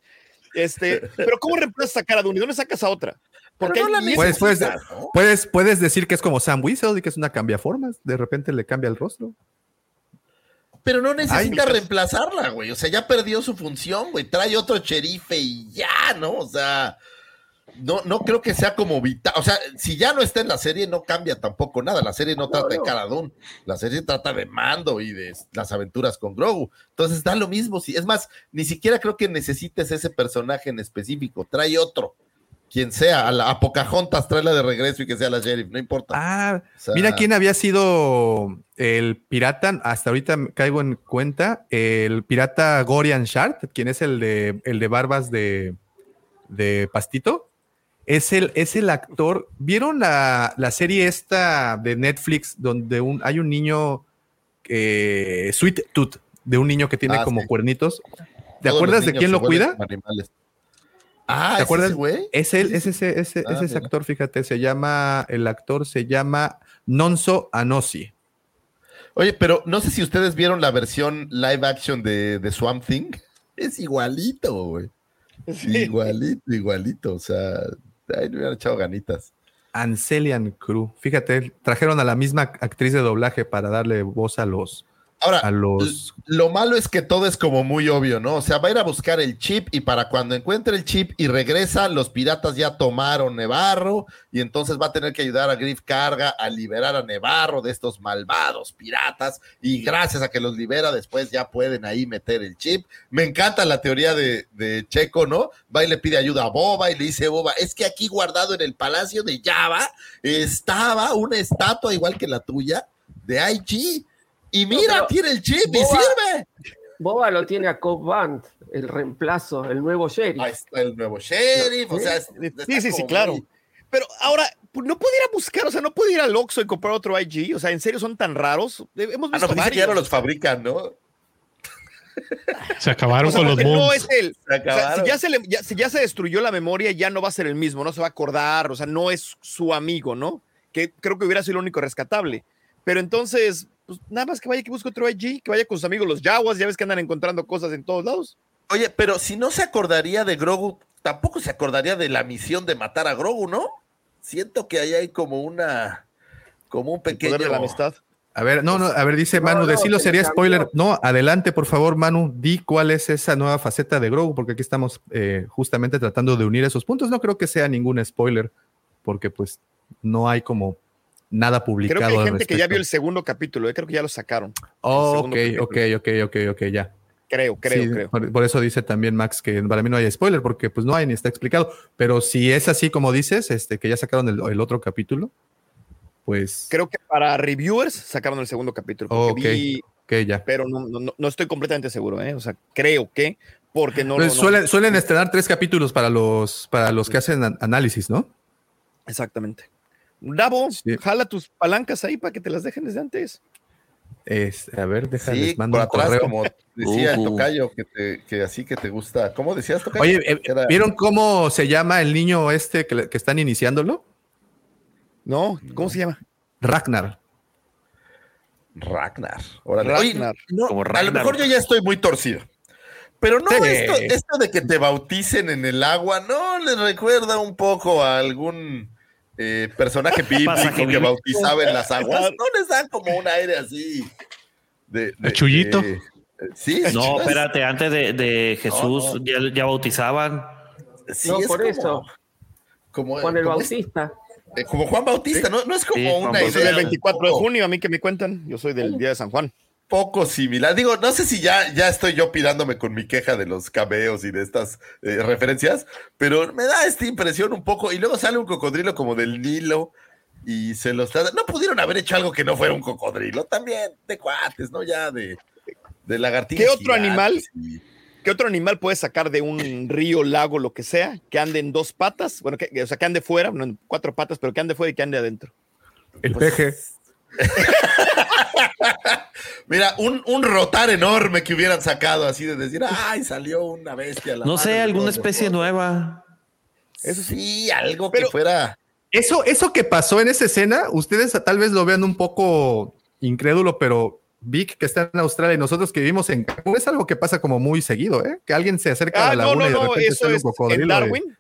Este, pero ¿cómo reemplazas a cara de ¿Dónde sacas a otra? Porque no puedes, puedes, puedes, puedes, decir que es como Sam Weasel y que es una cambiaformas. De repente le cambia el rostro. Pero no necesita reemplazarla, güey. O sea, ya perdió su función, güey. Trae otro sherife y ya, ¿no? O sea, no, no creo que sea como vital. O sea, si ya no está en la serie, no cambia tampoco nada. La serie no, trata de Caradón. La serie trata de Mando y de las aventuras con Grogu. Entonces da lo mismo. Si, es más, ni siquiera creo que necesites ese personaje en específico. Trae otro quien sea, a, la, a Pocahontas traerla de regreso y que sea la sheriff, no importa. Ah, mira quién había sido el pirata, hasta ahorita caigo en cuenta, el pirata Gorian Shard, quien es el de, el de barbas de, de Pastito, es el, es el actor, ¿vieron la, la serie esta de Netflix donde un, hay un niño, eh, Sweet Tooth, de un niño que tiene ah, como cuernitos? ¿Te acuerdas de quién lo cuida? Animales. Ah, ¿te acuerdas, güey? Es él, es ese, ese, ah, ese actor, fíjate, se llama, el actor se llama Nonso Anosi. Oye, pero no sé si ustedes vieron la versión live action de, de Swamp Thing. Es igualito, güey. Igualito, igualito. O sea, ahí le hubieran echado ganitas. Ancelian Crew. Fíjate, trajeron a la misma actriz de doblaje para darle voz a los, Ahora, lo malo es que todo es como muy obvio, ¿no? O sea, va a ir a buscar el chip y para cuando encuentre el chip y regresa, los piratas ya tomaron Nevarro y entonces va a tener que ayudar a Griff Carga a liberar a Nevarro de estos malvados piratas y gracias a que los libera después ya pueden ahí meter el chip. Me encanta la teoría de, de Checo, ¿no? Va y le pide ayuda a Boba y le dice, Boba, es que aquí guardado en el palacio de Java estaba una estatua igual que la tuya de IG y mira, tiene el chip y sirve. Boba lo tiene a Cobb Band, el reemplazo, el nuevo sheriff. Ahí está el nuevo sheriff, o sea, sí, sí, sí, claro. Pero ahora, no pudiera buscar, o sea, no puede ir al Oxxo y comprar otro IG, o sea, en serio son tan raros. Hemos visto ah, no, ya no los fabrican, ¿no? Se acabaron con los no es él. si, ya se si ya se destruyó la memoria, ya no va a ser el mismo, no se va a acordar, o sea, no es su amigo, ¿no? Que creo que hubiera sido lo único rescatable. Pero entonces, pues nada más que vaya que busque otro IG, que vaya con sus amigos los Jaguars, ya ves que andan encontrando cosas en todos lados. Oye, pero si no se acordaría de Grogu, tampoco se acordaría de la misión de matar a Grogu, ¿no? Siento que ahí hay como una, como un pequeño... de la amistad. A ver, no, no, a ver, dice Manu, decirlo sería spoiler. No, adelante, por favor, Manu, di cuál es esa nueva faceta de Grogu, porque aquí estamos eh, justamente tratando de unir esos puntos. No creo que sea ningún spoiler, porque pues no hay como nada publicado. Creo que hay gente que ya vio el segundo capítulo, eh, creo que ya lo sacaron. Oh, ok, ok, ok, ok, ok, ya. Creo, creo, creo. Por, eso dice también Max que para mí no hay spoiler, porque pues no hay ni está explicado. Pero si es así como dices, este, que ya sacaron el, otro capítulo, pues. Creo que para reviewers sacaron el segundo capítulo. ok, ya. Pero no, no, estoy completamente seguro, ¿eh? O sea, creo que. Porque no, pues suelen, suelen estrenar tres capítulos para los, para los que hacen análisis, ¿no? Exactamente. Davo, jala tus palancas ahí para que te las dejen desde antes. Es, a ver, déjales, sí, por atrás, como decía el uh. tocayo, que, que, así que te gusta. ¿Cómo decías, tocayo? Oye, eh, ¿vieron cómo se llama el niño este que, que están iniciándolo? No, ¿cómo se llama? Ragnar. Ragnar. Ragnar. A lo mejor yo ya estoy muy torcido. Pero no, esto, esto de que te bauticen en el agua, ¿no les recuerda un poco a algún eh, personaje bíblico que bautizaba en las aguas, no les dan como un aire así de, chullito. sí, no, espérate, antes de, Jesús Ya, bautizaban. no, por eso. Como, con el bautista. Eh, como Juan Bautista, ¿no? No es como Sí, una yo soy idea del 24 de junio, a mí que me cuentan. Yo soy del día de San Juan. Poco similar. Digo, no sé si ya, ya estoy yo pirándome con mi queja de los cameos y de estas eh, referencias, pero me da esta impresión un poco. Y luego sale un cocodrilo como del Nilo y se los trata. No pudieron haber hecho algo que no fuera un cocodrilo, también de cuates, ¿no? Ya de, de lagartijas. ¿Qué otro gigantes animal? y- ¿Qué otro animal puedes sacar de un río, lago, lo que sea, que ande en dos patas? Bueno, que, o sea, que ande fuera, no en cuatro patas, pero que ande fuera y que ande adentro. El peje. Mira, un, un rotar enorme que hubieran sacado así de decir, ay, salió una bestia. la No sé, alguna especie nosotros". nueva. Eso sí, algo Pero- que fuera. Eso, eso que pasó en esa escena, ustedes tal vez lo vean un poco incrédulo, pero Vic, que está en Australia, y nosotros que vivimos en Cancún, es algo que pasa como muy seguido, ¿eh? Que alguien se acerca a Ah, la no, laguna no, y de no, repente eso sale un es cocodrilo. en de- Darwin.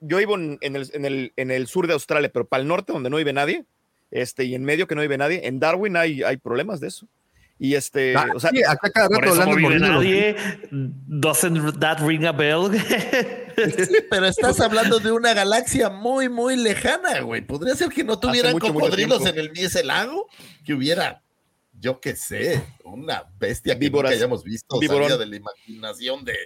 Yo vivo en, en el, en, el, en el sur de Australia, pero para el norte, donde no vive nadie, este, y en medio que no vive nadie, en Darwin hay, hay problemas de eso. Y este, Ah, o sea, sí, acá cada rato hablando los- nadie. Doesn't that ring a bell? Sí, pero estás hablando de una galaxia muy, muy lejana, güey. Podría ser que no tuvieran mucho, mucho cocodrilos en tiempo. el ese lago, que hubiera, yo qué sé, una bestia que Víboras. nunca hayamos visto, salida de la imaginación de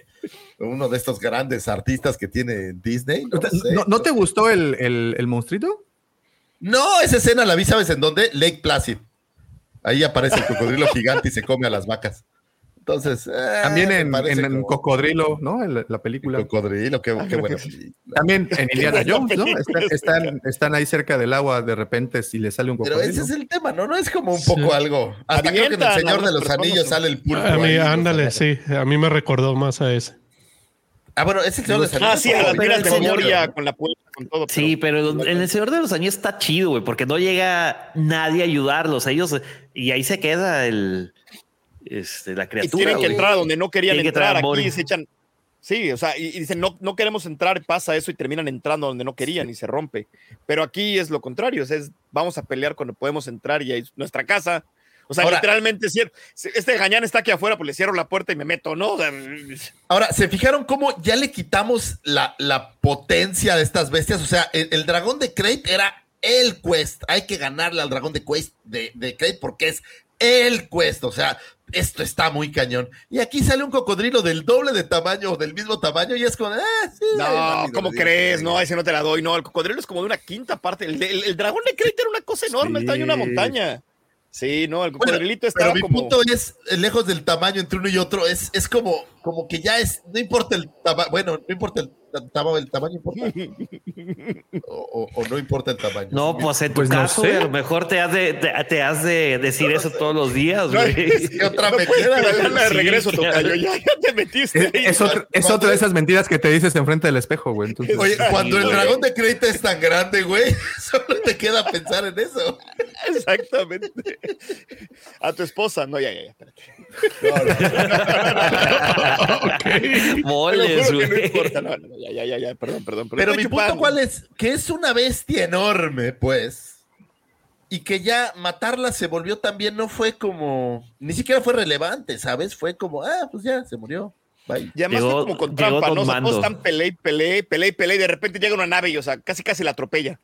uno de estos grandes artistas que tiene Disney. No, sé. ¿No, no te gustó el, el, el monstruito? No, esa escena la vi, ¿sabes en dónde? Lake Placid. Ahí aparece el cocodrilo gigante y se come a las vacas. Entonces, eh, También en, Cocodrilo, ¿no? En la, la película. Cocodrilo, qué, qué buena película. También en Indiana Jones, ¿no? Están, están, están ahí cerca del agua de repente si le sale un Pero cocodrilo. ese es el tema, ¿no? No es como un poco algo. Hasta creo que en el Señor de los Anillos sale el pulpo. A mí, ahí, ándale, ¿no? sí. A mí me recordó más a ese. Ah, bueno, es el Señor de los Anillos. ah, sí, a las pero miras el de señor- memoria con la puerta, con todo. Sí, pero en El Señor de los Años está chido, güey, porque no llega nadie a ayudarlos. Ellos, y ahí se queda el, este, la y criatura. tienen que güey. entrar donde no querían Tienen que entrar. a Aquí se echan. Sí, o sea, y, y dicen, no, no queremos entrar, pasa eso y terminan entrando donde no querían y se rompe. Pero aquí es lo contrario, o sea, es, vamos a pelear cuando podemos entrar y es nuestra casa. O sea, Ahora- literalmente, este gañán está aquí afuera, pues le cierro la puerta y me meto, ¿no? Ahora, ¿se fijaron cómo ya le quitamos la, la potencia de estas bestias? O sea, el, el dragón de Crate era el quest. Hay que ganarle al dragón de quest de, de Crate porque es el quest. O sea, esto está muy cañón. Y aquí sale un cocodrilo del doble de tamaño o del mismo tamaño y es como, ah, sí. no, ¿cómo crees? No, ese no te la doy. No, el cocodrilo es como de una quinta parte. El, el- el dragón de Crate era una cosa enorme, Sí. estaba en una montaña. Sí, no, el Bueno, cocodrilito pero estaba mi como. punto es, eh, lejos del tamaño entre uno y otro, es, es como, como que ya es, no importa el tamaño, bueno, no importa el, tamaño, el tamaño importa. o, o- o no importa el tamaño. No, pues en tu Pues no caso, sé. güey, a lo mejor te has de, te, te has de decir eso todos los días, güey. ¿Qué otra No me puedes queda? regalarla de Sí, regreso, claro. tocayo. Ya, ya te metiste. Es, es otra, es otra de esas mentiras que te dices enfrente del espejo, güey. Entonces, Oye, cuando el güey. dragón de crédito es tan grande, güey, solo te queda pensar en eso. Exactamente. A tu esposa. No, ya, ya, ya. Espérate. Moles, que no güey. importa. No, no, ya, ya, ya, ya. Perdón, perdón. Pero mi punto cuál es, que es una bestia enorme, pues, y que ya matarla se volvió también, no fue como, ni siquiera fue relevante, ¿sabes? Fue como, ah, pues ya, se murió. Bye. Y además Llegó- fue como con trampa, ¿no? O sea, Mando. están pelea y pelea, y pelea y pelea, y de repente llega una nave y, o sea, casi casi la atropella.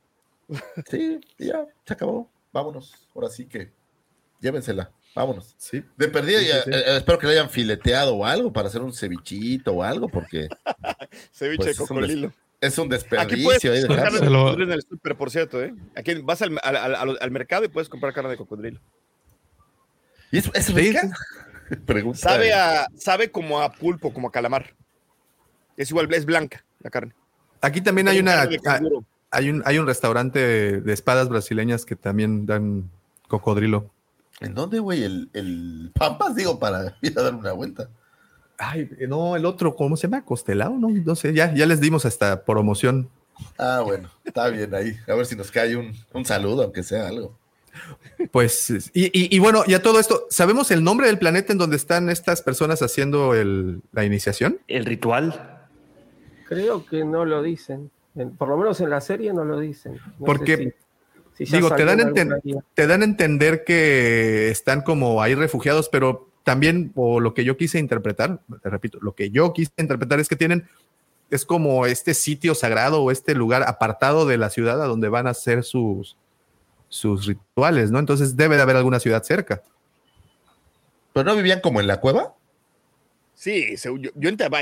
Sí, ya, se acabó. Vámonos. Ahora sí que llévensela. Vámonos. sí. De perdida, Sí, sí, ya, sí. eh, espero que le hayan fileteado o algo para hacer un cevichito o algo, porque Ceviche Pues de es un cocodrilo. es un Aquí puedes desperdicio. ahí de comprar carne. cocodrilo en el súper, por cierto, ¿eh? Aquí vas al, al- al- al mercado y puedes comprar carne de cocodrilo. ¿Y es, es rica? Pregunta. Sabe, a, sabe como a pulpo, como a calamar. Es igual, es blanca la carne. Aquí también hay una hay un hay un restaurante de espadas brasileñas que también dan cocodrilo. ¿En dónde, güey? El, el Pampas, digo, para ir a dar una vuelta. Ay, no, el otro, ¿cómo se llama? Costelao, no, no sé, ya, ya les dimos hasta promoción. Ah, bueno, está bien ahí. A ver si nos cae un, un saludo, aunque sea algo. Pues, y, y- y bueno, ya todo esto, ¿sabemos el nombre del planeta en donde están estas personas haciendo el- la iniciación? El ritual. Creo que no lo dicen. En- por lo menos en la serie no lo dicen. No Porque, sé si- si ya Digo, te dan, te dan a entender que están como ahí refugiados, pero también, o lo que yo quise interpretar, te repito, lo que yo quise interpretar es que tienen es como este sitio sagrado o este lugar apartado de la ciudad a donde van a hacer sus, sus rituales, ¿no? Entonces debe de haber alguna ciudad cerca. ¿Pero no vivían como en la cueva? Sí, yo, yo entiendo.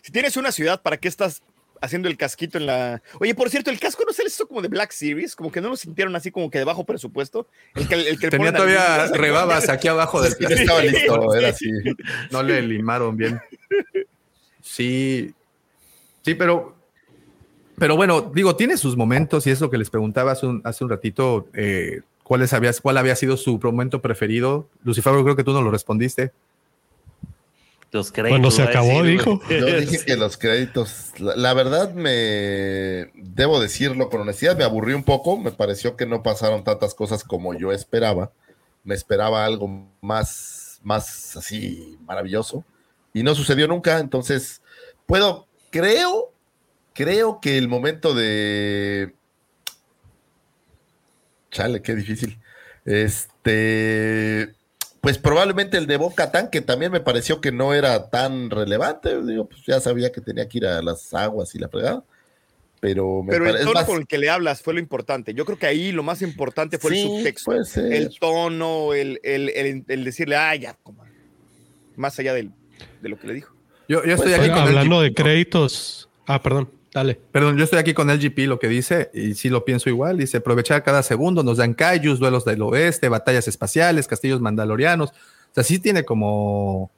si tienes una ciudad, ¿para qué estás haciendo el casquito en la. Oye, por cierto, el casco no se les hizo como de Black Series, como que no lo sintieron así como que de bajo presupuesto. El que, el que Tenía todavía rebabas aquí abajo del casco. estaba listo, era así. No le limaron bien. Sí. Sí, pero. Pero bueno, digo, tiene sus momentos y es lo que les preguntaba hace un, hace un ratito. Eh, ¿cuál, había, ¿Cuál había sido su momento preferido? Lucifer, creo que tú no lo respondiste. Los créditos. Cuando se acabó, dijo. Yo dije que los créditos, la, verdad me, debo decirlo con honestidad, me aburrí un poco, me pareció que no pasaron tantas cosas como yo esperaba, me esperaba algo más, más así maravilloso y no sucedió nunca, entonces puedo, creo, creo que el momento de... Chale, qué difícil. Este pues probablemente el de Boca Tan, que también me pareció que no era tan relevante. Digo, pues ya sabía que tenía que ir a las aguas y la fregada. Pero, me pero el tono con el que le hablas fue lo importante. Yo creo que ahí lo más importante fue el subtexto. El tono, el, el, el, decirle, ah, ya, más allá de lo que le dijo. Yo, yo estoy pues, aquí hablando de créditos. Ah, perdón. Dale. Perdón, yo estoy aquí con LGP, lo que dice, y sí lo pienso igual. Dice: aprovechar cada segundo, nos dan kaijus, duelos del oeste, batallas espaciales, castillos mandalorianos. O sea, sí tiene como.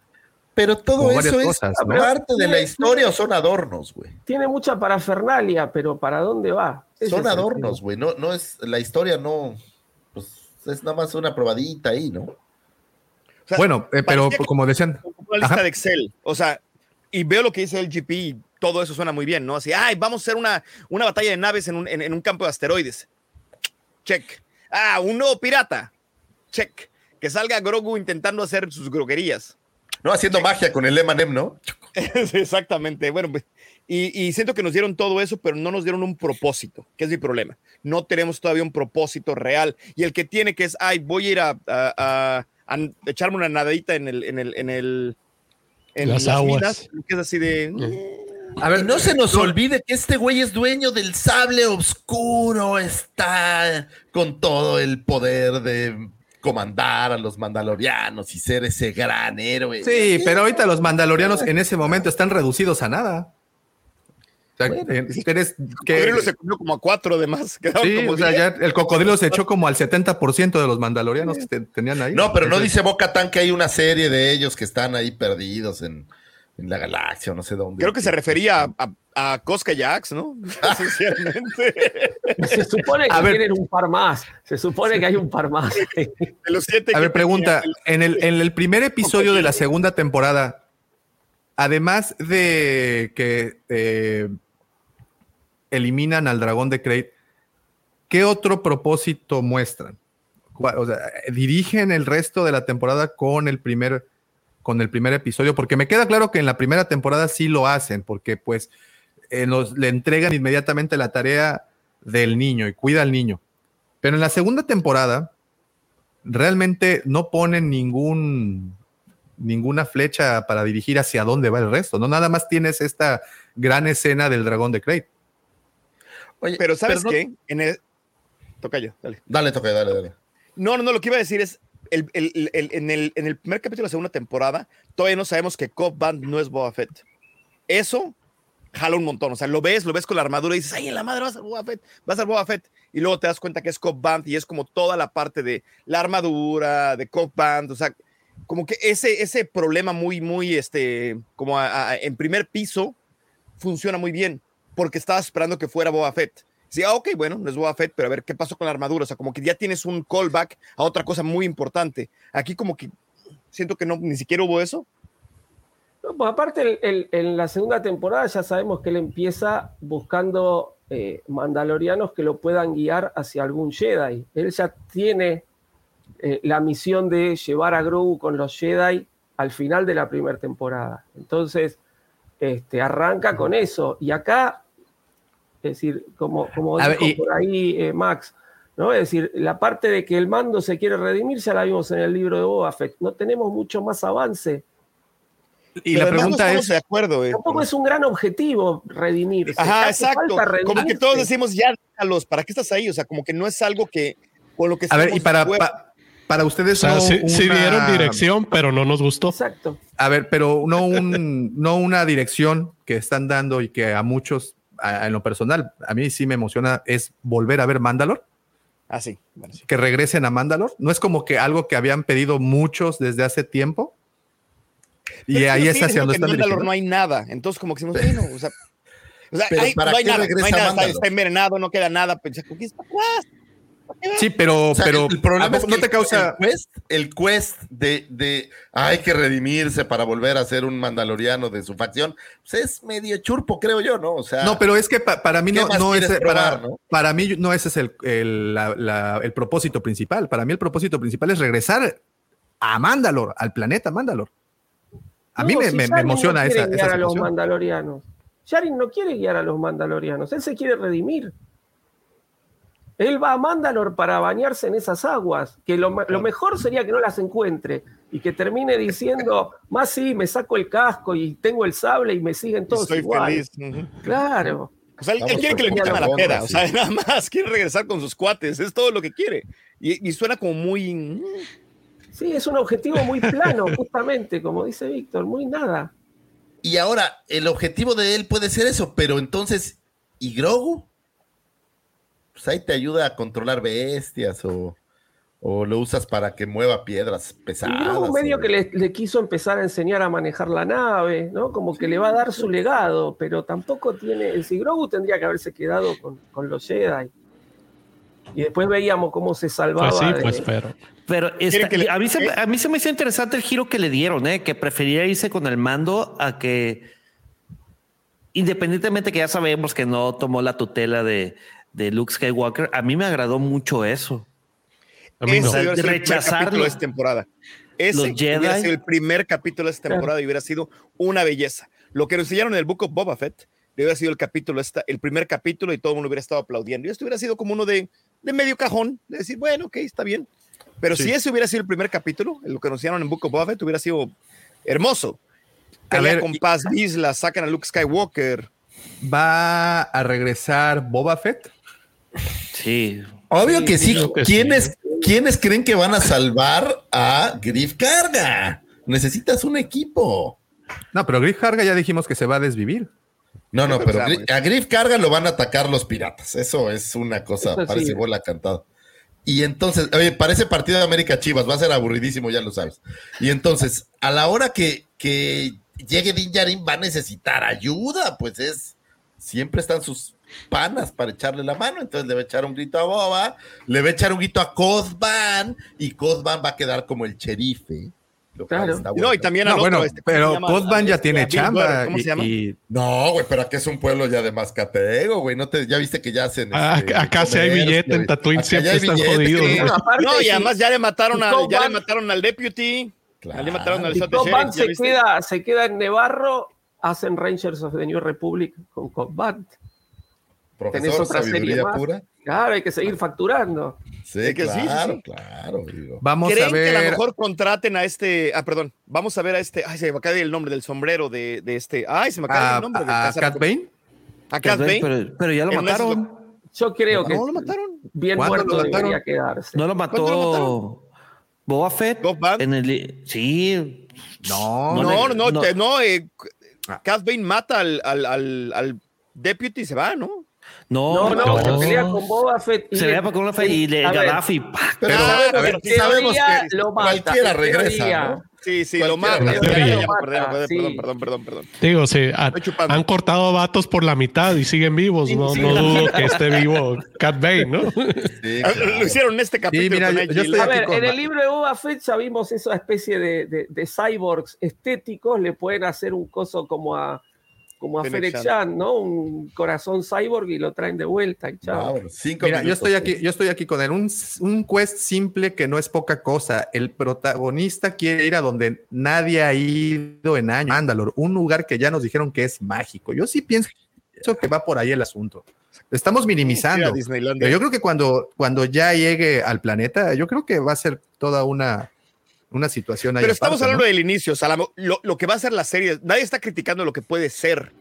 Pero todo eso es parte de la historia o son adornos, güey. Tiene mucha parafernalia, pero ¿para dónde va? son adornos, güey. No, no es, la historia no, pues es nada más una probadita ahí, ¿no? bueno, eh, pero como decían. Una lista de Excel. O sea, y veo lo que dice LGP todo eso suena muy bien, ¿no? Así, ay, vamos a hacer una, una batalla de naves en un, en, un campo de asteroides. Check. Ah, un nuevo pirata. Check. Que salga Grogu intentando hacer sus groguerías. No, haciendo magia con el Emanem, ¿no? Exactamente. Bueno, pues, y, siento que nos dieron todo eso, pero no nos dieron un propósito, que es mi problema. No tenemos todavía un propósito real. Y el que tiene que es, ay, voy a ir a, echarme una nadadita en el, en el, en el, en las, aguas. que es así de. A ver, no se nos olvide que este güey es dueño del sable oscuro, está con todo el poder de comandar a los mandalorianos y ser ese gran héroe. Sí, pero ahorita los mandalorianos en ese momento están reducidos a nada. O sea, El cocodrilo se comió como a cuatro de más. Sí, o sea, ya el cocodrilo se echó como al 70% de los mandalorianos que tenían ahí. No, pero no dice Boca Tan que hay una serie de ellos que están ahí perdidos en, en la galaxia o no sé dónde. Creo que se refería a, a, Cosca Jax, ¿no? se supone que tienen un par más. Se supone que hay un par más. a ver, pregunta. En el, en el primer episodio de la segunda temporada, además de que eh, eliminan al dragón de Crate, ¿qué otro propósito muestran? O sea, dirigen el resto de la temporada con el primer con el primer episodio, porque me queda claro que en la primera temporada sí lo hacen, porque pues eh, le entregan inmediatamente la tarea del niño y cuida al niño. Pero en la segunda temporada realmente no ponen ningún ninguna flecha para dirigir hacia dónde va el resto, no nada más tienes esta gran escena del dragón de Crate. Oye, pero ¿sabes qué? En el toca yo, dale. Dale, toca, dale, dale. No, no, no, lo que iba a decir es el, en, el, en, el, primer capítulo de la segunda temporada, todavía no sabemos que Cobb Band no es Boba Fett. Eso jala un montón. O sea, lo ves, lo ves con la armadura y dices, ay, en la madre va a Boba Fett, va a Boba Fett. Y luego te das cuenta que es Cobb Band y es como toda la parte de la armadura, de Cobb Band. O sea, como que ese, ese problema muy, muy, este, como en primer piso, funciona muy bien porque estaba esperando que fuera Boba Fett. Sí, ah, ok, bueno, no es Boba Fett, pero a ver qué pasó con la armadura. O sea, como que ya tienes un callback a otra cosa muy importante. Aquí como que siento que no, ni siquiera hubo eso. Pues aparte, en la segunda temporada ya sabemos que él empieza buscando eh, mandalorianos que lo puedan guiar hacia algún Jedi. Él ya tiene eh, la misión de llevar a Grogu con los Jedi al final de la primera temporada. Entonces, este, arranca con eso. Y acá es decir, como, como dijo por ahí eh, Max, ¿no? Es decir, la parte de que el mando se quiere redimir ya la vimos en el libro de Boba Fett. No tenemos mucho más avance. Y la pregunta es. De acuerdo, eh. Tampoco es un gran objetivo redimirse. Ajá, exacto. Como que todos decimos, ya déjalos, ¿para qué estás ahí? O sea, como que no es algo que. Con lo que a ver, y para, para ustedes. O sea, no sí, sí, dieron dirección, pero no nos gustó. Exacto. A ver, pero no, un, no una dirección que están dando y que a muchos, a, en lo personal, a mí sí me emociona, es volver a ver Mandalor. Ah, sí. Bueno, sí. Que regresen a Mandalor. No es como que algo que habían pedido muchos desde hace tiempo. Y ahí es hacia donde están en Mandalor dirigiendo. no hay nada. Entonces, como que decimos, bueno, o sea. O sea, Pero hay- ¿para no hay nada, no hay nada, está, está envenenado, no queda nada. Pues, ¿qué es? Sí, pero, O sea, pero el problema ¿a es que no te causa. el quest, el quest de, de hay que redimirse para volver a ser un mandaloriano de su facción, pues es medio churpo, creo yo, ¿no? O sea, No, pero es que pa- para mí ¿qué no, es quieres para, probar, no? para mí no ese es el, el, la- la- el propósito principal. Para mí el propósito principal es regresar a Mandalor, al planeta Mandalor. A mí me, si me- me Yarin emociona no esa, esa guiar a los mandalorianos. Yarin no quiere guiar a los mandalorianos, él se quiere redimir. Él va a Mandalor para bañarse en esas aguas, que lo, lo mejor sería que no las encuentre y que termine diciendo, más sí, me saco el casco y tengo el sable y me siguen todos Estoy igual. feliz. Claro. O sea, él, quiere que le metan a la peda, o así. sea, nada más quiere regresar con sus cuates, es todo lo que quiere. Y, y suena como muy. Sí, es un objetivo muy plano, justamente, como dice Víctor, muy nada. Y ahora, el objetivo de él puede ser eso, pero entonces, ¿y Grogu? Pues ahí te ayuda a controlar bestias o, o lo usas para que mueva piedras Y pesadas. Grogu medio o- que le, le quiso empezar a enseñar a manejar la nave, ¿no? Como que le va a dar su legado, pero tampoco tiene. Si Grogu tendría que haberse quedado con, con los Jedi. Y después veíamos cómo se salvaba. Pues sí, de- pues pero. Pero esta- ¿Quieren que le- a, mí se, a mí se me hizo interesante el giro que le dieron, ¿eh? que preferiría irse con el mando a que, independientemente que ya sabemos que no tomó la tutela de, de Luke Skywalker, a mí me agradó mucho eso. A mí ese no. hubiera el primer Rechazarlo. capítulo de esta temporada. Ese Los hubiera Jedi. sido el primer capítulo de esta temporada y hubiera sido una belleza. Lo que nos enseñaron en el Book of Boba Fett hubiera sido el capítulo, esta, el primer capítulo y todo el mundo hubiera estado aplaudiendo. Y esto hubiera sido como uno de, de medio cajón, de decir, bueno, ok, está bien. Pero si ese hubiera sido el primer capítulo, lo que nos enseñaron en Book of Boba Fett hubiera sido hermoso. A Pelea ver, con Paz Vizla, sacan a Luke Skywalker. ¿Va a regresar Boba Fett? Sí. Obvio que sí. que ¿Quiénes, ¿Quiénes creen que van a salvar a Griff Carga? Necesitas un equipo. No, pero Griff Carga ya dijimos que se va a desvivir. No, no, pero a Griff Carga lo van a atacar los piratas. Eso es una cosa, Eso sí. parece bola cantada. Y entonces, oye, parece partido de América Chivas, va a ser aburridísimo, ya lo sabes. Y entonces, a la hora que, que llegue Din Djarin va a necesitar ayuda, pues es, siempre están sus panas para echarle la mano, entonces le va a echar un grito a Boba, le va a echar un grito a Cosban, y Cosban va a quedar como el sherife. cual Claro. No, y también No, al bueno, otro, este, ¿cómo se pero llama? Cosban ya Este, tiene chamba. ¿Cómo y- se llama? y- No, güey, pero aquí es un pueblo ya de mascatego, güey. No te, ya viste que ya hacen. Ah, este, acá sí hay billete, en. Tatooine siempre están billete, jodidos, No, y si- además ya le mataron si al, ya le mataron al deputy. Claro. Ya le mataron al si ¿ya se queda, se queda en Nevarro, hacen Rangers of the New Republic con. Tenés Profesor, otra serie sabiduría más. pura. Claro, hay que seguir facturando. Sí, Sí que sí, claro, sí. claro. digo. Vamos a ¿Creen que a lo ver. mejor contraten a este, ah, perdón, vamos a ver a este, ay, se me acaba el nombre del sombrero de, de este, ay, se me acaba de ir A, el nombre de a Cat Bane. a Cat Bane. Pero, pero ya lo En mataron. Yo creo que No, lo mataron. bien ¿Cuándo muerto lo mataron? debería quedarse. No lo ¿Cuándo lo mató Boba Fett. En el, sí. No, No, No, no, no, no. eh, Ah. Cat Bane mata al, al, al, al deputy y se va, ¿no? No, No, no, No. se pelea con Boba Fett. y Se le- ve con Boba Fett y le Gaddafi. Pero, Ah, sabemos, a ver, sabemos que lo mata, cualquiera regresa, teoría. ¿no? Sí, sí, lo mata. Perdón, perdón, perdón, perdón. Digo, sí, han cortado vatos por la mitad y siguen vivos. Sí, No, sí. no dudo que esté vivo Cat Bane, ¿no? Sí, Ah, claro. Lo hicieron en este capítulo. mira, con yo- Edgy yo estoy A ver, con- en el libro de Boba Fett ya vimos esa especie de, de- de cyborgs estéticos, le pueden hacer un coso como a como a Shand, ¿no? Un corazón cyborg y lo traen de vuelta y chao. Cinco Mira, yo estoy aquí, yo estoy aquí con él. Un, un quest simple que no es poca cosa. El protagonista quiere ir a donde nadie ha ido en años. Mandalor, un lugar que ya nos dijeron que es mágico. Yo sí pienso que va por ahí el asunto. Estamos Sí, minimizando. Disneylandia. Pero yo creo que cuando, cuando ya llegue al planeta, yo creo que va a ser toda una, una situación ahí. Pero estamos aparte, hablando ¿no? del inicio, o sea, lo, lo que va a ser la serie, nadie está criticando lo que puede ser.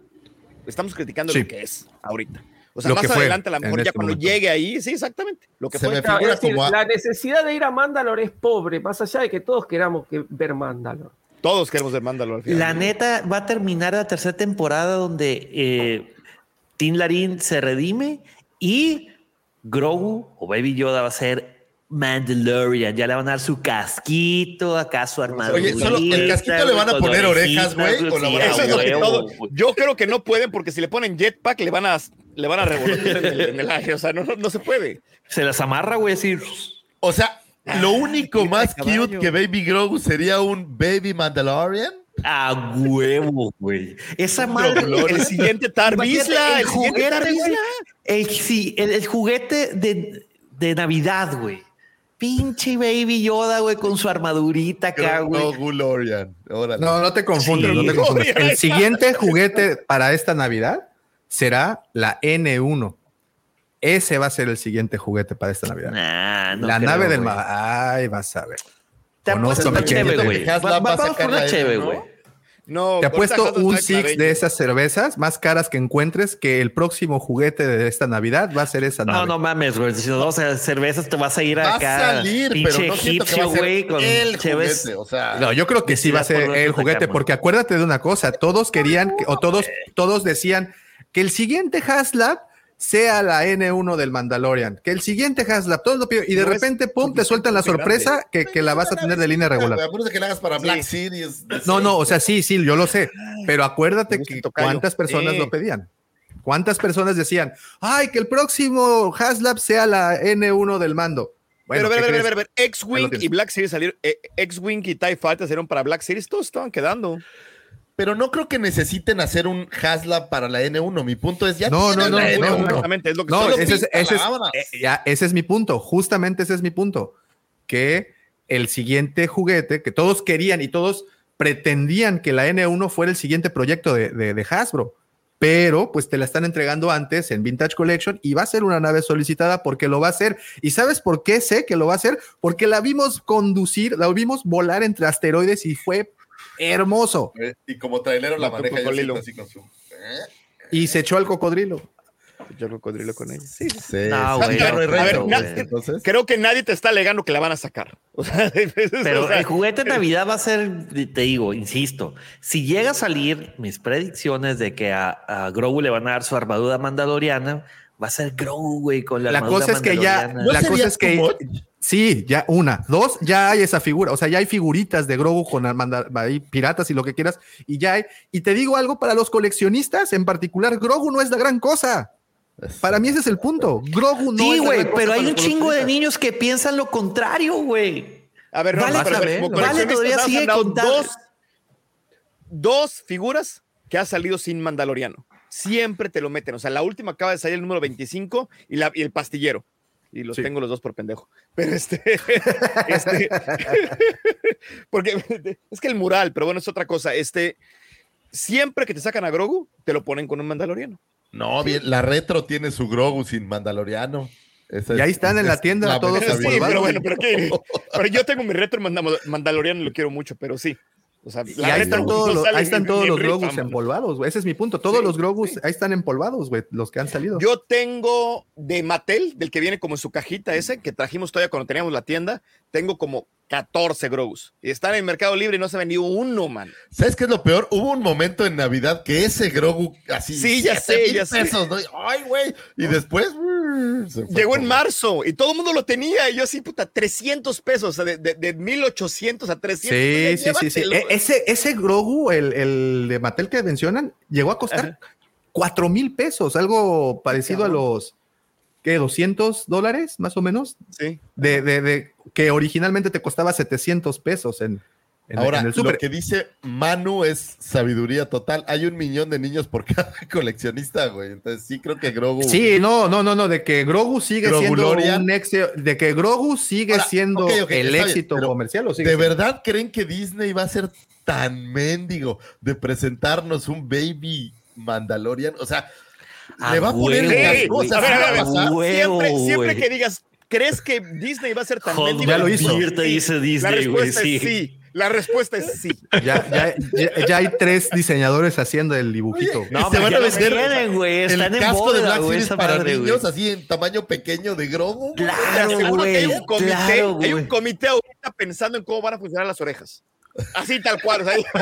Estamos criticando Sí. lo que es ahorita. O sea, Lo más que adelante, a lo mejor ya este cuando momento. llegue ahí, sí, exactamente. Lo que Se fue. me Claro, figura es decir, como a- la necesidad de ir a Mandalore es pobre, más allá de que todos queramos que ver Mandalore. Todos queremos ver Mándalo al final. La neta va a terminar la tercera temporada donde eh, Tin Larin se redime y Grogu o Baby Yoda va a ser Mandalorian. Ya le van a dar su casquito, acá su armadura. Oye, solo el casquito le van a poner orejas, güey, o lo van a- Eso es lo que huevo, todo- güey. Yo creo que no pueden porque si le ponen jetpack le van a, le van a revolotear en el, en el aire. O sea, no, no, no se puede. Se las amarra, güey, así. O sea, lo único más cute que Baby Grogu sería un Baby Mandalorian. A huevo, güey. Esa madre. El siguiente Tar Imagínate, Vizsla, el el siguiente juguete, Tar güey. Vizsla. El, sí, el, el juguete de, de Navidad, güey. Pinche Baby Yoda, güey, con su armadurita acá, güey. Grogu Lorian. Órale. No, no te confundas, Sí. no te confundas. El siguiente juguete para esta Navidad será la N1. Ese va a ser el siguiente juguete para esta Navidad. Nah, no la creo, nave del mar. Ay, vas a ver. Te apuesto una de güey. Vamos por una ¿no? güey. No, Te apuesto un six claveño. de esas cervezas más caras que encuentres que el próximo juguete de esta Navidad va a ser esa No, nave. no mames, güey. Si nos vamos a cervezas, te vas a ir Va a acá. salir, pero pinche no egipcio, a güey, con el cheves. juguete. O sea, No, yo creo que sí va a ser el te juguete, sacamos. porque acuérdate de una cosa, todos querían, que- o todos, todos decían que el siguiente Haslab sea la N1 del Mandalorian, que el siguiente Haslab, todos lo piden, y de No es repente, pum, te sueltan la sorpresa que, que la vas a tener de línea regular. Acuérdate que la hagas para Sí. Black Series. No, no, o sea, sí, sí, yo lo sé, pero acuérdate que cuántas personas lo pedían. ¿Cuántas personas decían, ay, que el próximo Haslab sea la N1 del mando? Bueno, pero, a ver, ¿qué a ver, ver, X-Wing y Black Series salieron, eh, X-Wing y TIE Fighter salieron para Black Series, todos estaban quedando. Pero no creo que necesiten hacer un Haslab para la N1. Mi punto es ya. No, tienen no, la no, N1. no, Exactamente, es lo que No, estoy ese es, pinta, ese, es, eh, ya, ese es mi punto, justamente ese es mi punto, que el siguiente juguete que todos querían y todos pretendían que la N1 fuera el siguiente proyecto de, de- de Hasbro, pero pues te la están entregando antes en Vintage Collection y va a ser una nave solicitada porque lo va a hacer. ¿Y sabes por qué sé que lo va a hacer? Porque la vimos conducir, la vimos volar entre asteroides y fue hermoso. Eh, Y como trailero la Como maneja cocodrilo. así con su. ¿eh? Y se echó al cocodrilo. Yo cocodrilo con ella. Sí, No, güey, no, a ver, güey. Entonces, Creo que nadie te está alegando que la van a sacar. O sea, Pero o sea, el juguete de Navidad va a ser, te digo, insisto, si llega a salir mis predicciones de que a, a Grogu le van a dar su armadura mandaloriana, va a ser Grogu, güey, con la, La armadura cosa es que ya, mandaloriana. ¿No la cosa es que much? Sí, ya una, dos, ya hay esa figura, o sea, ya hay figuritas de Grogu con ahí, piratas y lo que quieras, y ya hay, y te digo algo para los coleccionistas, en particular, Grogu no es la gran cosa. Para mí ese es el punto. Grogu no Sí, es la güey, gran cosa pero hay un chingo de niños que piensan lo contrario, güey. a ver, no, Vale, pero, como todavía sigue contando. dos, dos figuras que ha salido sin Mandaloriano. Siempre te lo meten. O sea, la última acaba de salir el número 25 y, la, y el pastillero. Y los Sí. tengo los dos por pendejo. Pero este, este porque es que el mural, pero bueno, es otra cosa. Este, siempre que te sacan a Grogu, te lo ponen con un Mandaloriano. no, bien, la retro tiene su Grogu sin Mandaloriano. Esa Y ahí es- están en la es tienda todos mejor Sí, pero bueno, pero, ¿qué? pero yo tengo mi retro Manda- Mandaloriano y lo quiero mucho, pero sí. O sea, Y ahí están todos no los, ahí están ni- todos ni los Grogus empolvados, güey. Ese es mi punto. Todos Sí, los Grogus sí. ahí están empolvados, güey, los que han salido. Yo tengo de Mattel, del que viene como en su cajita ese, que trajimos todavía cuando teníamos la tienda, tengo como 14 Grogus. Y están en el Mercado Libre y no se ha vendido uno, man. ¿Sabes qué es lo peor? Hubo un momento en Navidad que ese Grogu así. Sí, ya sé, ya sé. pesos, ¿no? Ay, güey. Y después. uh, Llegó en marzo y todo el mundo lo tenía. Y yo así, puta, 300 pesos, o sea, de, de, de 1800 a 300. Sí, sí, sí, sí. E- Ese, ese Grogu, el, el de Mattel que mencionan, llegó a costar cuatro mil pesos, algo parecido a los, ¿qué? 200 dólares, más o menos, Sí. de, de, de- que originalmente te costaba 700 pesos en, en, Ahora, en el lo super. que dice Manu es sabiduría total. Hay un millón de niños por cada coleccionista, güey. Entonces sí creo que Grogu. Sí, no, no, no, no, de que Grogu sigue siendo un éxito, de que Grogu sigue Ahora, siendo el bien, éxito comercial. ¿o sigue ¿De siendo? verdad creen que Disney va a ser tan mendigo de presentarnos un baby Mandalorian? O sea, le va a poner huevo, las Sí, cosas. a ver, a ver, ¿qué va a a ver, pasar? Huevo, siempre, siempre que digas ¿crees que Disney va a ser tan Joder, ya lo hizo. Te dice La Disney, güey, respuesta sí. es sí. La respuesta es sí. Ya, ya, ya- ya hay tres diseñadores haciendo el dibujito. No, Se pero van a lo vender tienen, güey. el Están en casco de boda, Black güey, Series esa para madre, güey. niños, así en tamaño pequeño de. Te Claro, que hay güey. un comité, Claro, hay un güey. comité ahorita pensando en cómo van a funcionar las orejas. Así tal cual, o sea,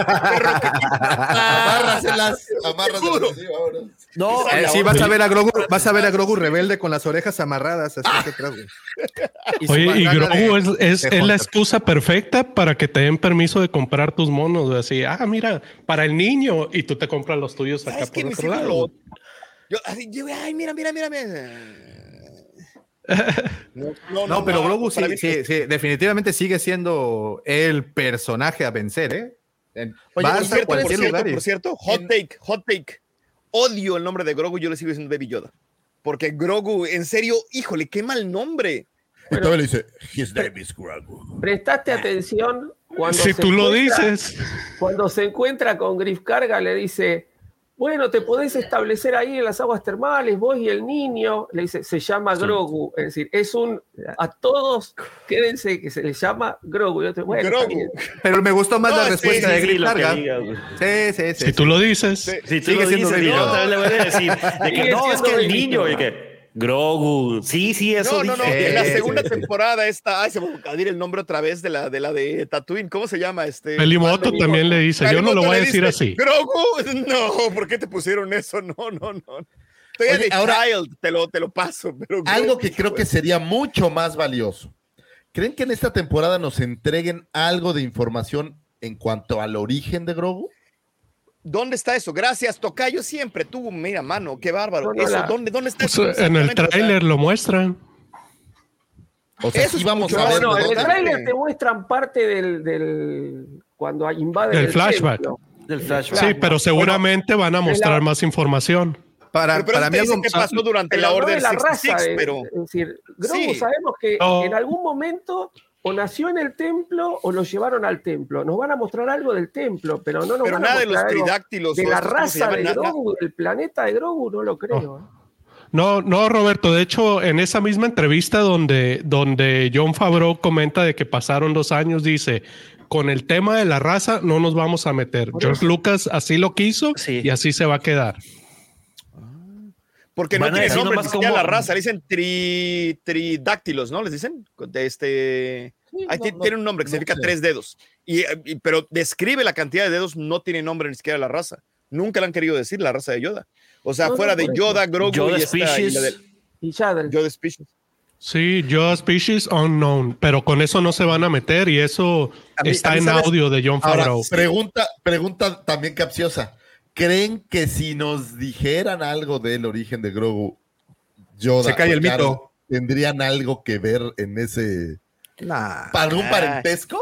Amárraselas, amárraselas. Así, vámonos. No, Eh, sí, vas a ver a Grogu, vas a ver a Grogu rebelde con las orejas amarradas, así que atrás, güey. Y Oye, y Grogu de- es, es, de es la excusa perfecta para que te den permiso de comprar tus monos. güey. Así, ah, mira, para el niño y tú te compras los tuyos acá por otro lado. lo- Yo, así, yo, ay, mira, mira, mira, mira. No, No, pero Grogu sí, sí, sí, definitivamente sigue siendo el personaje a vencer, ¿eh? En- Oye, vas por a cierto, por cualquier cierto, por cierto, hot take, hot take. Odio el nombre de Grogu, yo le sigo diciendo Baby Yoda. Porque Grogu, en serio, híjole, qué mal nombre. Y todavía le dice, his name is Grogu. Prestaste atención cuando Si se tú lo encuentra- dices. Cuando se encuentra con Griff Carga, le dice: Bueno, te podés establecer ahí en las aguas termales, vos y el niño. Le dice: Se llama Grogu. Es decir, es un. A todos, quédense que se le llama Grogu. Yo te, bueno, está Grogu. bien. Pero me gustó más No, la sí, respuesta sí, de sí, Carga. diga, güey. Sí, sí, sí. Si tú lo dices. Sí. Si tú Sigue lo siendo dices, yo también le voy a decir de que no, es que el niño, y que Grogu, sí, sí, eso No, no, no. En la segunda temporada esta, ay, se me va a decir el nombre otra vez de la de la de Tatooine. ¿Cómo se llama este? Pelimoto también le dice, yo no lo voy a decir dice, así. Grogu, no, ¿por qué te pusieron eso? No, no, no. Estoy Oye, ahora- child, te lo, te lo paso. Pero Algo que creo que sería mucho más valioso. ¿Creen que en esta temporada nos entreguen algo de información en cuanto al origen de Grogu? ¿Dónde está eso? Gracias, Tocayo, siempre tú, mira, mano, qué bárbaro. No, no, eso, ¿dónde, ¿Dónde está Pues, eso? en el tráiler lo muestran. O sea, Eso sí vamos mucho a ver. No, de en el tráiler te muestran parte del, del cuando invaden Del el flashback. templo. Del flashback. Sí, pero seguramente van a mostrar la- más información. Para, Pero, pero para mí te dice algo... qué pasó durante Pero la no Orden de la 66, raza, pero... es decir, Grogu Sí. sabemos que No. en algún momento o nació en el templo o lo llevaron al templo. Nos van a mostrar algo del templo, pero no nos Pero van a nada de los mostrar tridáctilos. de la estos, ¿cómo se raza de Grogu, del planeta de Grogu, no lo creo. ¿eh? No, no, Roberto. De hecho, en esa misma entrevista donde, donde John Favreau comenta de que pasaron dos años, dice, con el tema de la raza no nos vamos a meter. George. Lucas así lo quiso Sí. y así se va a quedar. Porque no Van tiene nombre, siquiera cómo- la raza, le dicen tri, tridáctilos, ¿no? Les dicen, de este... Ahí no, ti- no, tiene un nombre que no significa sé. tres dedos. Y, y- pero describe la cantidad de dedos, no tiene nombre ni siquiera la raza. Nunca le han querido decir la raza de Yoda. O sea, No, no, fuera de. Yoda, Grogu Yoda y, esta, y la de Yoda Species. Sí, Yoda Species Unknown, pero con eso no se van a meter y eso mí- está en ¿sabes? audio de John Ahora, Favreau. pregunta, pregunta también capciosa. ¿Creen que si nos dijeran algo del origen de Grogu, Yoda Se cae o el Carl mito. tendrían algo que ver en ese Nah, algún parentesco?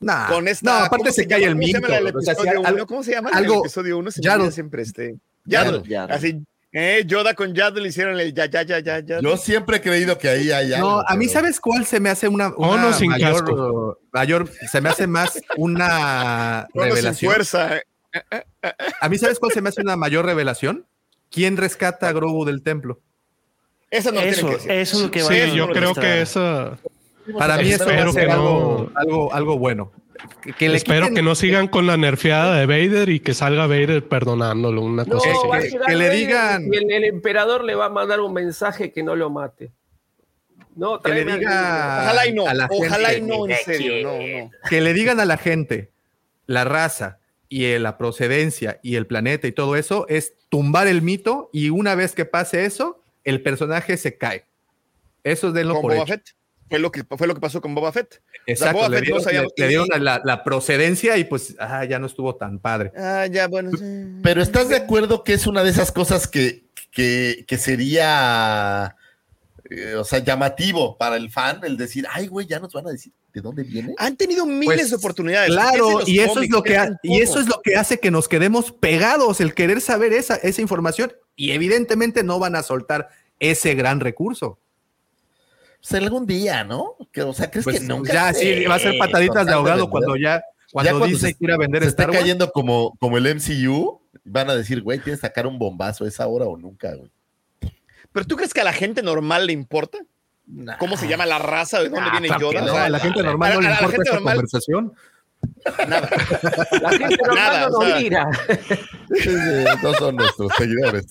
nah. Con esta, no, aparte ¿cómo se cae el ¿Cómo se mito. o sea, si? ¿Cómo se llama algo- el episodio 1? Se siempre este. Yaddle. Yaddle. Así, eh, Yoda con Yaddle le hicieron el ya, ya, ya, ya, ya. Yo siempre he creído que ahí hay algo. No, a mí, pero- ¿sabes cuál se me hace una, Oh, no, sin mayor, casco. mayor, se me hace más una sin revelación? fuerza. A mí, ¿sabes cuál se me hace una mayor revelación? ¿Quién rescata a Grogu del templo? Esa no Eso, tiene que eso es lo que Sí, yo creo que eso. Para mí eso va a ser algo, no. algo, algo bueno. Que, que le Espero quiten- que no sigan con la nerfeada de Vader y que salga Vader perdonándolo, una No, cosa así. va a que- llegar que le digan- Y el, el emperador le va a mandar un mensaje que no lo mate. No, Que le diga-. Ojalá y no. Ojalá y no, en serio. No, no. que le digan a la gente la raza y eh, la procedencia y el planeta y todo eso es tumbar el mito y una vez que pase eso, el personaje se cae. Eso es de lo Con por Boba hecho. Fett. Fue lo, que, fue lo que pasó con Boba Fett. Exacto, Boba le Fett no dieron, sabía- le- le dieron la, la procedencia y pues ah, ya no estuvo tan padre. Ah, ya, bueno. sí. Pero ¿estás de acuerdo que es una de esas cosas que, que, que sería, eh, o sea, llamativo para el fan el decir, ay, güey, ya nos van a decir de dónde viene? Han tenido miles Pues, de oportunidades. Claro, y eso es lo que ha- y eso es lo que hace que nos quedemos pegados, el querer saber esa, esa información y evidentemente no van a soltar ese gran recurso. Pues algún día, ¿no? Que, o sea, ¿crees Pues que nunca? ya sí, va a ser pataditas de ahogado cuando ya cuando cuando Disney se- quiera vender se está Star Wars. cayendo como, como el MCU, van a decir, güey, tienes que sacar un bombazo esa hora o nunca, güey. Pero tú crees que a la gente normal le importa? cómo se llama la raza, de dónde Ah, viene claro Yoda. no, O sea, a la gente normal a- no le a la importa gente esta normal, conversación. nada. La gente normal Nada, no nos mira. Sí, sí, no son nuestros seguidores.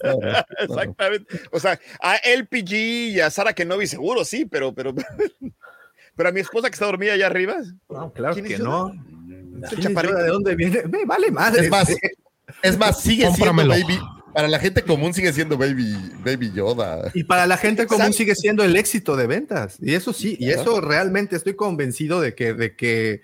Exactamente. O sea, a LPG y a Sara Kenobi seguro, sí, pero, pero, pero a mi esposa que está dormida allá arriba. No, claro ¿Quién es que Yoda? no. ¿Quién? ¿De dónde viene? Me vale madre. Es más, es más, sigue siendo Cómpramelo. Baby. Para la gente común sigue siendo Baby, baby Yoda. Y para la gente común Exacto. sigue siendo el éxito de ventas. Y eso sí, y eso realmente estoy convencido de que, de que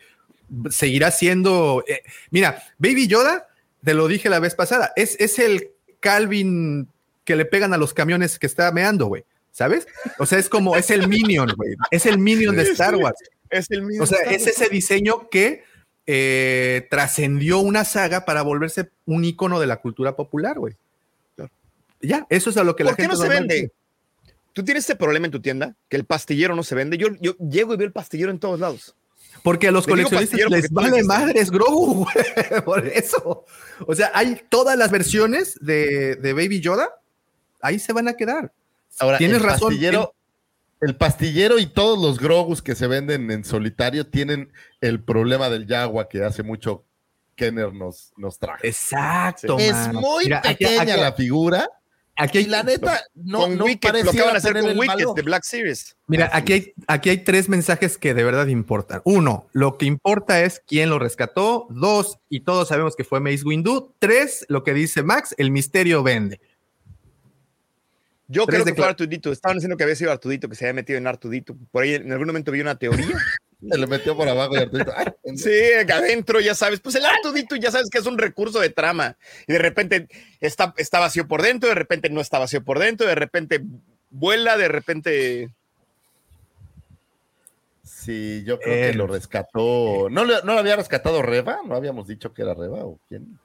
seguirá siendo. eh, mira, Baby Yoda, te lo dije la vez pasada, es, es el Calvin que le pegan a los camiones que está meando, güey. ¿Sabes? O sea, es como, es el Minion, güey. Es el Minion de Star Wars. Es el mismo. O sea, Star es Wars. ese diseño que eh, trascendió una saga para volverse un icono de la cultura popular, güey. Ya, eso es a lo que la ¿Por qué gente no se vende? ¿Tú tienes este problema en tu tienda? Que el pastillero no se vende. Yo, yo llego y veo el pastillero en todos lados. Porque a los Le coleccionistas les vale madres Grogu, güey, por eso. O sea, hay todas las versiones de, de Baby Yoda, ahí se van a quedar. Ahora, Tienes el razón. Pastillero, el pastillero y todos los Grogus que se venden en solitario tienen el problema del Yagua que hace mucho Kenner nos, nos trajo. Exacto. Es mano. muy Mira, aquí- pequeña aquí- la figura. Aquí hay, y la neta, no, con no Wicked, lo pareciera acaban de hacer con Wicked de Black Series. Mira, aquí hay, aquí hay tres mensajes que de verdad importan. Uno, lo que importa es quién lo rescató. Dos, y todos sabemos que fue Mace Windu. Tres, lo que dice Max, el misterio vende. Yo creo que de fue Artudito. Estaban diciendo que había sido Artudito, que se había metido en Artudito. Por ahí en algún momento vi una teoría. Se lo metió por abajo y Arturito, ay, Sí, adentro, ya sabes. Pues el Artudito ya sabes que es un recurso de trama. Y de repente está, está vacío por dentro, de repente no está vacío por dentro, de repente vuela, de repente. Sí, yo creo que lo rescató. ¿No, ¿No lo había rescatado Reba? ¿No habíamos dicho que era Reba o quién?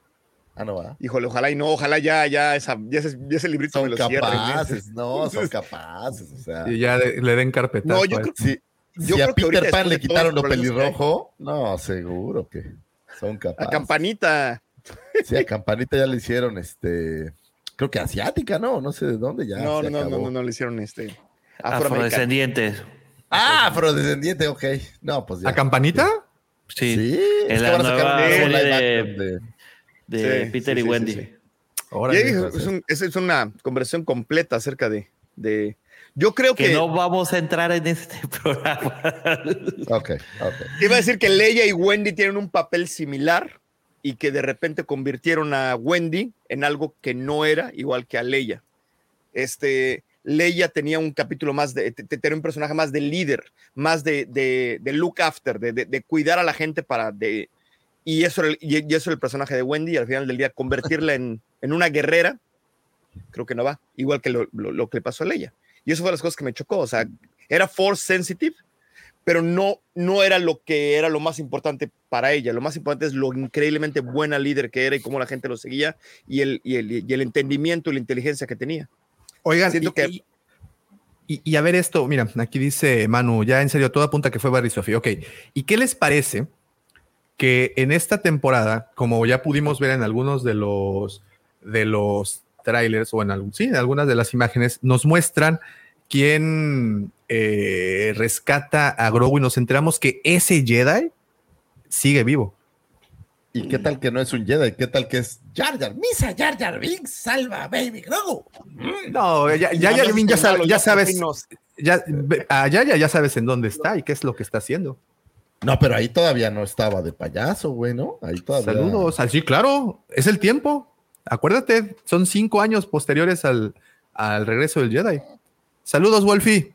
Ah, no va. Híjole, ojalá y no, ojalá ya, ya, esa, ya, ese, ya ese librito me Son lo cierren. capaces, no, son capaces. O sea, Y ya de- le den carpetazo. No, yo a creo- si, Yo si a creo que ahorita Peter Pan le quitaron lo que hay- pelirrojo, no, seguro que son A capaces. campanita. Sí, a Campanita ya le hicieron, este, creo que asiática, ¿no? No sé de dónde ya. no, no, no, no, no, le hicieron este. Afrodescendientes. Ah, afrodescendiente, ok. No, pues ya. ¿A campanita? Sí. Sí, En que la a nueva de- De Sí, Peter sí, y sí, Wendy. sí, sí. Órale, Ya dije, pues, es, un- es- es una conversación completa acerca de, de- yo creo Que que, no vamos a entrar en este programa. Ok, ok. iba a decir que Leia y Wendy tienen un papel similar y que de repente convirtieron a Wendy en algo que no era igual que a Leia. Este, Leia tenía un capítulo más de, te- te- tenía un personaje más de líder, más de, de, de look after, de, de- de cuidar a la gente para, de, y eso, y, eso era el personaje de Wendy, y al final del día convertirla en, en una guerrera, creo que no va, igual que lo, lo- lo que le pasó a Leia. Y eso fue las cosas que me chocó, o sea, era force sensitive, pero no, no era lo que era lo más importante para ella. Lo más importante es lo increíblemente buena líder que era y cómo la gente lo seguía y el, y el, y el entendimiento y la inteligencia que tenía. Oigan, Siento y, que- y- y- a ver esto, mira, aquí dice Manu, ya en serio, todo apunta que fue Barry Sophie. Ok, ¿y qué les parece que en esta temporada, como ya pudimos ver en algunos de los de los trailers o en algún, sí, en algunas de las imágenes, nos muestran quién eh, rescata a Grogu y nos enteramos que ese Jedi sigue vivo. ¿Y qué tal que no es un Jedi? ¿Qué tal que es Jar Jar? Misa Jar Jar Binks, salva a Baby Grogu. No, ya, ya, ya, ya, sabes, ya sabes, ya, ya sabes en dónde está y qué es lo que está haciendo. No, pero ahí todavía no estaba de payaso, güey, ¿no? Ahí todavía. Saludos. Ah, Sí, claro, es el tiempo. Acuérdate, son cinco años posteriores al, al regreso del Jedi. Saludos, Wolfie.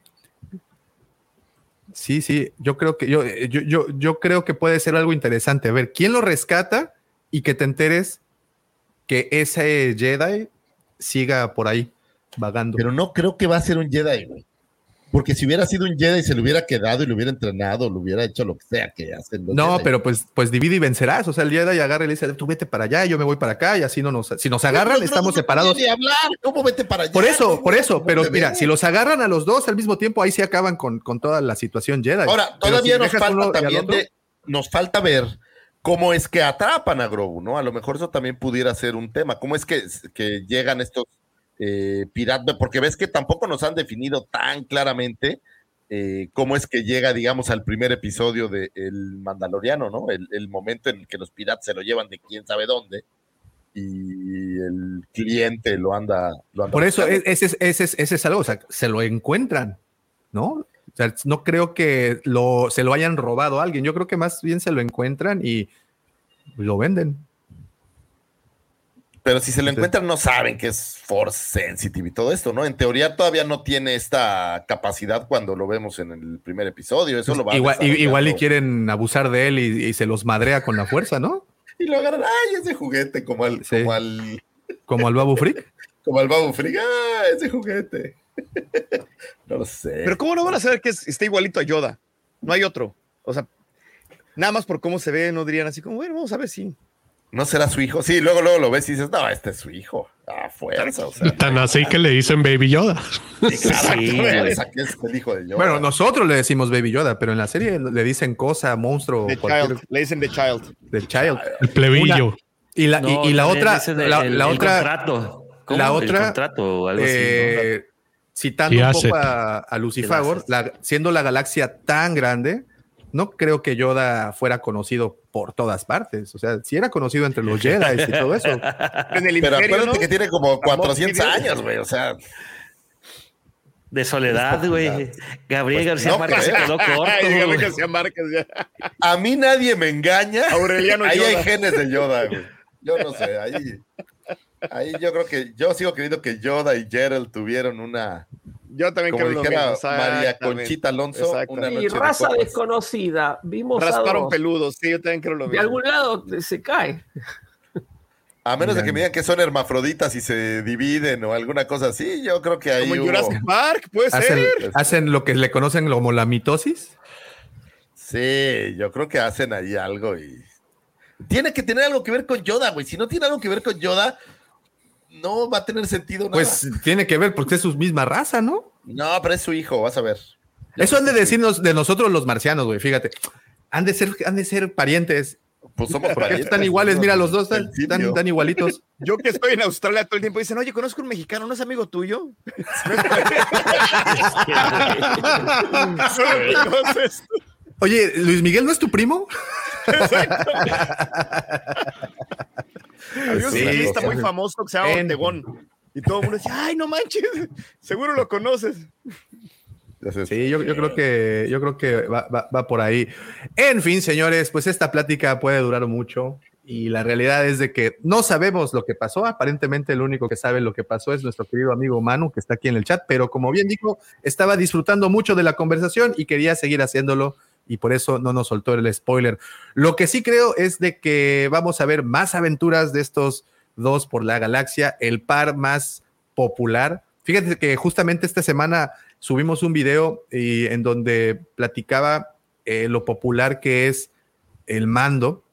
Sí, sí, yo creo que yo, yo, yo, yo creo que puede ser algo interesante. A ver, ¿quién lo rescata? Y que te enteres que ese Jedi siga por ahí vagando. Pero no creo que va a ser un Jedi, güey. Porque si hubiera sido un Jedi, se le hubiera quedado y le hubiera entrenado, le hubiera hecho lo que sea que hacen los No, Jedi. pero pues, pues divide y vencerás. O sea, el Jedi agarra y le dice, tú vete para allá, yo me voy para acá, y así no nos, si nos agarran, Pero estamos no separados. puede ni hablar, ¿cómo vete para allá? Por eso, ¿Cómo- por eso, pero mira, ves? si los agarran a los dos al mismo tiempo, ahí se acaban con, con toda la situación Jedi. Ahora, todavía si nos falta también de, nos falta ver cómo es que atrapan a Grogu, ¿no? A lo mejor eso también pudiera ser un tema. ¿Cómo es que, que llegan estos eh, piratas? Porque ves que tampoco nos han definido tan claramente eh, cómo es que llega, digamos, al primer episodio de El Mandaloriano, ¿no? El, el momento en el que los piratas se lo llevan de quién sabe dónde y el cliente lo anda. Lo anda Por eso, ese es, ese, es, ese es algo, o sea, se lo encuentran, ¿no? O sea, no creo que lo, se lo hayan robado a alguien. Yo creo que más bien se lo encuentran y lo venden. Pero si se lo encuentran, no saben que es force sensitive y todo esto, ¿no? En teoría todavía no tiene esta capacidad cuando lo vemos en el primer episodio. Eso lo va a igual, i- igual y quieren abusar de él y, y se los madrea con la fuerza, ¿no? Y lo agarran, ay, ese juguete, como al, Sí. como al, Como al Babu Freak. como al Babu Frick, ah, ese juguete. no lo sé. Pero ¿cómo no van a saber que es- está igualito a Yoda? No hay otro. O sea, nada más por cómo se ve, no dirían así como, bueno, vamos a ver si. ¿No será su hijo? Sí, luego, luego lo ves y dices, no, este es su hijo. A fuerza, o sea. Tan así que le dicen Baby Yoda. Esa que es el hijo de Yoda. Bueno, nosotros le decimos Baby Yoda, pero en la serie le dicen cosa, monstruo, The cualquier Child. Le dicen The Child. The Child. El plebillo. Y la, y- No, y, la otra, el- la, la el otra, contrato. ¿Cómo? la otra, contrato o algo así, ¿no? eh, citando un poco a, a Lucifagor, haces. la- siendo la galaxia tan grande, no creo que Yoda fuera conocido por todas partes. O sea, si era conocido entre los Jedi y todo eso. En el Pero imperio, acuérdate ¿no? que tiene como Ramón 400 Fidel. años, güey. O sea, De soledad, güey. Gabriel Pues García no Márquez se quedó corto. Que sea Márquez ya. a mí nadie me engaña. Aureliano ahí Yoda. hay genes de Yoda, güey. Yo no sé, ahí, ahí yo creo que, yo sigo creyendo que Yoda y Gerald tuvieron una, Yo también como creo lo dijera mismo. María. Conchita Alonso, una Y noche de raza desconocida. Vimos Rasparon dos. peludos, sí, yo también creo lo De mismo. algún lado se cae. A menos de que me digan que son hermafroditas y se dividen o alguna cosa así, yo creo que ahí Como en hubo- Jurassic Park, puede Hacen, ser. hacen lo que le conocen como la mitosis. Sí, yo creo que hacen ahí algo y tiene que tener algo que ver con Yoda, güey. Si no tiene algo que ver con Yoda, no va a tener sentido nada. Pues tiene que ver porque es su misma raza, ¿no? no, pero es su hijo, vas a ver. Eso han de decirnos de nosotros los marcianos, güey. Fíjate. Han de ser, han de ser parientes. Pues somos Porque parientes, están iguales, mira, los dos están, simio. están- están igualitos. Yo que estoy en Australia todo el tiempo dicen, oye, conozco un mexicano, ¿no es amigo tuyo? Oye, Luis Miguel, ¿no es tu primo? Había un ciclista muy famoso que se llama Ortegón. Y todo el mundo decía, ay, no manches, seguro lo conoces. Sí, yo, yo creo que, yo creo que va, va- va por ahí. En fin, señores, pues esta plática puede durar mucho y la realidad es de que no sabemos lo que pasó. Aparentemente el único que sabe lo que pasó es nuestro querido amigo Manu, que está aquí en el chat, pero como bien dijo, estaba disfrutando mucho de la conversación y quería seguir haciéndolo y por eso no nos soltó el spoiler. Lo que sí creo es de que vamos a ver más aventuras de estos dos por la galaxia, el par más popular. Fíjate que justamente esta semana subimos un video en donde platicaba eh, lo popular que es el mando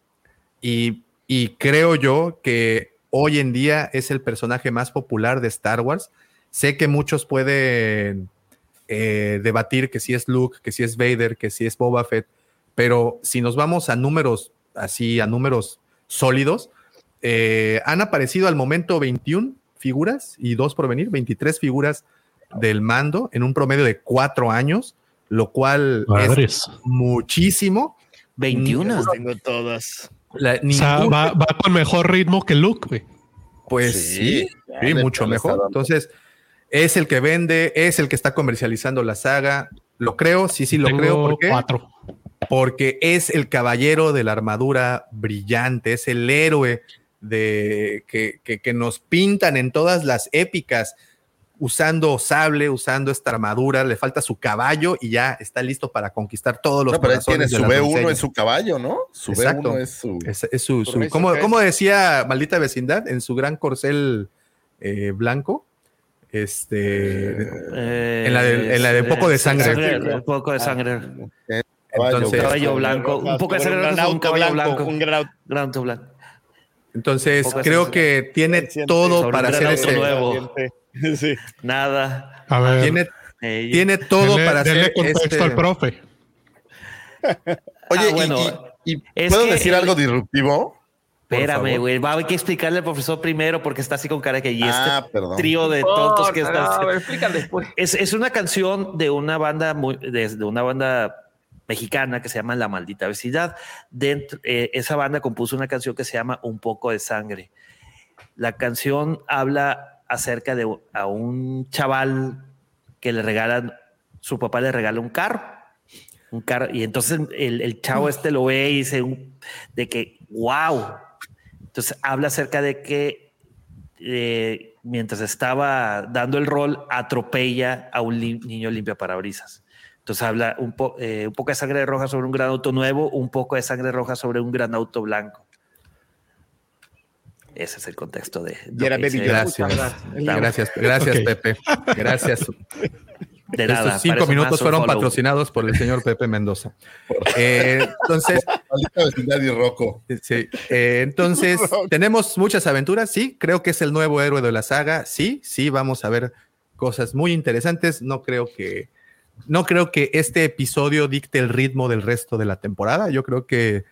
y, y creo yo que hoy en día es el personaje más popular de Star Wars. Sé que muchos pueden eh, debatir que si es Luke, que si es Vader, que si es Boba Fett, pero si nos vamos a números así, a números sólidos, eh, han aparecido al momento 21 figuras y dos por venir, 23 figuras del mando en un promedio de cuatro años, lo cual Madres. es muchísimo. 21. Tengo todas. La- O sea, ningún- va, va con mejor ritmo que Luke, güey. pues Sí, sí, ya sí, mucho mejor. Entonces, es el que vende, es el que está comercializando la saga. Lo creo, sí, sí, lo Tengo creo. ¿Por qué? cuatro. Porque es el caballero de la armadura brillante, es el héroe de que, que- que nos pintan en todas las épicas, usando sable, usando esta armadura, le falta su caballo y ya está listo para conquistar todos los No, pero él tiene su las B1 doncellas. en su caballo, ¿no? Su Exacto. B1 es su. Es, es su, su- Por ¿cómo, eso, ¿qué? cómo decía maldita vecindad? En su gran corcel eh, blanco. Este. Eh, En la de- en la de un poco de sangre. Un poco de sangre. entonces, Caballo blanco. Un poco de sangre un roja, un auto caballo blanco, blanco. un gran Gran auto blanco. entonces creo sangre. que tiene todo para hacer ese. nuevo. Sí. Nada. A ver, Tiene, Eh, tiene todo denle- para denle hacer. contexto este- al profe. Oye, Ah, y- bueno, y, ¿puedo decir el- algo disruptivo? Espérame, güey. Va a haber que explicarle al profesor primero porque está así con cara que y Ah, este perdón. trío de tontos que No, está. a ver, explícale después. Es, es una canción de una banda muy, de, de una banda mexicana que se llama La Maldita Vecindad. Dentro, eh, esa banda compuso una canción que se llama Un poco de sangre. La canción habla acerca de a un chaval que le regalan, su papá le regala un carro. Un carro, y entonces el, el chavo este lo ve y dice de que, wow. Entonces habla acerca de que eh, mientras estaba dando el rol, atropella a un li- niño limpia parabrisas. Entonces habla un, po- eh, un poco de sangre roja sobre un gran auto nuevo, un poco de sangre roja sobre un gran auto blanco. Ese es el contexto de. Y era lo que Baby. Gracias. Gracias, gracias. Pepe. Gracias. De nada. Estos cinco minutos fueron follow. patrocinados por el señor Pepe Mendoza. Eh, entonces, y Rocco. sí, eh, entonces tenemos muchas aventuras. Sí, creo que es el nuevo héroe de la saga. Sí, sí, vamos a ver cosas muy interesantes. No creo que, no creo que este episodio dicte el ritmo del resto de la temporada. Yo creo que,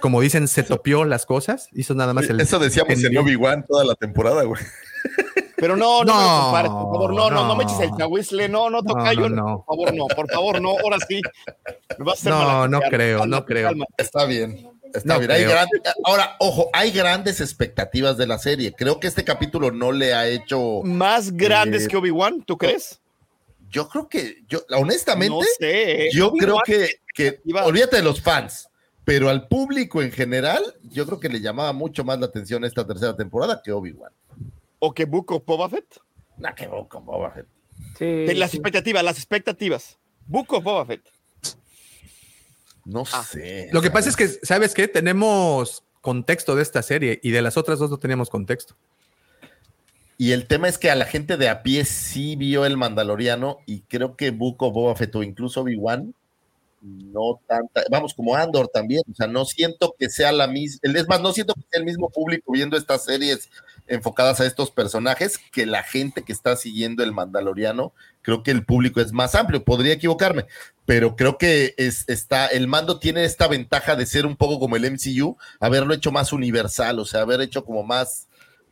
como dicen, se topió las cosas. Hizo nada más el. Eso decíamos en. Obi-Wan toda la temporada, güey. Pero no, no, me No, lo compares, por favor. No, no, no, me eches el chahuizle. No, no, tocayo. no, no. Por favor, no. Por favor, no. Ahora sí. Me vas a hacer No, no creo, no creo. Está bien. Está No bien. Hay creo. gran- Ahora, ojo, hay grandes expectativas de la serie. Creo que este capítulo no le ha hecho. Más grandes Eh, que Obi-Wan, ¿tú crees? Yo creo que, yo, honestamente, No sé. ¿eh? yo creo que, que olvídate de los fans, pero al público en general, yo creo que le llamaba mucho más la atención esta tercera temporada que Obi-Wan. ¿O que Book of Boba Fett? Nah, que con Boba Fett. Sí, las sí. expectativas, las expectativas. Book of Boba Fett. No Ah. sé. Lo que pasa es que, ¿sabes qué? Tenemos contexto de esta serie y de las otras dos no teníamos contexto. Y el tema es que a la gente de a pie sí vio el Mandaloriano y creo que Buco, Boba Fett o incluso Obi-Wan, no tanta, vamos, como Andor también, o sea, no siento que sea la misma, es más, no siento que sea el mismo público viendo estas series enfocadas a estos personajes que la gente que está siguiendo el Mandaloriano, creo que el público es más amplio, podría equivocarme, pero creo que es, está, el mando tiene esta ventaja de ser un poco como el MCU, haberlo hecho más universal, o sea, haber hecho como más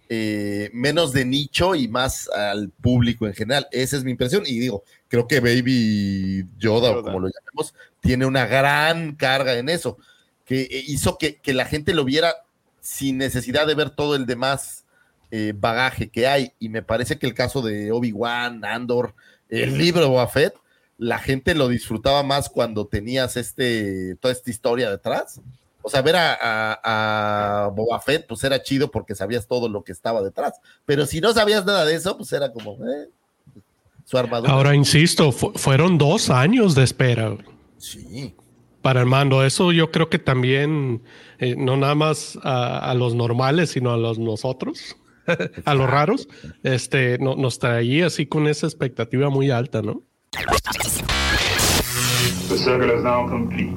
eh, menos de nicho y más al público en general. Esa es mi impresión. Y digo, creo que Baby Yoda, o como lo llamemos, tiene una gran carga en eso, que hizo que, que la gente lo viera sin necesidad de ver todo el demás eh, bagaje que hay. Y me parece que el caso de Obi-Wan, Andor, el libro de Boba Fett, la gente lo disfrutaba más cuando tenías este, toda esta historia detrás. O sea, ver a, a- a Boba Fett, pues era chido porque sabías todo lo que estaba detrás. Pero si no sabías nada de eso, pues era como eh, su armadura. Ahora insisto, fu- fueron dos años de espera sí. para el mando. Eso yo creo que también, eh, no nada más a, a los normales, sino a los nosotros, a los raros, este, no- nos traía así con esa expectativa muy alta, ¿no? The circle is now complete.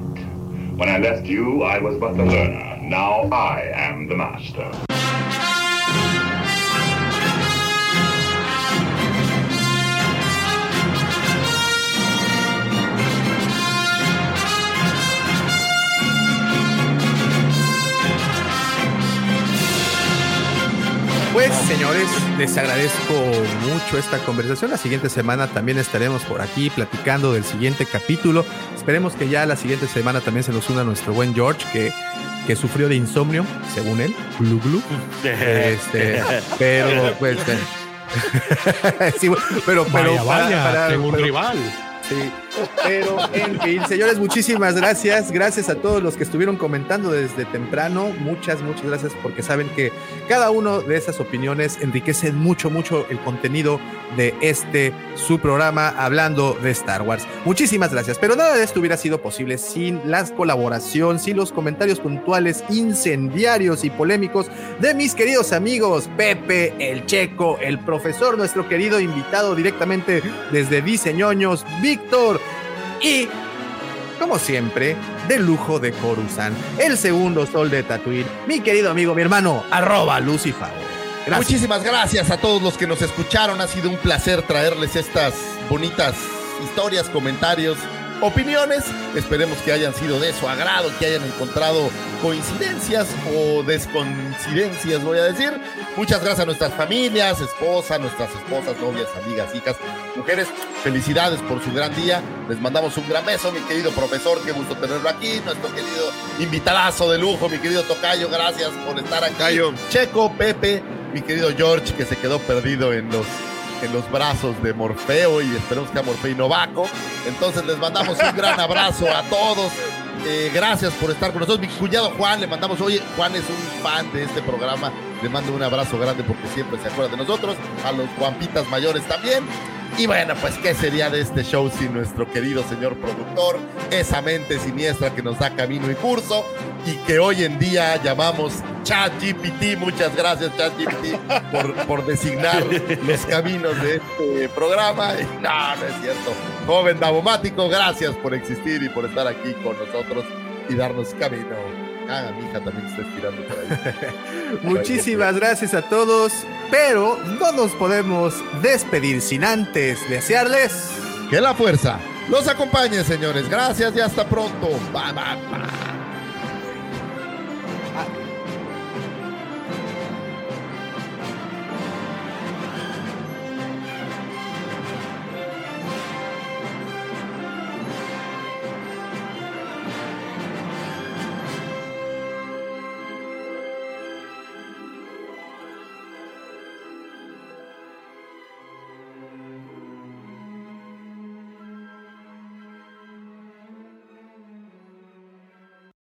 When I left you, I was but the learner. Now I am the master. Pues, señores, les agradezco mucho esta conversación. La siguiente semana también estaremos por aquí platicando del siguiente capítulo. Esperemos que ya la siguiente semana también se nos una nuestro buen George, que, que sufrió de insomnio, según él. Glu, glu. Este, pero, pues. sí, pero, pero, vaya, para- vaya, para- tengo un pero- rival. Sí, pero en fin, señores, muchísimas gracias. Gracias a todos los que estuvieron comentando desde temprano. Muchas, muchas gracias porque saben que cada uno de esas opiniones enriquece mucho, mucho el contenido de este su programa hablando de Star Wars. Muchísimas gracias. Pero nada de esto hubiera sido posible sin la colaboración, sin los comentarios puntuales, incendiarios y polémicos de mis queridos amigos Pepe, el Checo, el profesor, nuestro querido invitado directamente desde Diseñoños, Víctor y, como siempre, de lujo de Coruscant, el segundo sol de Tatooine, mi querido amigo, mi hermano, arroba Lucifer. Muchísimas gracias a todos los que nos escucharon. Ha sido un placer traerles estas bonitas historias, comentarios opiniones. Esperemos que hayan sido de su agrado, que hayan encontrado coincidencias o descoincidencias, voy a decir. Muchas gracias a nuestras familias, esposas, nuestras esposas, novias, amigas, hijas, mujeres. Felicidades por su gran día. Les mandamos un gran beso, mi querido profesor. Qué gusto tenerlo aquí. Nuestro querido invitadazo de lujo, mi querido Tocayo. Gracias por estar aquí. Checo, Pepe, mi querido George, que se quedó perdido en los en los brazos de Morfeo y esperemos que a Morfeo y Novaco. Entonces les mandamos un gran abrazo a todos. Eh, gracias por estar con nosotros. Mi cuñado Juan, le mandamos, oye, Juan es un fan de este programa. Le mando un abrazo grande porque siempre se acuerda de nosotros. A los Juanpitas mayores también. Y bueno, pues qué sería de este show sin nuestro querido señor productor, esa mente siniestra que nos da camino y curso y que hoy en día llamamos ChatGPT. Muchas gracias ChatGPT por, por designar los caminos de este programa. No, no es cierto. Joven Davomático, gracias por existir y por estar aquí con nosotros y darnos camino. Ah, mi hija también está estirando por ahí. Muchísimas gracias a todos, pero no nos podemos despedir sin antes desearles que la fuerza los acompañe, señores. Gracias y hasta pronto. Bye, bye, bye.